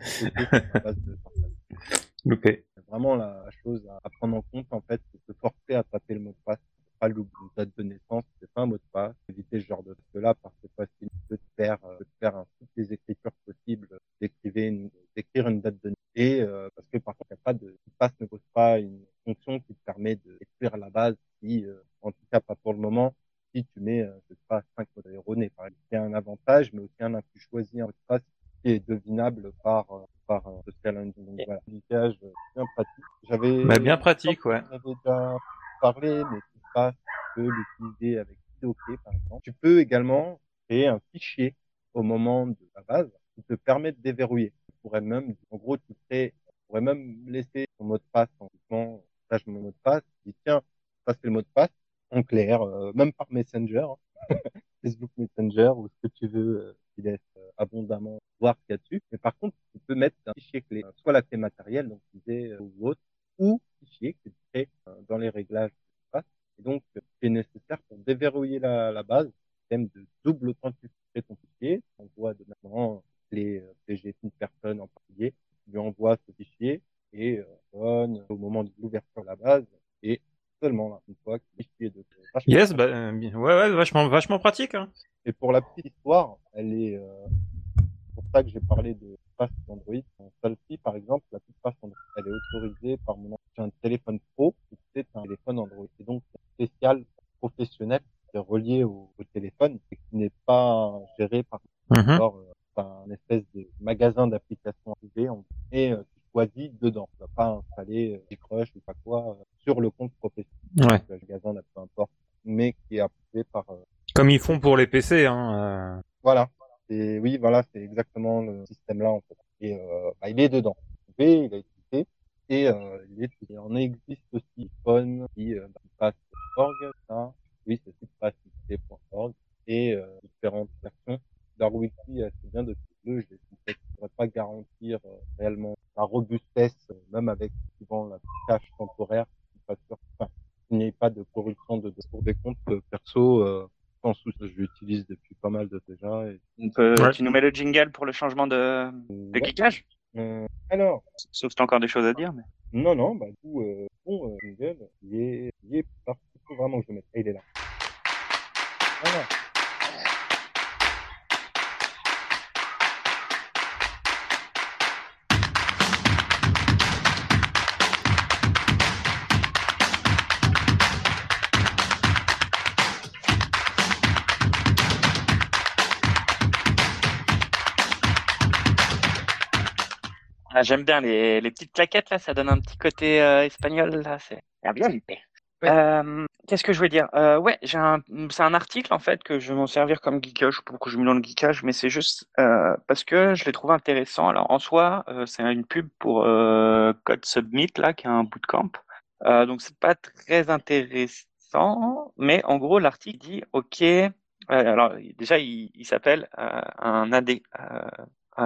la base de partage. Loupé. Vraiment la chose à, prendre en compte, en fait, c'est se forcer à taper le mot de passe. Pas l'oublier. Date de naissance, c'est pas un mot de passe. Éviter ce genre de parce que fois-ci, tu peux te faire, euh, te faire toutes les écritures possibles, d'écrire une, d'écrire une date de naissance. Et, euh, parce que par contre, il a pas de, passe ne pose pas une fonction qui te permet d'écrire la base si, euh, en tout cas, pas pour le moment, si tu mets, euh, je sais pas, 5 mots erronés, par exemple. C'est un avantage, mais aussi un a pu choisir un mot passe qui est devinable par, euh, par euh, social engine. Donc voilà, euh, bien pratique. J'avais Bah, bien pratique, ouais. J'avais déjà parlé, mais tu pas, peux l'utiliser avec IDOK, par exemple. Tu peux également créer un fichier au moment de la base qui te permet de déverrouiller. Tu pourrais même, en gros, tu crées, tu pourrais même laisser ton mot de passe en disant, là, je mon mot de passe, tu dis, tiens, ça c'est le mot de passe, en clair, euh, même par Messenger, hein. Facebook Messenger ou ce que tu veux, euh, euh, abondamment voir ce qu'il y a dessus. Mais par contre, tu peux mettre un fichier clé, euh, soit la clé matérielle, donc disais, euh, ou autre, ou fichier que tu crées euh, dans les réglages. Et donc, euh, c'est nécessaire pour déverrouiller la, la base, système de double authentifier ton fichier. On voit de maintenant les euh, PG d'une personne en particulier, lui envoies ce fichier et euh, donne au moment de l'ouverture de la base et seulement là, une fois de vachement Yes, bah, euh, ouais, ouais, vachement, vachement pratique. Hein. et pour la petite histoire, elle est euh, c'est pour ça que j'ai parlé de passe Android. Celle-ci, par exemple, la petite passe Android, elle est autorisée par mon ancien téléphone pro, c'est un téléphone Android. Et donc, c'est spécial, professionnel, qui est relié au, au téléphone et qui n'est pas géré par alors, euh, c'est un espèce de magasin d'applications privé on- et euh, tu choisis dedans. Tu vas pas installer euh, Crush ou pas quoi euh, sur le compte professionnel. Ouais. Là, peu importe, mais qui est approuvé par euh, Comme ils font pour les PC. Hein, voilà. Et oui, voilà, c'est exactement le système là en fait. Et bah, il est dedans. Il est, il a été et euh, il, est, il en existe aussi iPhone qui euh, bah, passe org, ça. Oui, c'est passivité.org et euh, différentes versions. Leur wiki, euh, c'est bien de le, je ne pourrais pas garantir sa robustesse, euh, même avec souvent la cache temporaire, enfin, il n'y ait pas de corruption de, de des comptes euh, perso. Euh, sans souci, je l'utilise depuis pas mal de déjà. Et... Tu nous mets le jingle pour le changement de, de ouais. Euh, alors. Sauf si tu as encore des choses à dire. Mais... Non, non, bah, du coup, euh, bon, jingle, il est, il est parti. Vraiment que je le mette. Il est là. Voilà. Ah, J'aime bien les, les petites claquettes là, ça donne un petit côté euh, espagnol là. C'est Ah, bien. Ouais. Euh, Qu'est-ce que je voulais dire? Euh, Ouais, j'ai c'est un article en fait que je vais m'en servir comme geekage pour que je me donne le geekage, mais c'est juste parce que je l'ai trouvé intéressant. Alors en soi, c'est une pub pour Code Submit là, qui est un bootcamp. Donc c'est pas très intéressant, mais en gros l'article dit OK. alors déjà il, il s'appelle un, un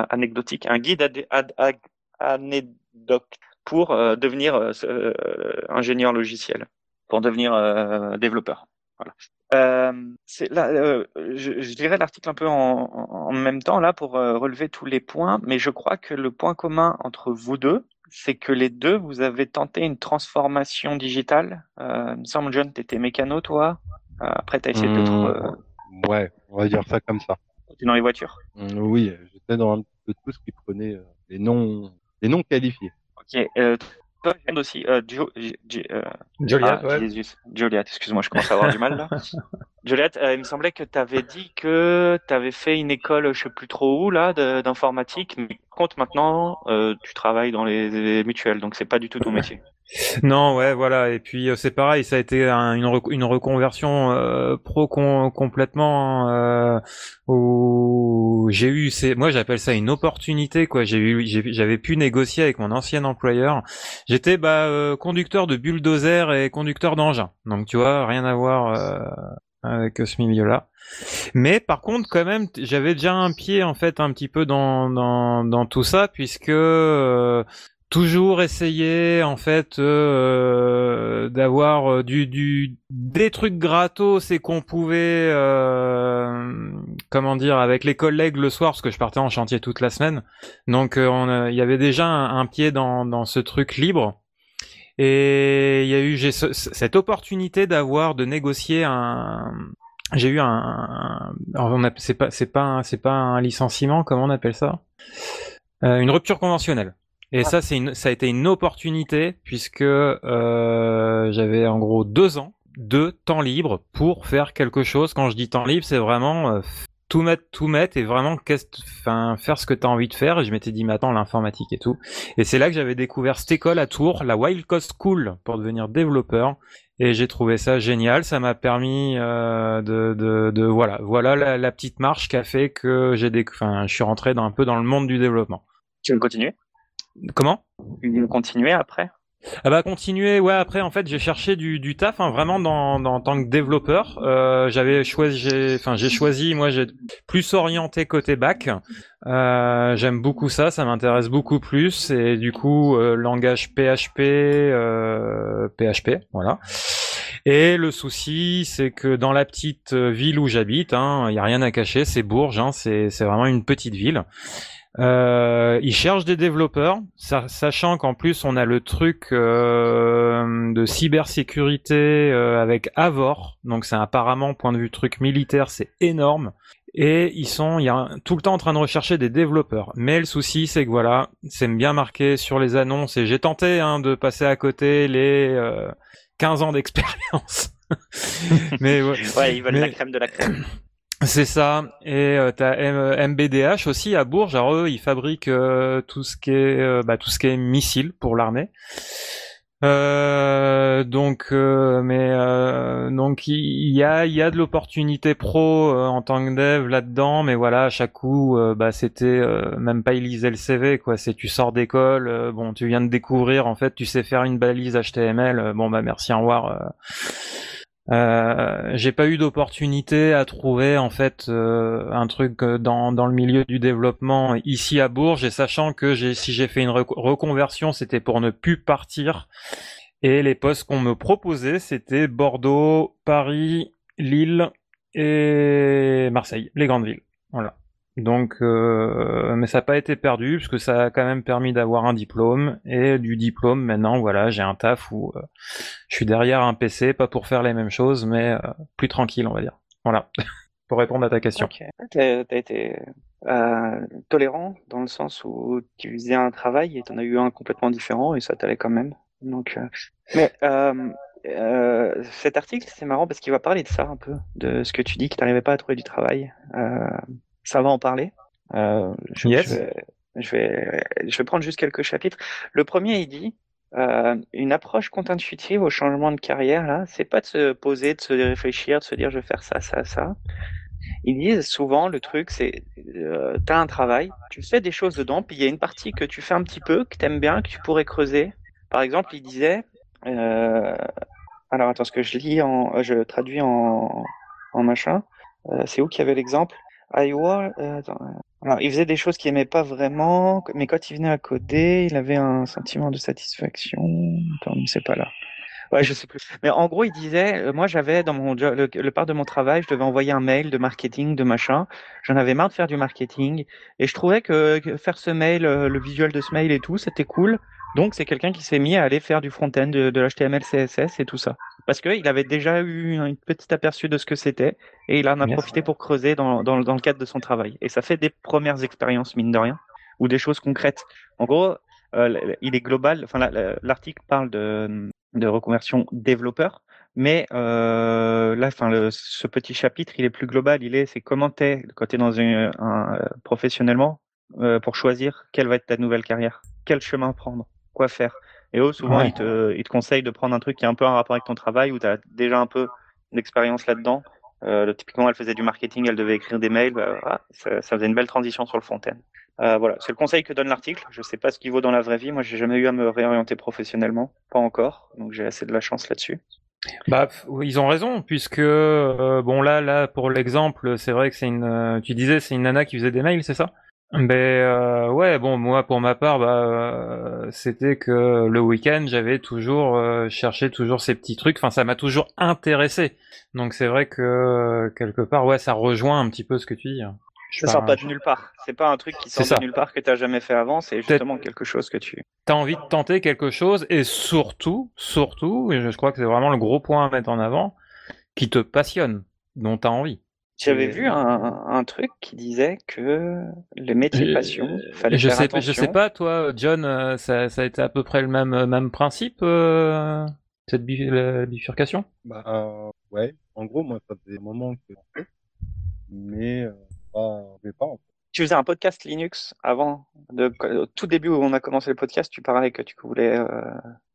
anecdotique, un guide adé- ad- ad- anecdote pour euh, devenir euh, euh, ingénieur logiciel, pour devenir euh, développeur. Voilà. Euh, c'est là, euh, je, je dirais l'article un peu en, même temps là pour euh, relever tous les points, mais je crois que le point commun entre vous deux, c'est que les deux vous avez tenté une transformation digitale. Euh, il me semble John, t'étais mécano toi. Euh, après t'as essayé d'autres, euh, Mmh, Ouais, on va dire ça comme ça. t'es dans les voitures. Mmh, Oui, j'étais dans un petit peu tout ce qui prenait euh, les noms, les noms qualifiés. Ok. Euh, toi aussi. Euh, euh, Ah, ouais. Jésus. Joliette, excuse-moi, je commence à avoir du mal là. Joliette, euh, il me semblait que tu avais dit que tu avais fait une école, je sais plus trop où là, de- d'informatique, mais par contre maintenant, euh, tu travailles dans les, les mutuelles, donc c'est pas du tout ton métier. Non, ouais, voilà. Et puis euh, c'est pareil, ça a été un- une, une reconversion euh, pro com- complètement euh, où j'ai eu, c'est, moi j'appelle ça une opportunité quoi. J'ai eu, j'avais pu négocier avec mon ancien employeur. J'étais bah euh, conducteur de bulldozer et conducteur d'engin. Donc tu vois, rien à voir euh, avec ce milieu-là. Mais par contre, quand même, j'avais déjà un pied en fait un petit peu dans dans, dans tout ça puisque euh, toujours essayer en fait euh, d'avoir euh, du du des trucs gratos et qu'on pouvait euh, comment dire avec les collègues le soir parce que je partais en chantier toute la semaine. Donc euh, il y avait déjà un, pied dans dans ce truc libre. Et il y a eu cette opportunité d'avoir de négocier un j'ai eu un, un- c'est pas c'est pas c'est pas un licenciement comment on appelle ça? Euh, une rupture conventionnelle et ça, c'est une, ça a été une opportunité puisque euh, j'avais en gros deux ans de temps libre pour faire quelque chose. Quand je dis temps libre, c'est vraiment euh, tout mettre, tout mettre et vraiment enfin, faire ce que tu as envie de faire. Et je m'étais dit, mais attends, l'informatique et tout. Et c'est là que j'avais découvert cette école à Tours, la Wild Coast School, pour devenir développeur. Et j'ai trouvé ça génial. Ça m'a permis euh, de, de, de, voilà, voilà la, la petite marche qui a fait que j'ai, enfin, je suis rentré dans un peu dans le monde du développement. Tu veux continuer? Comment? Tu veux continuer après? Ah bah continuer, ouais. Après, en fait, j'ai cherché du, du taf, hein, vraiment dans, dans en tant que développeur. Euh, j'avais choisi, j'ai, enfin, j'ai choisi, moi, j'ai plus orienté côté bac. Euh, j'aime beaucoup ça, ça m'intéresse beaucoup plus. Et du coup, euh, langage PHP, euh, PHP, voilà. Et le souci, c'est que dans la petite euh, ville où j'habite, hein, il y a rien à cacher, c'est Bourges, hein, c'est, c'est vraiment une petite ville. Euh, ils cherchent des développeurs, sa- sachant qu'en plus on a le truc euh, de cybersécurité euh, avec Avor, donc c'est apparemment point de vue truc militaire, c'est énorme. Et ils sont, il y a un- tout le temps en train de rechercher des développeurs. Mais le souci, c'est que voilà, c'est bien marqué sur les annonces. Et j'ai tenté hein, de passer à côté les euh, 15 ans d'expérience. Mais ouais. Ouais, ils veulent Mais- la crème de la crème. C'est ça. Et euh, t'as MBDH aussi à Bourges. Alors eux, ils fabriquent euh, tout ce qui est euh, bah, tout ce qui est missile pour l'armée. Euh, donc, euh, mais euh, donc il y a il y a de l'opportunité pro euh, en tant que dev là-dedans, mais voilà, à chaque coup, euh, bah c'était euh, même pas ils lisaient le CV quoi. C'est tu sors d'école, euh, bon, tu viens de découvrir, en fait, tu sais faire une balise HTML, euh, bon bah merci, au revoir. Euh. J'ai pas eu d'opportunité à trouver en fait euh, un truc euh, dans, dans le milieu du développement ici à Bourges et sachant que j'ai si j'ai fait une reco- reconversion c'était pour ne plus partir Et les postes qu'on me proposait, c'était Bordeaux, Paris, Lille et Marseille, les grandes villes. Voilà. Donc, euh, mais ça n'a pas été perdu parce que ça a quand même permis d'avoir un diplôme et du diplôme maintenant, voilà, j'ai un taf où euh, je suis derrière un PC, pas pour faire les mêmes choses, mais euh, plus tranquille, on va dire. Voilà, pour répondre à ta question. T'as été euh, tolérant dans le sens où tu faisais un travail et t'en as eu un complètement différent et ça t'allait quand même. Donc, euh, mais euh, cet article, c'est marrant parce qu'il va parler de ça un peu, de ce que tu dis que t'arrivais pas à trouver du travail. Euh, ça va en parler? Euh, je, Yes. je vais, je vais, je vais prendre juste quelques chapitres. Le premier, il dit. Euh, une approche contre-intuitive au changement de carrière, là, c'est pas de se poser, de se réfléchir, de se dire je vais faire ça, ça, ça. Ils disent souvent le truc, c'est euh, t'as un travail, tu fais des choses dedans, puis il y a une partie que tu fais un petit peu, que t'aimes bien, que tu pourrais creuser. Par exemple, il disait, euh, alors attends, ce que je lis en, je traduis en, en machin. Euh, c'est où qu'il y avait l'exemple? I work- euh, attends, euh, alors, il faisait des choses qu'il aimait pas vraiment, mais quand il venait à coder, il avait un sentiment de satisfaction. Attends, c'est pas là. Ouais, je sais plus. Mais en gros, il disait, euh, moi, j'avais dans mon le, le part de mon travail, je devais envoyer un mail de marketing, de machin. J'en avais marre de faire du marketing, et je trouvais que, que faire ce mail, euh, le visuel de ce mail et tout, c'était cool. Donc, c'est quelqu'un qui s'est mis à aller faire du front-end, de, de l'HTML, CSS et tout ça. Parce qu'il avait déjà eu un petit aperçu de ce que c'était, et il en a profité pour creuser dans, dans, dans le cadre de son travail. Et ça fait des premières expériences, mine de rien, ou des choses concrètes. En gros, euh, il est global, enfin, la- la- l'article parle de, de reconversion développeur, mais euh, là, enfin, le, ce petit chapitre, il est plus global. Il est, c'est comment t'es quand t'es dans une, un, professionnellement euh, pour choisir quelle va être ta nouvelle carrière, quel chemin prendre, quoi faire? Et eux, souvent, Ouais. ils te, ils te conseillent de prendre un truc qui est un peu en rapport avec ton travail, où tu as déjà un peu d'expérience là-dedans. Euh, typiquement, elle faisait du marketing, elle devait écrire des mails. bah, ça, ça faisait une belle transition sur le front-end. Euh, voilà, c'est le conseil que donne l'article. Je sais pas ce qu'il vaut dans la vraie vie. Moi, j'ai jamais eu à me réorienter professionnellement, pas encore. Donc, j'ai assez de la chance là-dessus. Bah, ils ont raison, puisque euh, bon là, là pour l'exemple, c'est vrai que c'est une. tu disais c'est une nana qui faisait des mails, c'est ça? Ben euh, ouais, bon moi pour ma part, bah euh, c'était que le week-end j'avais toujours euh, cherché toujours ces petits trucs. Enfin, ça m'a toujours intéressé. Donc c'est vrai que quelque part, ouais, ça rejoint un petit peu ce que tu dis. Je Ça sort pas de nulle part. C'est pas un truc qui sort de nulle part que t'as jamais fait avant. C'est justement quelque chose que tu. T'as envie de tenter quelque chose et surtout, surtout, et je crois que c'est vraiment le gros point à mettre en avant, qui te passionne, dont t'as envie. J'avais Et- vu un, un truc qui disait que le métier passion, fallait je faire sais, attention. je sais pas, toi, John, euh, ça, ça a été à peu près le même, même principe, euh, cette la bifurcation? Bah, euh, ouais. En gros, moi, ça faisait un moment que j'en fais, mais euh, je vais pas. En fait. Tu faisais un podcast Linux avant, de, au tout début où on a commencé le podcast, tu parlais que tu voulais euh,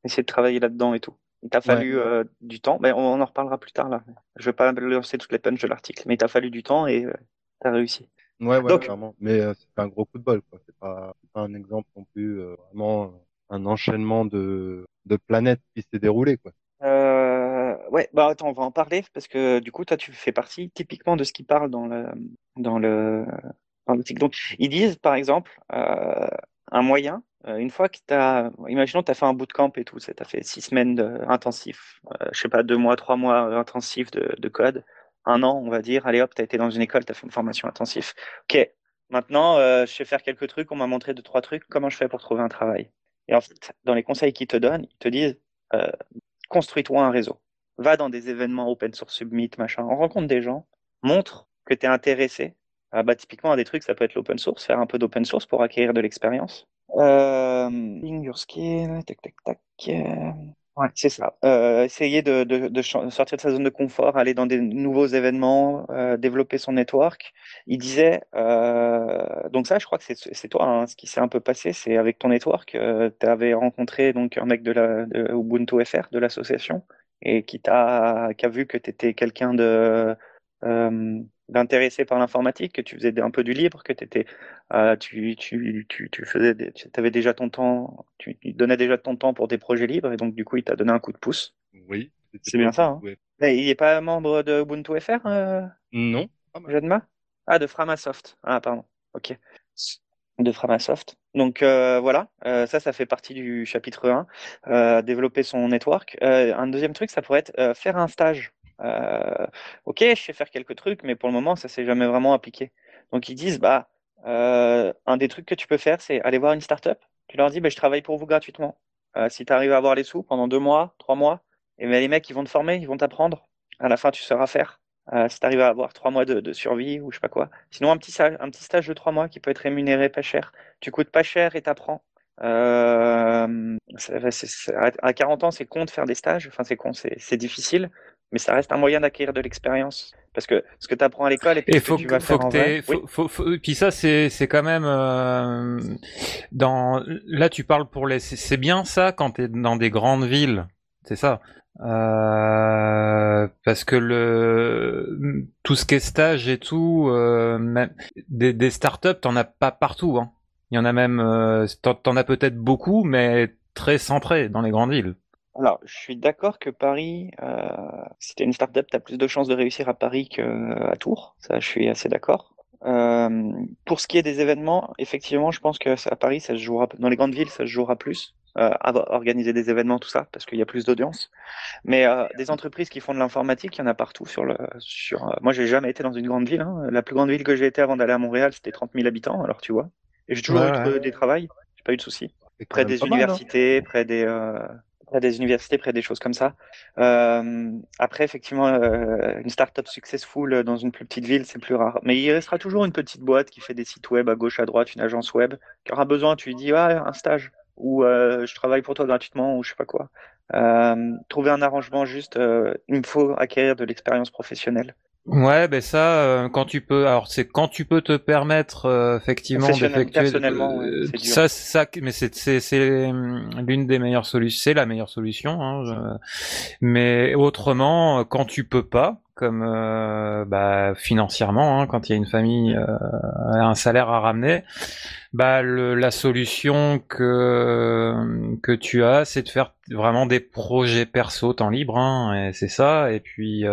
essayer de travailler là-dedans et tout. Il t'a fallu euh, du temps, mais on en reparlera plus tard là. Je vais pas lancer toutes les punches de l'article, mais il t'a fallu du temps et euh, t'as réussi. Ouais, ouais, Donc- clairement. Mais euh, c'est un gros coup de bol, quoi. C'est pas, pas un exemple non plus vraiment un enchaînement de, de planètes qui s'est déroulé, quoi. Euh, ouais, bah attends, on va en parler parce que du coup, toi, tu fais partie typiquement de ce qui parle dans le dans le dans l'article. Donc, ils disent par exemple euh, un moyen. euh, une fois que tu as, imaginons, tu as fait un bootcamp et tout, tu as fait six semaines intensifs, euh, je sais pas, deux mois, trois mois euh, intensifs de, de code, un an, on va dire, allez hop, tu as été dans une école, tu as fait une formation intensive. Ok, maintenant, je sais faire quelques trucs, on m'a montré deux, trois trucs, comment je fais pour trouver un travail? Et en fait, dans les conseils qu'ils te donnent, ils te disent, construis-toi un réseau. Va dans des événements open source summit, machin. On rencontre des gens, montre que tu es intéressé. Ah bah, typiquement, un des trucs, ça peut être l'open source, faire un peu d'open source pour acquérir de l'expérience. Euh, your skill, tac, tac, tac. euh, Ouais, c'est ça. Euh, essayer de, de, de sortir de sa zone de confort, aller dans des nouveaux événements, euh, développer son network. Il disait, euh, donc ça, je crois que c'est c'est toi, hein, ce qui s'est un peu passé, c'est avec ton network, tu avais rencontré donc un mec de la de Ubuntu FR, de l'association, et qui t'a qui a vu que tu étais quelqu'un de euh, d'intéressé par l'informatique, que tu faisais un peu du libre, que t'étais, euh, tu, tu, tu, tu faisais, des- avais déjà ton temps, tu, donnais déjà ton temps pour des projets libres, et donc du coup, il t'a donné un coup de pouce. Oui. C'est bien ça, hein. ouais. Mais il n'est pas membre de Ubuntu FR, euh, Non. Jadma? Ah, de Framasoft. Ah, pardon. Ok. de Framasoft. Donc euh, voilà, euh, ça, ça fait partie du chapitre 1, euh, développer son network. Un deuxième truc, ça pourrait être faire un stage. Euh, ok, je sais faire quelques trucs, mais pour le moment, ça s'est jamais vraiment appliqué. Donc ils disent, bah, euh, un des trucs que tu peux faire, c'est aller voir une startup. Tu leur dis, bah, je travaille pour vous gratuitement. Euh, si tu arrives à avoir les sous pendant deux mois, trois mois, et ben les mecs, ils vont te former, ils vont t'apprendre. À la fin, tu sauras faire. Si tu arrives à avoir trois mois de, survie ou je sais pas quoi. Sinon, un petit, stage, de trois mois qui peut être rémunéré pas cher. Tu coûtes pas cher et t'apprends. Euh, à 40 ans, c'est con de faire des stages. Enfin, c'est con, c'est difficile, mais ça reste un moyen d'acquérir de l'expérience. Parce que ce que tu apprends à l'école et puis Et ce faut que tu vas faut faire en que vrai. t'aies- faut, Oui. faut, faut- puis ça c'est c'est quand même euh, dans là tu parles pour les c'est bien ça quand t'es dans des grandes villes c'est ça Euh, parce que le tout ce qui est stage et tout euh, même, des, des startups t'en as pas partout hein. il y en a même euh, t'en as peut-être beaucoup mais très centrés dans les grandes villes Alors, je suis d'accord que Paris, euh, si tu es une startup, tu as plus de chances de réussir à Paris qu'à Tours. Ça, je suis assez d'accord. Euh, pour ce qui est des événements, effectivement, je pense que à Paris, ça se jouera, dans les grandes villes, ça se jouera plus. Euh, à organiser des événements, tout ça, parce qu'il y a plus d'audience. Mais euh, des entreprises qui font de l'informatique, il y en a partout sur le. Sur, euh, moi, j'ai jamais été dans une grande ville. hein. La plus grande ville que j'ai été avant d'aller à Montréal, c'était 30 000 habitants. Alors, tu vois. Et j'ai toujours Ouais, eu ouais. des travails. J'ai pas eu de soucis près des mal, hein. universités, près des euh, près des universités, près des choses comme ça. Euh, après, effectivement, euh, une startup successful dans une plus petite ville, c'est plus rare. Mais il restera toujours une petite boîte qui fait des sites web à gauche, à droite, une agence web, qui aura besoin, tu lui dis, ah, un stage, ou euh, je travaille pour toi gratuitement, ou je sais pas quoi. Trouver un arrangement juste, il me faut acquérir de l'expérience professionnelle. Ouais, ben ça, euh, quand tu peux, alors c'est quand tu peux te permettre euh, effectivement d'effectuer, ouais, euh, ça, ça, mais c'est c'est c'est hum, l'une des meilleures solutions, c'est la meilleure solution. Hein, je- Mais autrement, quand tu peux pas, comme euh, bah, financièrement, hein, quand il y a une famille, euh, un salaire à ramener, bah le, la solution que que tu as, c'est de faire vraiment des projets perso temps libre, hein, et c'est ça. Et puis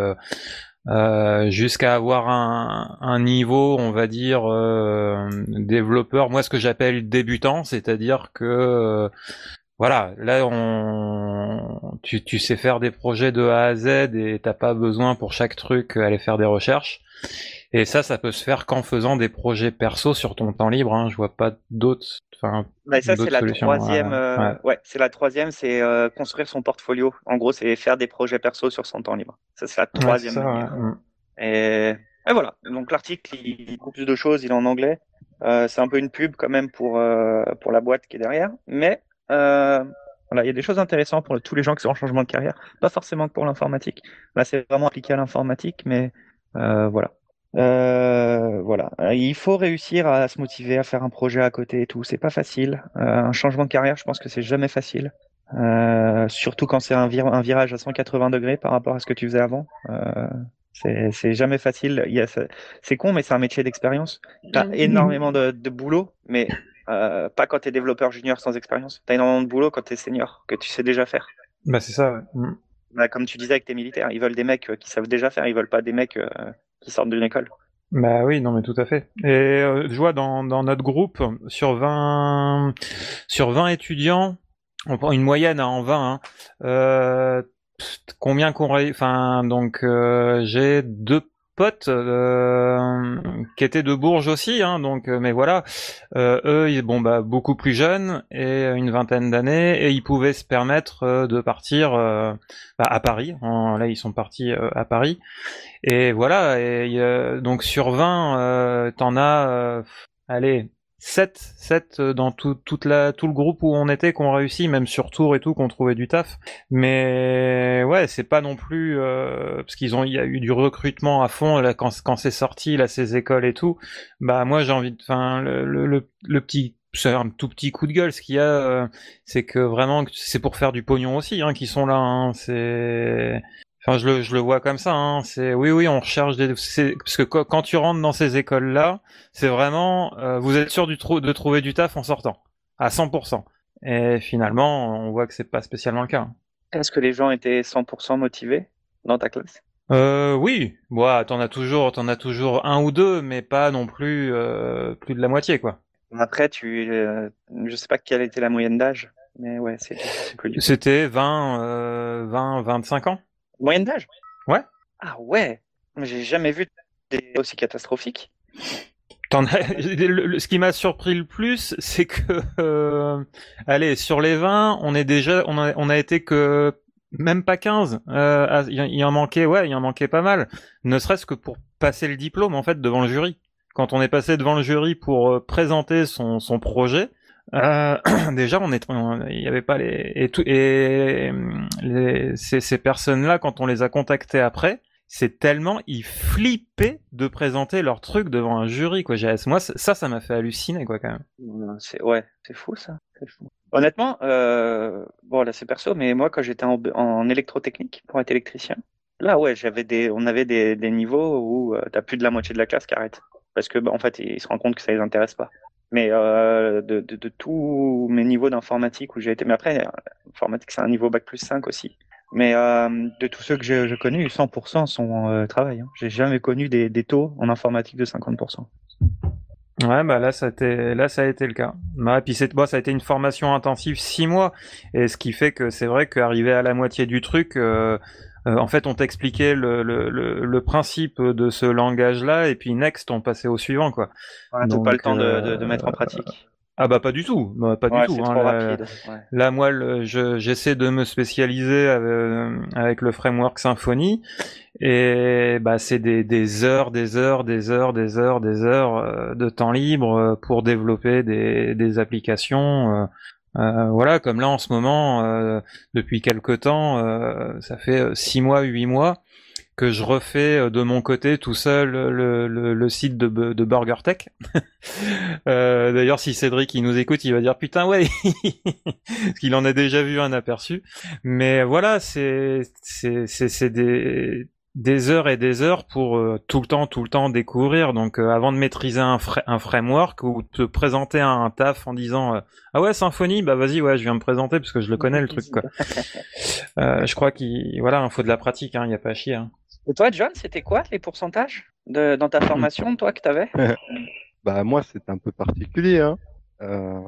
euh, jusqu'à avoir un, un niveau, on va dire, euh, développeur, moi ce que j'appelle débutant, c'est-à-dire que euh, voilà, là on tu, tu sais faire des projets de A à Z et t'as pas besoin pour chaque truc aller faire des recherches. Et ça, ça peut se faire qu'en faisant des projets perso sur ton temps libre. Hein. Je vois pas d'autres. Enfin, Mais ça, c'est la troisième. ouais. euh, Ouais. ouais, c'est la troisième, c'est euh, construire son portfolio. En gros, c'est faire des projets perso sur son temps libre. Ça, c'est la troisième ouais. Mm. Et, et voilà. Donc l'article, il coupe plus de choses, il est en anglais. Euh, c'est un peu une pub quand même pour pour la boîte qui est derrière, mais voilà, il y a des choses intéressantes pour tous les gens qui sont en changement de carrière, pas forcément que pour l'informatique. Là, c'est vraiment appliqué à l'informatique, mais voilà. Euh, voilà. Euh, Il faut réussir à se motiver à faire un projet à côté et tout. C'est pas facile. Euh, un changement de carrière, je pense que c'est jamais facile. Euh, surtout quand c'est un, vir- un virage à 180 degrés par rapport à ce que tu faisais avant. Euh, c'est jamais facile. Il y a, c'est- con, mais c'est un métier d'expérience. T'as énormément de, de boulot, mais euh, pas quand t'es développeur junior sans expérience. T'as énormément de boulot quand t'es senior, que tu sais déjà faire. Bah c'est ça. ouais. Bah, comme tu disais avec tes militaires, ils veulent des mecs euh, qui savent déjà faire. Ils veulent pas des mecs euh, sortent d'une école. Bah oui, non mais tout à fait. Et euh, je vois dans, dans notre groupe, sur 20, sur 20 étudiants, on prend une moyenne hein, en 20, hein, euh, combien qu'on... Enfin, donc euh, j'ai deux potes euh, qui étaient de Bourges aussi, hein, donc euh, mais voilà, euh, eux, ils, bon bah beaucoup plus jeunes et une vingtaine d'années et ils pouvaient se permettre euh, de partir bah, à Paris. Là, ils sont partis à Paris. Et voilà, et donc sur 20, euh, t'en as, allez, 7, 7 dans tout, toute la, tout le groupe où on était qu'on réussi, même sur Tours et tout, qu'on trouvait du taf. Mais ouais, c'est pas non plus euh, parce qu'ils ont, il y a eu du recrutement à fond là quand, quand c'est sorti là ces écoles et tout. Bah moi j'ai envie de, enfin le, le, le, le petit c'est un tout petit coup de gueule. Ce qu'il y a, euh, c'est que vraiment, c'est pour faire du pognon aussi, hein, qui sont là. Hein, c'est, enfin, je le, je le vois comme ça. Hein, c'est, oui, oui, on recherche des, parce que quand, tu rentres dans ces écoles-là, c'est vraiment, euh, vous êtes sûr du trou- de trouver du taf en sortant, à 100%. Et finalement, on voit que c'est pas spécialement le cas. hein. Est-ce que les gens étaient 100% motivés dans ta classe? Euh, oui, bon, t'en as toujours, t'en as toujours un ou deux, mais pas non plus euh, plus de la moitié, quoi. Après, tu, euh, je sais pas quelle était la moyenne d'âge, mais ouais, c'est connu. C'était 20, euh, 20, 25 ans. Moyenne d'âge? Ouais. Ah ouais. J'ai jamais vu des aussi catastrophiques. Ce qui m'a surpris le plus, c'est que, euh, allez, sur les 20, on est déjà, on a, on a été que même pas 15. Euh, il, y en- il en manquait, ouais, il en manquait pas mal. Ne serait-ce que pour passer le diplôme, en fait, devant le jury. Quand on est passé devant le jury pour euh, présenter son, son projet, euh, déjà, on est, il y avait pas les et ces, personnes-là, quand on les a contactés après, c'est tellement ils flippaient de présenter leur truc devant un jury quoi. Moi, ça, ça m'a fait halluciner quoi quand même. Ouais, c'est fou ça. Honnêtement, euh, bon là c'est perso, mais moi quand j'étais en, électrotechnique pour être électricien, là ouais j'avais des, on avait des, niveaux où euh, t'as plus de la moitié de la classe qui arrête parce que bah, en fait ils se rendent compte que ça les intéresse pas. Mais euh, de, de, tous mes niveaux d'informatique où j'ai été, mais après informatique c'est un niveau bac plus 5 aussi. Mais euh, de tous ceux que j'ai connus, 100% sont euh, travail. Hein. J'ai jamais connu des, des taux en informatique de 50%. Ouais, bah là, ça a été, là, ça a été le cas. Bah, puis c'est, bon, ça a été une formation intensive six mois, et ce qui fait que c'est vrai qu'arrivé à la moitié du truc, euh, euh, en fait, on t'expliquait le, le, le, le principe de ce langage-là, et puis next, on passait au suivant, quoi. Ouais, T'as Donc, pas le temps de, euh, de, de mettre en pratique. Ah bah pas du tout, bah, pas ouais, du tout. hein, là-. Ouais. Là, moi, le- je- j'essaie de me spécialiser avec, avec le framework Symfony, et bah c'est des, des heures, des heures, des heures, des heures, des heures euh, de temps libre euh, pour développer des, des applications. Euh, euh, voilà, comme là en ce moment, euh, depuis quelque temps, euh, ça fait euh, six mois, huit mois que je refais euh, de mon côté tout seul le, le, le site de, de BurgerTech. Euh, D'ailleurs, si Cédric il nous écoute, il va dire putain ouais, parce qu'il en a déjà vu un aperçu. Mais voilà, c'est c'est c'est des des heures et des heures pour euh, tout le temps, tout le temps découvrir. Donc, euh, avant de maîtriser un, fra- un framework ou te présenter un, un taf en disant euh, ah ouais Symfony, bah vas-y ouais, je viens me présenter parce que je le connais le truc quoi. Euh, je crois qu'il voilà, il faut de la pratique, hein, y a pas à chier. Hein. Et toi, John, c'était quoi les pourcentages de, dans ta formation, toi, que t'avais? Bah moi c'est un peu particulier. Hein. Euh,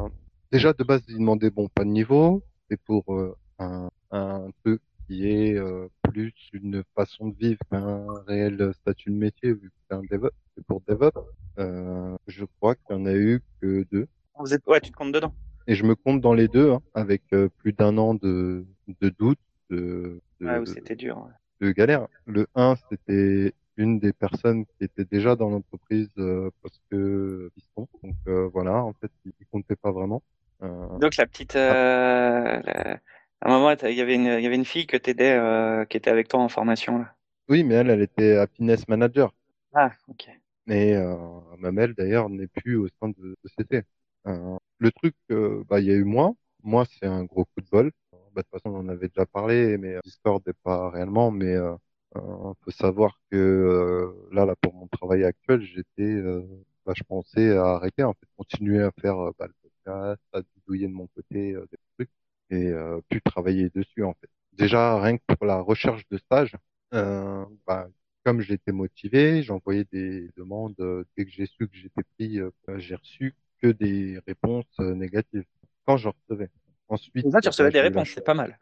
déjà de base ils demandaient bon pas de niveau, c'est pour euh, un, un truc qui est euh, plus une façon de vivre qu'un réel statut de métier vu que c'est un DevOps, c'est pour DevOps. Euh, je crois qu'il y en a eu que deux Vous êtes... Ouais, tu te comptes dedans. et je me compte dans les deux hein, avec euh, plus d'un an de de doute, de, de, Ouais, c'était dur. ouais. de galère. Le 1, c'était une des personnes qui était déjà dans l'entreprise euh, parce que piston. Donc euh, voilà, en fait, il, il comptait pas vraiment. Euh, Donc la petite, euh, la- à un moment, il y avait une, il y avait une fille que t'aidais, euh, qui était avec toi en formation là. oui, mais elle, elle était happiness manager. Ah, ok. Et euh, Mamel, d'ailleurs, n'est plus au sein de société. Euh, le truc, euh, bah, il y a eu moi. Moi, c'est un gros coup de bol. Bah, de toute façon, on en avait déjà parlé, mais euh, Discord n'est pas réellement. Mais euh, euh, faut savoir que euh, là, là, pour mon travail actuel, j'étais, euh, bah, je pensais à arrêter, en fait, continuer à faire bah, le podcast, à bidouiller de mon côté des trucs et euh, plus travailler dessus, en fait. Déjà, rien que pour la recherche de stage, euh, bah, comme j'étais motivé, j'envoyais des demandes. euh, Dès que j'ai su que j'étais pris, euh, j'ai reçu que des réponses négatives quand je recevais. Ensuite, Là, tu recevais bah, des réponses, c'est pas mal.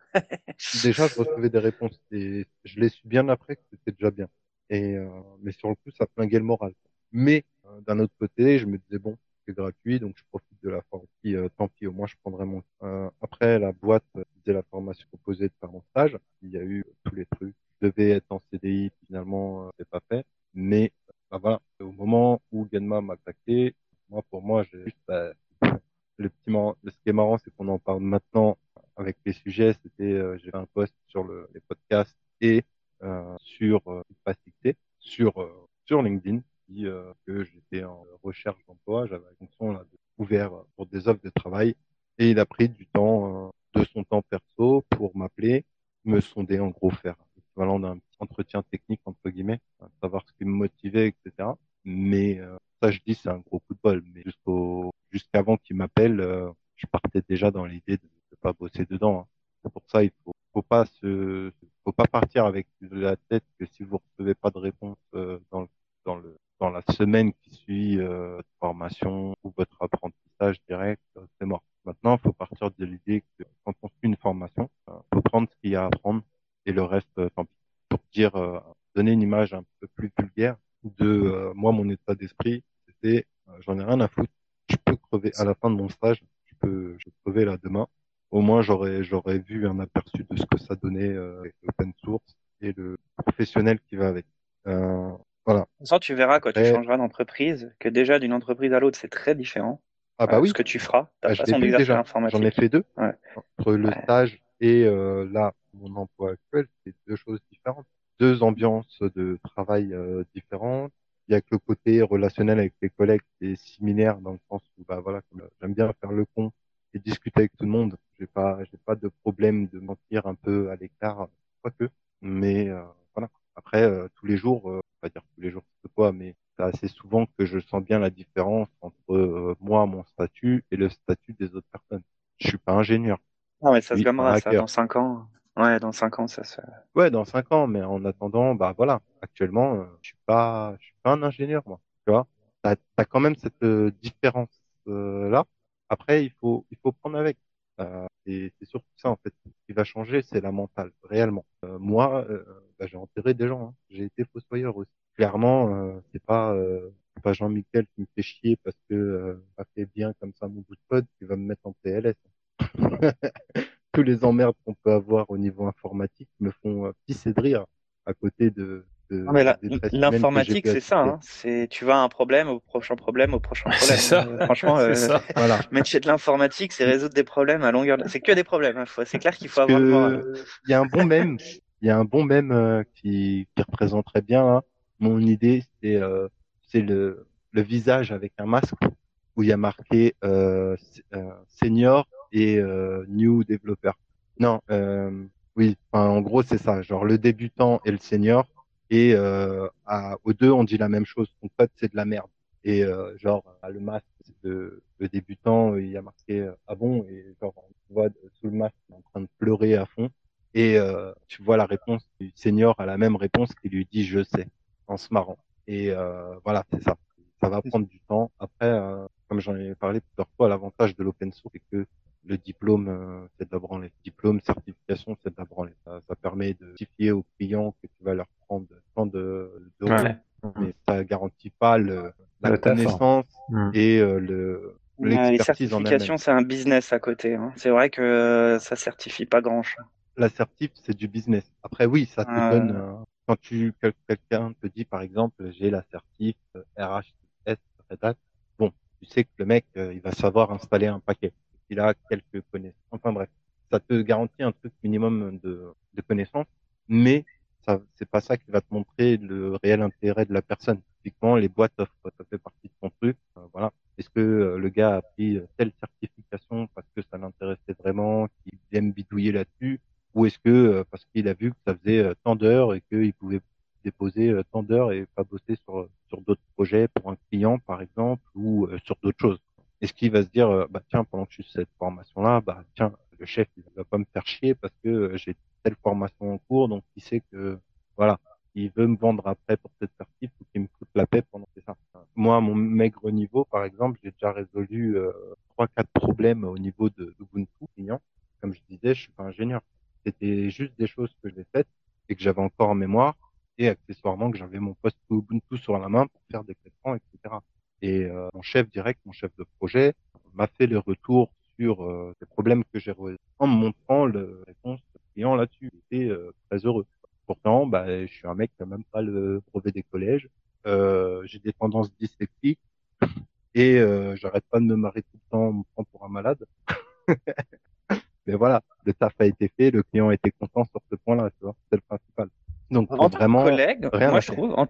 Déjà, je recevais des réponses et je l'ai su bien après que c'était déjà bien. Et euh, mais sur le coup, ça flinguait le moral. Mais euh, d'un autre côté, je me disais bon, c'est gratuit, donc je profite de la formation. Euh, tant pis, au moins je prendrai mon. Euh, après, la boîte euh, faisait la formation proposée de faire stage. Il y a eu tous les trucs. Je devais être en CDI, finalement, euh, c'est pas fait. Mais bah, voilà, au moment où Genma m'a contacté, moi pour moi, j'ai juste bah, le petit mar- ce qui est marrant, c'est qu'on en parle maintenant avec les sujets. C'était euh, j'ai fait un post sur le, les podcasts et euh, sur euh, sur euh, sur LinkedIn qui, euh, que j'étais en recherche d'emploi, j'avais la fonction là, ouvert pour des offres de travail et il a pris du temps euh, de son temps perso pour m'appeler, me sonder en gros faire l'équivalent d'un petit entretien technique entre guillemets, hein, savoir ce qui me motivait, etc. Mais euh, ça, je dis, c'est un gros coup de bol. Mais jusqu'au jusqu'avant qu'il m'appelle, euh, je partais déjà dans l'idée de ne pas bosser dedans. hein. C'est pour ça, il faut, faut pas se, faut pas partir avec la tête que si vous recevez pas de réponse euh, dans, le- dans le dans la semaine qui suit euh, formation ou votre apprentissage direct, euh, c'est mort. Maintenant, il faut partir de l'idée que quand on suit une formation, il faut prendre ce qu'il y a à apprendre et le reste, tant pis. Pour dire, donner une image un peu plus vulgaire de moi, mon état d'esprit, c'était j'en ai rien à foutre. Je peux crever à la fin de mon stage, je peux, je crever là demain. Au moins, j'aurais j'aurais vu un aperçu de ce que ça donnait avec l'open source et le professionnel qui va avec. Euh, voilà. Ça, tu verras quand tu changeras d'entreprise que déjà d'une entreprise à l'autre, c'est très différent. Ah bah oui. Ce que tu feras, ta bah, façon d'exercer l'informatique. J'en ai fait deux. Ouais. Entre le stage et euh, là, mon emploi actuel, c'est deux choses différentes. Deux ambiances de travail euh, différentes. Il y a que le côté relationnel avec les collègues qui est similaire dans le sens où bah voilà, j'aime bien faire le con et discuter avec tout le monde. J'ai pas, j'ai pas de problème de mentir un peu à l'écart, quoique. Mais euh, voilà. Après, euh, tous les jours, euh, pas dire tous les jours, c'est quoi, mais c'est assez souvent que je sens bien la différence entre moi, mon statut et le statut des autres personnes. Je suis pas ingénieur. Non, mais ça se gammera, ça, dans cinq ans. Ouais, dans cinq ans, ça se. Ouais, dans cinq ans, mais en attendant, bah voilà, actuellement, je suis pas, je suis pas un ingénieur, moi. Tu vois, t'as as quand même cette différence là. Après, il faut, il faut prendre avec. Euh, et c'est surtout ça en fait. Ce qui va changer, c'est la mentale, réellement. Euh, moi, euh, bah, j'ai enterré des gens. Hein. J'ai été fossoyeur aussi. Clairement, euh, c'est pas euh, pas Jean-Michel qui me fait chier parce que euh, ça fait bien comme ça mon bout de code qui va me mettre en PLS. Tous les emmerdes qu'on peut avoir au niveau informatique me font pisser de rire à côté de L'informatique, c'est ça. Hein. C'est tu vas un problème au prochain problème au prochain problème. ça. Euh, franchement, euh, ça. voilà. métier de l'informatique, c'est résoudre des problèmes à longueur. De... C'est que des problèmes. Hein. C'est clair qu'il faut avoir. Il y a un bon même. Il y a un bon même euh, qui, qui représente très bien. Hein. Mon idée, c'est euh, c'est le le visage avec un masque où il y a marqué euh, senior et new developer. Non. oui. Enfin, en gros, c'est ça. Genre le débutant et le senior et euh, à, aux deux, on dit la même chose. Ton code, c'est de la merde. Et euh, genre, le masque de le débutant, il y a marqué euh, ah et genre on voit sous le masque en train de pleurer à fond et euh, tu vois la réponse du senior à la même réponse qui lui dit je sais en se marrant. Et euh, voilà, c'est ça. Ça va prendre du temps. Après, euh, comme j'en ai parlé plusieurs fois, l'avantage de l'open source c'est que le diplôme, euh, c'est de les Diplôme, certification, c'est de Ça, ça permet de certifier aux clients que tu vas leur de, de mais ça garantit pas le, la connaissance mmh. et euh, le les certifications, c'est un business à côté. Hein. C'est vrai que euh, ça certifie pas grand chose. La certif, c'est du business. Après, oui, ça te donne. Euh, quand tu quelqu'un te dit, par exemple, j'ai la certif RHS bon, tu sais que le mec, il va savoir installer un paquet il a quelques connaissances. Enfin bref, ça te garantit un truc minimum de, de connaissances, mais ça c'est pas ça qui va te montrer le réel intérêt de la personne. Typiquement, les boîtes offrent, ça fait partie de ton truc. Euh, voilà. Est-ce que euh, le gars a pris euh, telle certification parce que ça l'intéressait vraiment, qu'il aime bidouiller là-dessus, ou est-ce que parce qu'il a vu que ça faisait tant d'heures et qu'il pouvait déposer tant d'heures et pas bosser sur d'autres projets pour un client par exemple ou sur d'autres choses? Est-ce qu'il va se dire, bah tiens, pendant que je suis cette formation-là, bah tiens, le chef il va pas me faire chier parce que euh, j'ai telle formation en cours, donc il sait que voilà, il veut me vendre après pour cette certif ou qu'il me coûte la paix pendant c'est ça. Moi, à mon maigre niveau, par exemple, j'ai déjà résolu euh, trois, quatre problèmes au niveau de Ubuntu client. Comme je disais, je suis pas ingénieur. C'était juste des choses que j'ai faites et que j'avais encore en mémoire et accessoirement que j'avais mon poste Ubuntu sur la main pour faire des traitements, etc. Et euh, mon chef direct, mon chef de projet, m'a fait le retour sur euh, les problèmes que j'ai en me montrant la réponse client là-dessus. J'étais euh, très heureux. Pourtant, bah, je suis un mec qui n'a même pas le brevet des collèges. j'ai des tendances dyslexiques et j'arrête pas de me marrer tout le temps, on me prend pour un malade. Mais voilà, le taf a été fait, le client été content sur ce point-là, tu vois, c'est le principal. Donc en vraiment, collègue, moi je trouve, en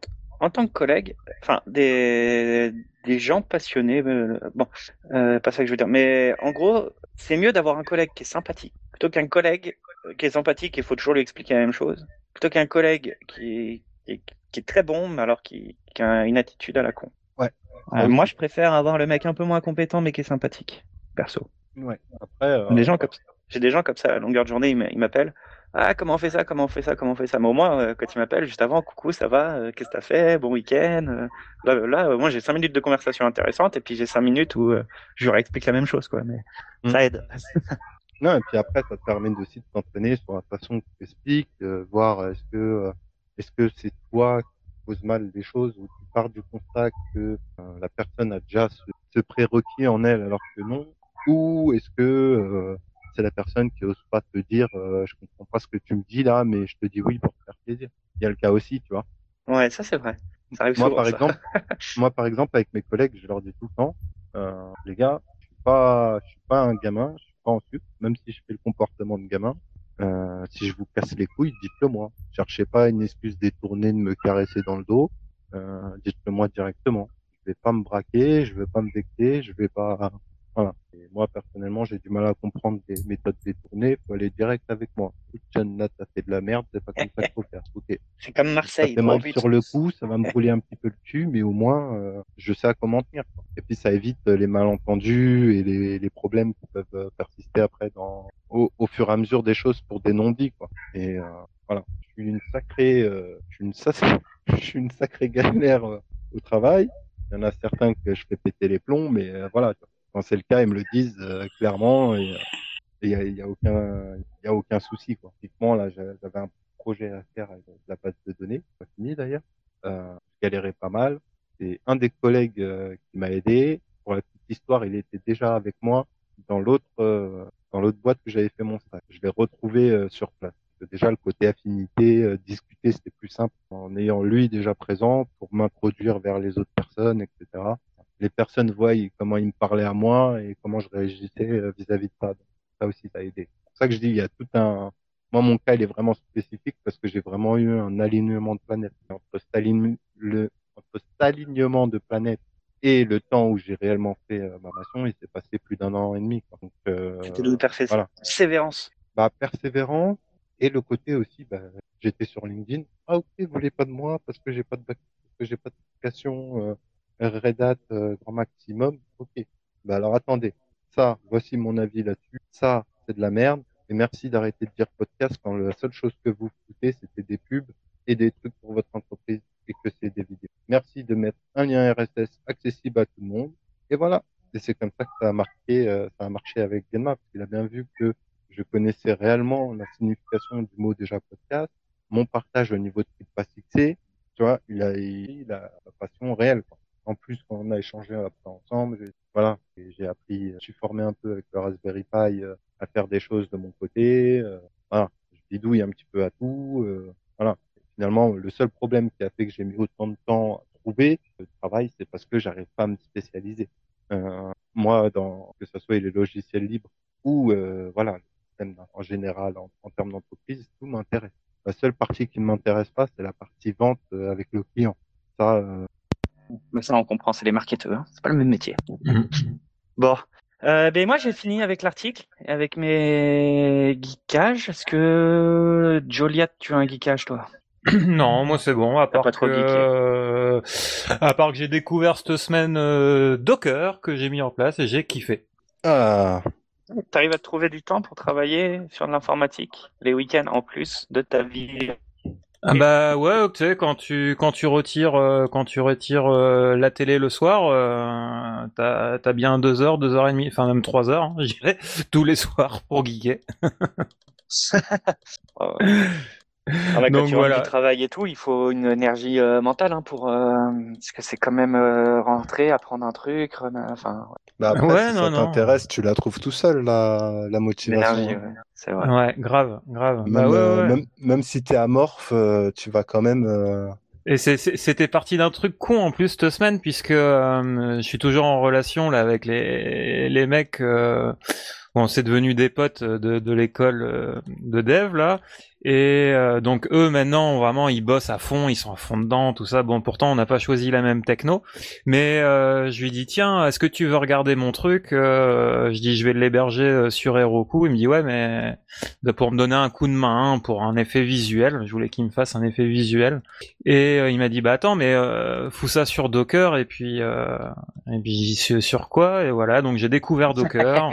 tant que collègue, enfin des, des gens passionnés, euh, bon, euh, pas ça que je veux dire, mais en gros, c'est mieux d'avoir un collègue qui est sympathique plutôt qu'un collègue qui est sympathique et il faut toujours lui expliquer la même chose, plutôt qu'un collègue qui est, qui, est, très bon mais alors qui, qui, a une attitude à la con. Ouais. Euh, moi, je préfère avoir le mec un peu moins compétent mais qui est sympathique, perso. Ouais. Après, des gens comme j'ai des gens comme ça à longueur de journée, ils m'appellent. Ah, comment on fait ça Comment on fait ça Comment on fait ça? Mais au moins, euh, quand il m'appelle juste avant, coucou, ça va euh, Qu'est-ce que t'as fait? Bon week-end euh, Là, là euh, moi, j'ai cinq minutes de conversation intéressante et puis j'ai cinq minutes où euh, je leur explique la même chose, quoi. Mais Mm. ça aide. Non, et puis après, ça te permet aussi de t'entraîner sur la façon que tu expliques, euh, voir est-ce que euh, est-ce que c'est toi qui poses mal les choses ou tu pars du constat que euh, la personne a déjà ce, ce prérequis en elle alors que non, ou est-ce que euh, c'est la personne qui ose pas te dire euh, je comprends pas ce que tu me dis là, mais je te dis oui pour te faire plaisir. Il y a le cas aussi, tu vois. Ouais, ça c'est vrai. Ça arrive Moi, souvent, par ça. exemple, moi, par exemple, avec mes collègues, je leur dis tout le temps, euh, les gars, je suis pas, je suis pas un gamin, je suis pas en sucre, même si je fais le comportement de gamin. Euh, si je vous casse les couilles, dites-le moi. Cherchez pas une excuse détournée de me caresser dans le dos. Euh, dites-le moi directement. Je vais pas me braquer, je vais pas me vexer, je vais pas. Voilà. Et moi, personnellement, j'ai du mal à comprendre des méthodes détournées. Faut aller direct avec moi. Là, t'as fait de la merde, c'est pas comme ça qu'il faut faire. Ok. C'est comme Ça Marseille. fait mal au but. sur le coup, ça va me brûler un petit peu le cul, mais au moins, euh, je sais à comment tenir. quoi. Et puis, ça évite euh, les malentendus et les, les problèmes qui peuvent euh, persister après dans, au, au fur et à mesure des choses pour des non-dits. Quoi. Et euh, voilà, je suis une sacrée, euh, je suis une, sac- je suis une sacrée galère euh, au travail. Il y en a certains que je fais péter les plombs, mais voilà. Quand c'est le cas, ils me le disent euh, clairement et et il y a, y a aucun, a aucun souci. Quoi. Typiquement, là, j'a- j'avais un projet à faire avec la base de données, pas fini d'ailleurs. Euh, je galérais pas mal. C'est un des collègues euh, qui m'a aidé. Pour la petite histoire, il était déjà avec moi dans l'autre euh, dans l'autre boîte que j'avais fait mon stage. Je l'ai retrouvé euh, sur place. Déjà le côté affinité, euh, discuter, c'était plus simple en ayant lui déjà présent pour m'introduire vers les autres personnes, etc. Les personnes voient comment il me parlait à moi et comment je réagissais euh, vis-à-vis de ça. Donc, ça aussi, ça a aidé. C'est pour ça que je dis, il y a tout un, moi, mon cas, il est vraiment spécifique parce que j'ai vraiment eu un alignement de planètes. Entre cet, le, entre cet alignement de planètes et le temps où j'ai réellement fait euh, ma mission, il s'est passé plus d'un an et demi. quoi. Donc, euh, C'était de persévérance. voilà. Sévérance. bah, persévérance et le côté aussi, bah, j'étais sur LinkedIn. Ah, ok, vous voulez pas de moi parce que j'ai pas de parce que j'ai pas de euh, Red Hat euh, grand maximum. Ok. Bah, alors attendez. Ça, voici mon avis là-dessus. Ça, c'est de la merde. Et merci d'arrêter de dire podcast quand la seule chose que vous foutez, c'était des pubs et des trucs pour votre entreprise et que c'est des vidéos. Merci de mettre un lien RSS accessible à tout le monde. Et voilà. Et c'est comme ça que ça a marqué, euh, ça a marché avec Genma, parce qu'il a bien vu que je connaissais réellement la signification du mot déjà podcast, mon partage au niveau de fixé, tu vois, il a, il a la passion réelle. Quoi. En plus, quand on a échangé après ensemble, voilà, j'ai appris, je suis formé un peu avec le Raspberry Pi euh, à faire des choses de mon côté, euh, voilà, je bidouille un petit peu à tout, euh, voilà. Finalement, le seul problème qui a fait que j'ai mis autant de temps à trouver le travail, c'est parce que j'arrive pas à me spécialiser. Euh, moi, dans que ce soit les logiciels libres ou euh, voilà, en général en, en termes d'entreprise, tout m'intéresse. La seule partie qui ne m'intéresse pas, c'est la partie vente euh, avec le client. Ça, Mais ça, on comprend, c'est les marketeurs. hein. C'est pas le même métier. Mhm. Bon. Euh, ben moi, j'ai fini avec l'article, avec mes geekages. Est-ce que Joliat, tu as un geekage, toi? Non, moi c'est bon, à part pas trop que, euh, à part que j'ai découvert cette semaine euh, Docker que j'ai mis en place et j'ai kiffé. ah, T'arrives à te trouver du temps pour travailler sur de l'informatique les week-ends en plus de ta vie Ah bah ouais, tu sais, quand tu quand tu retires euh, quand tu retires euh, la télé le soir, euh, t'as t'as bien deux heures, deux heures et demie, enfin même trois heures, hein, je dirais, tous les soirs pour geeker. Euh, ah bah, quand Donc tu voilà. du travail et tout, il faut une énergie euh, mentale hein, pour euh, parce que c'est quand même euh, rentrer, apprendre un truc, enfin Bah après, Ouais, si non, ça t'intéresse, tu la trouves tout seul, la, la motivation. l'énergie, ouais, c'est vrai. Ouais, grave, grave. Même, Bah ouais, euh, ouais. même, même si t'es amorphe, euh, tu vas quand même. euh, Et c'est- c'est- c'était parti d'un truc con en plus cette semaine puisque euh, je suis toujours en relation là avec les les mecs. Euh, bon, c'est devenu des potes de, de l'école de dev là. Et euh, donc eux maintenant vraiment ils bossent à fond, ils sont à fond dedans, tout ça. Bon pourtant on n'a pas choisi la même techno, mais euh, je lui dis tiens est-ce que tu veux regarder mon truc Euh, Je dis je vais l'héberger euh, sur Heroku. Il me dit ouais mais pour me donner un coup de main hein, pour un effet visuel. Je voulais qu'il me fasse un effet visuel. Et euh, il m'a dit bah attends mais euh, fous ça sur Docker et puis euh, et puis sur quoi? Et voilà donc j'ai découvert Docker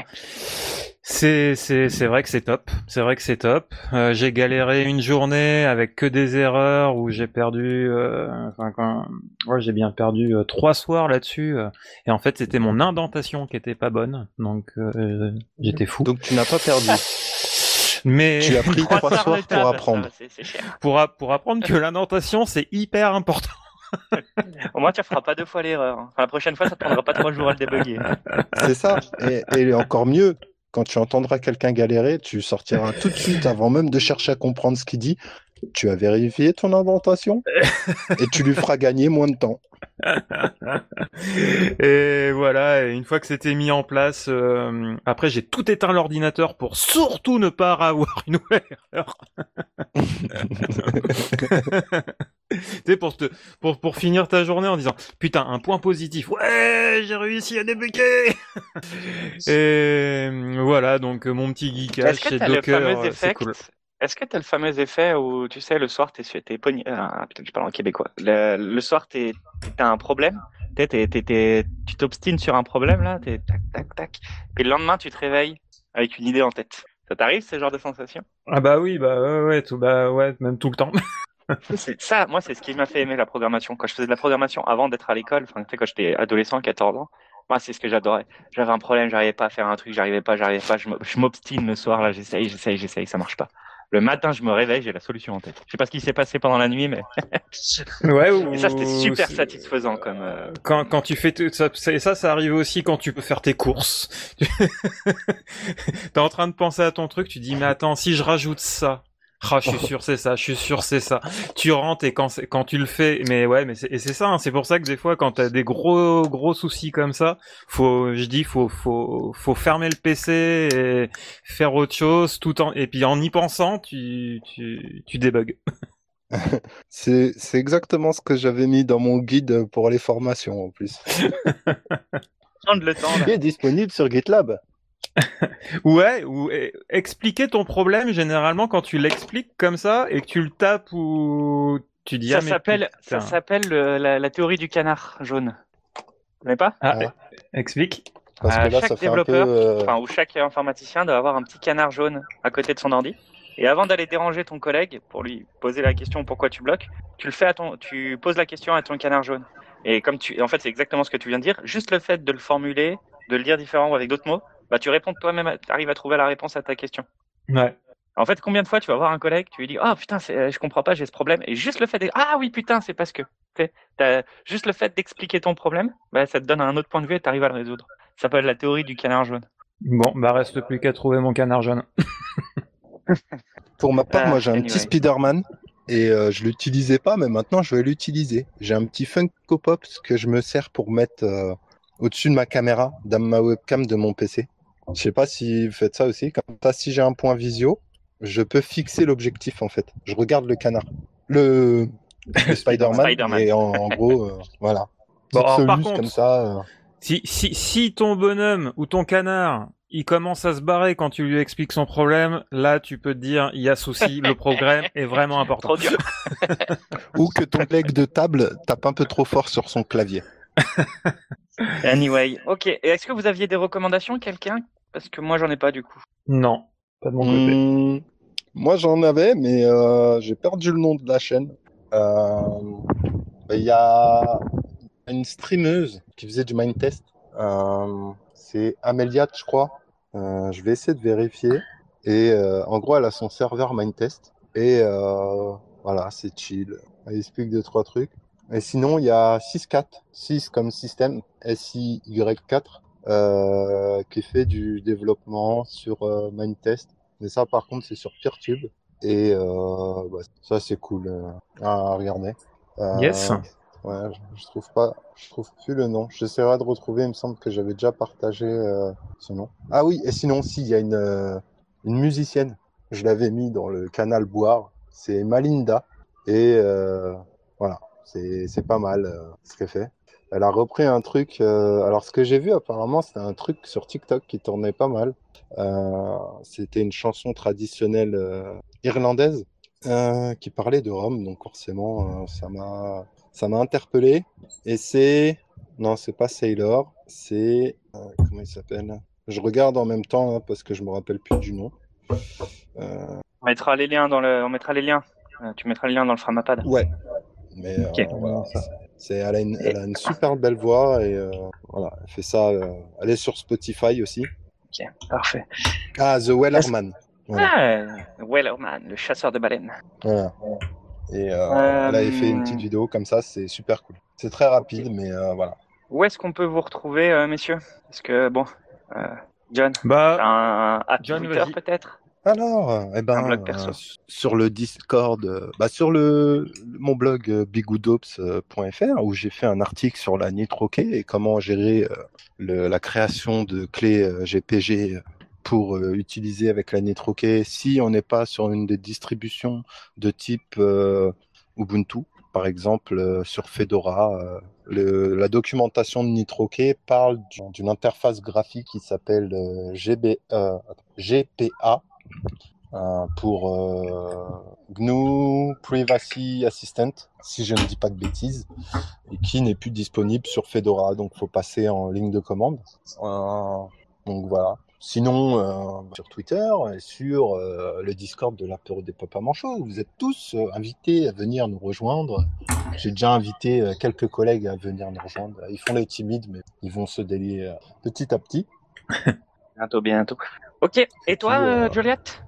C'est c'est c'est vrai que c'est top. C'est vrai que c'est top. Euh, j'ai galéré une journée avec que des erreurs où j'ai perdu. Euh, enfin quand, ouais, j'ai bien perdu euh, trois soirs là-dessus. euh, et en fait, c'était mon indentation qui était pas bonne. Donc euh, j'étais fou. Donc tu n'as pas perdu. Mais Tu as pris Trois soirs pour apprendre. ça, pour a- pour apprendre que l'indentation c'est hyper important. Au moins, tu feras pas deux fois l'erreur. Enfin, la prochaine fois, ça te prendra pas trois jours à le débugger. C'est ça. Et, et encore mieux, quand tu entendras quelqu'un galérer, tu sortiras tout de suite, avant même de chercher à comprendre ce qu'il dit. Tu as vérifié ton indentation et tu lui feras gagner moins de temps. et voilà, et une fois que c'était mis en place, euh, après j'ai tout éteint l'ordinateur pour surtout ne pas avoir une nouvelle erreur. tu sais, pour, te, pour, pour finir ta journée en disant putain, un point positif, ouais, j'ai réussi à débugger. et voilà, donc euh, mon petit geekage Est-ce que chez Docker, fameux euh, c'est effet cool. Est-ce que t'as le fameux effet où, tu sais, le soir, t'es sur- t'es pogné... Ah, putain, je parle en québécois. Le, le soir, t'es, t'as un problème. T'es, t'es, t'es, t'es- tu t'obstines sur un problème, là. T'es tac, tac, tac. Puis le lendemain, tu te réveilles avec une idée en tête. Ça t'arrive, ce genre de sensation? Ah bah oui, bah ouais, ouais, tout, bah ouais, même tout le temps. C'est ça, moi, c'est ce qui m'a fait aimer la programmation. Quand je faisais de la programmation avant d'être à l'école, enfin, quand j'étais adolescent, 14 ans, moi, c'est ce que j'adorais. J'avais un problème, j'arrivais pas à faire un truc, j'arrivais pas, j'arrivais pas, je m'o- je m'obstine le soir, là, j'essaye, j'essaye, j'essaye, ça marche pas. Le matin, je me réveille, j'ai la solution en tête. Je sais pas ce qui s'est passé pendant la nuit, mais Ouais, ou- et ça, c'était super satisfaisant comme. euh, quand, quand tu fais tout ça, ça, ça arrive aussi quand tu peux faire tes courses. T'es en train de penser à ton truc, tu dis mais attends, si je rajoute ça, ah, je suis sûr c'est ça, je suis sûr c'est ça. Tu rentres et quand c'est- quand tu le fais, mais ouais, mais c'est et c'est ça, hein, c'est pour ça que des fois quand t'as des gros gros soucis comme ça, faut, je dis faut faut faut fermer le PC et faire autre chose tout en et puis en y pensant, tu tu tu débugs. C'est c'est exactement ce que j'avais mis dans mon guide pour les formations en plus. Prendre le temps. là. Il est disponible sur GitLab. Ouais, ou expliquer ton problème généralement quand tu l'expliques comme ça et que tu le tapes ou tu dis Ça ah, s'appelle, ça s'appelle le- la, la théorie du canard jaune. Vous connaissez pas? Ah, explique. Parce Euh, que là, chaque ça fait un peu. développeur, euh, enfin, où chaque informaticien doit avoir un petit canard jaune à côté de son ordi. Et avant d'aller déranger ton collègue pour lui poser la question pourquoi tu bloques, tu le fais à ton, tu poses la question à ton canard jaune. Et comme tu, en fait, c'est exactement ce que tu viens de dire. Juste le fait de le formuler, de le dire différemment ou avec d'autres mots, bah, tu réponds toi-même, tu arrives à trouver la réponse à ta question. Ouais. En fait, combien de fois tu vas voir un collègue, tu lui dis, ah putain, c'est- je comprends pas, j'ai ce problème. Et juste le fait de, ah oui, putain, c'est parce que. Juste le fait d'expliquer ton problème, bah, ça te donne un autre point de vue et tu arrives à le résoudre. Ça s'appelle la théorie du canard jaune. Bon, bah reste plus qu'à trouver mon canard jaune. Pour ma part, Ah, moi j'ai un anyway. petit Spider-Man et euh, je l'utilisais pas, mais maintenant je vais l'utiliser. J'ai un petit Funko Pop que je me sers pour mettre euh, au-dessus de ma caméra, dans ma webcam de mon PC. Je sais pas si vous faites ça aussi. Comme ça, si j'ai un point visio, je peux fixer l'objectif en fait. Je regarde le canard, le, le Spider-Man, et en, en gros, euh, voilà. Bon, Petite alors, par contre- comme ça. euh. Si, si, si ton bonhomme ou ton canard, il commence à se barrer quand tu lui expliques son problème, là tu peux te dire il y a souci, le problème est vraiment important. Trop dur. Ou que ton collègue de table tape un peu trop fort sur son clavier. Anyway, ok. Et est-ce que vous aviez des recommandations, quelqu'un? Parce que moi, j'en ai pas du coup. Non, pas de mon côté. Hmm, moi, j'en avais, mais euh, j'ai perdu le nom de la chaîne. Euh, Il y a une streameuse qui faisait du mind test. Euh, c'est Améliat, je crois. Euh, je vais essayer de vérifier. Et euh, en gros, elle a son serveur mind test. Et euh, voilà, c'est chill. Elle explique deux, trois trucs. Et sinon, il y a 6.4, 6 comme système, SIY4, euh, qui fait du développement sur euh, Mindtest. Mais ça, par contre, c'est sur PeerTube. Et euh, bah, ça, c'est cool euh, à regarder. Euh, Yes. Ouais, je, je trouve pas, je trouve plus le nom. J'essaierai de retrouver. Il me semble que j'avais déjà partagé euh, ce nom. Ah oui, et sinon, si, il y a une, une musicienne. Je l'avais mis dans le canal Boire. C'est Malinda. Et euh, voilà, c'est pas mal euh, ce qu'elle fait. Elle a repris un truc. euh, alors, ce que j'ai vu, apparemment, c'était un truc sur TikTok qui tournait pas mal. Euh, c'était une chanson traditionnelle irlandaise qui parlait de Rome. Donc, forcément, ça m'a ça m'a interpellé. Et c'est. Non, c'est pas Sailor. C'est. comment il s'appelle? Je regarde en même temps hein, parce que je me rappelle plus du nom. On mettra les liens dans le, on mettra les liens. Tu mettras les liens dans le Framapad. ouais. Mais euh, voilà, c'est, elle, a une, elle a une super belle voix et euh, voilà, elle fait ça. euh, elle est sur Spotify aussi. Ok, parfait. Ah, The Wellerman. Voilà. Ah, Wellerman, le chasseur de baleines. Voilà. Et euh, Euh, elle avait fait une petite vidéo comme ça, c'est super cool. C'est très rapide, mais euh, voilà. Où est-ce qu'on peut vous retrouver, euh, messieurs? Parce que bon, euh, John, Bah, un hâte John, peut-être? Alors, eh ben, Un blog perso. euh, sur le Discord, euh, bah, sur le mon blog euh, bigoodops.fr où j'ai fait un article sur la nitrokey et comment gérer euh, le- la création de clés GPG pour utiliser avec la nitrokey si on n'est pas sur une des distributions de type Ubuntu, par exemple sur Fedora. le- la documentation de nitrokey parle du- d'une interface graphique qui s'appelle GB, euh, GPA euh, pour euh, GNU Privacy Assistant, si je ne dis pas de bêtises, et qui n'est plus disponible sur Fedora, donc faut passer en ligne de commande. Euh, donc voilà. Sinon, sur Twitter et sur le Discord de l'apéro des Papas Manchots, vous êtes tous invités à venir nous rejoindre. J'ai déjà invité quelques collègues à venir nous rejoindre. Ils font les timides, mais ils vont se délier petit à petit. Bientôt, bientôt. Ok. Et toi, euh, euh, Juliette?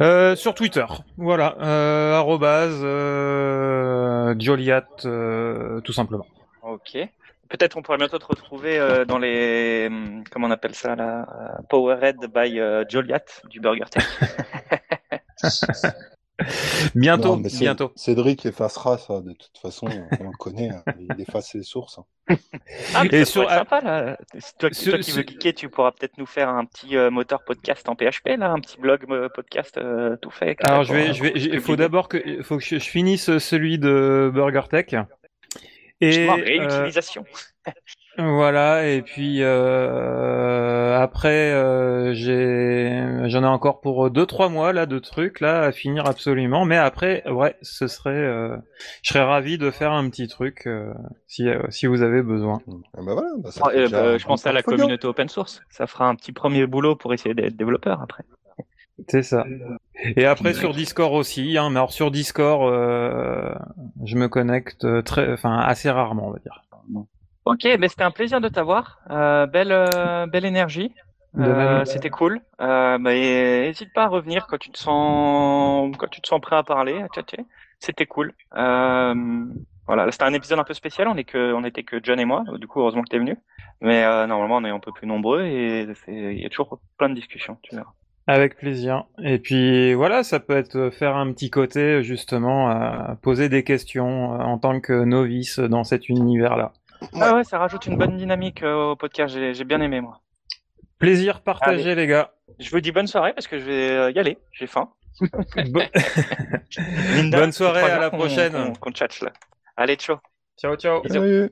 Euh, sur Twitter, voilà, euh, arrobase, euh, Joliat, euh, tout simplement. Ok. Peut-être on pourrait bientôt te retrouver euh, dans les, hum, comment on appelle ça là, Powerhead by euh, Joliat du Burger Tech. Bientôt, Non, bientôt. Cédric effacera ça, de toute façon, on le connaît, hein, il efface ses sources. hein. Ah, mais Et sur- sympa là. Toi, sur- toi qui sur- veux geeker, tu pourras peut-être nous faire un petit euh, moteur podcast en PHP là, un petit blog euh, podcast euh, tout fait. Alors je vais, je vais, euh, il faut d'abord que, faut que je, je finisse celui de Burger Tech. Et euh, réutilisation. Voilà, et puis euh, après euh, j'ai, j'en ai encore pour deux trois mois là de trucs là à finir absolument. Mais après, ouais, ce serait, euh, je serais ravi de faire un petit truc euh, si euh, si vous avez besoin. Ah bah voilà, bah ça Ah, euh, bah, un je pense à la portfolio. communauté open source. Ça fera un petit premier boulot pour essayer d'être développeur après. C'est ça. Et après sur Discord aussi, hein, mais alors sur Discord, euh, je me connecte très, enfin assez rarement, on va dire. Ok, mais c'était un plaisir de t'avoir. Euh, belle, euh, belle énergie. Euh, c'était cool. Euh, et n'hésite pas à revenir quand tu te sens, quand tu te sens prêt à parler, à chatter. C'était cool. Euh, voilà, là, c'était un épisode un peu spécial. On est que, on était que John et moi. Du coup, heureusement que t'es venu. Mais euh, normalement, on est un peu plus nombreux et il y a toujours plein de discussions. Tu verras. Avec plaisir. Et puis voilà, ça peut être faire un petit côté justement à poser des questions en tant que novice dans cet univers-là. Ah ouais, ça rajoute une bonne dynamique euh, au podcast. J'ai bien aimé moi. Plaisir partagé les gars. Je vous dis bonne soirée parce que je vais euh, y aller. J'ai faim. Bo- Linda, Bonne soirée, à la qu'on- prochaine. qu'on- Qu'on tchatche là. Allez, ciao. ciao ciao. Bisous. Salut.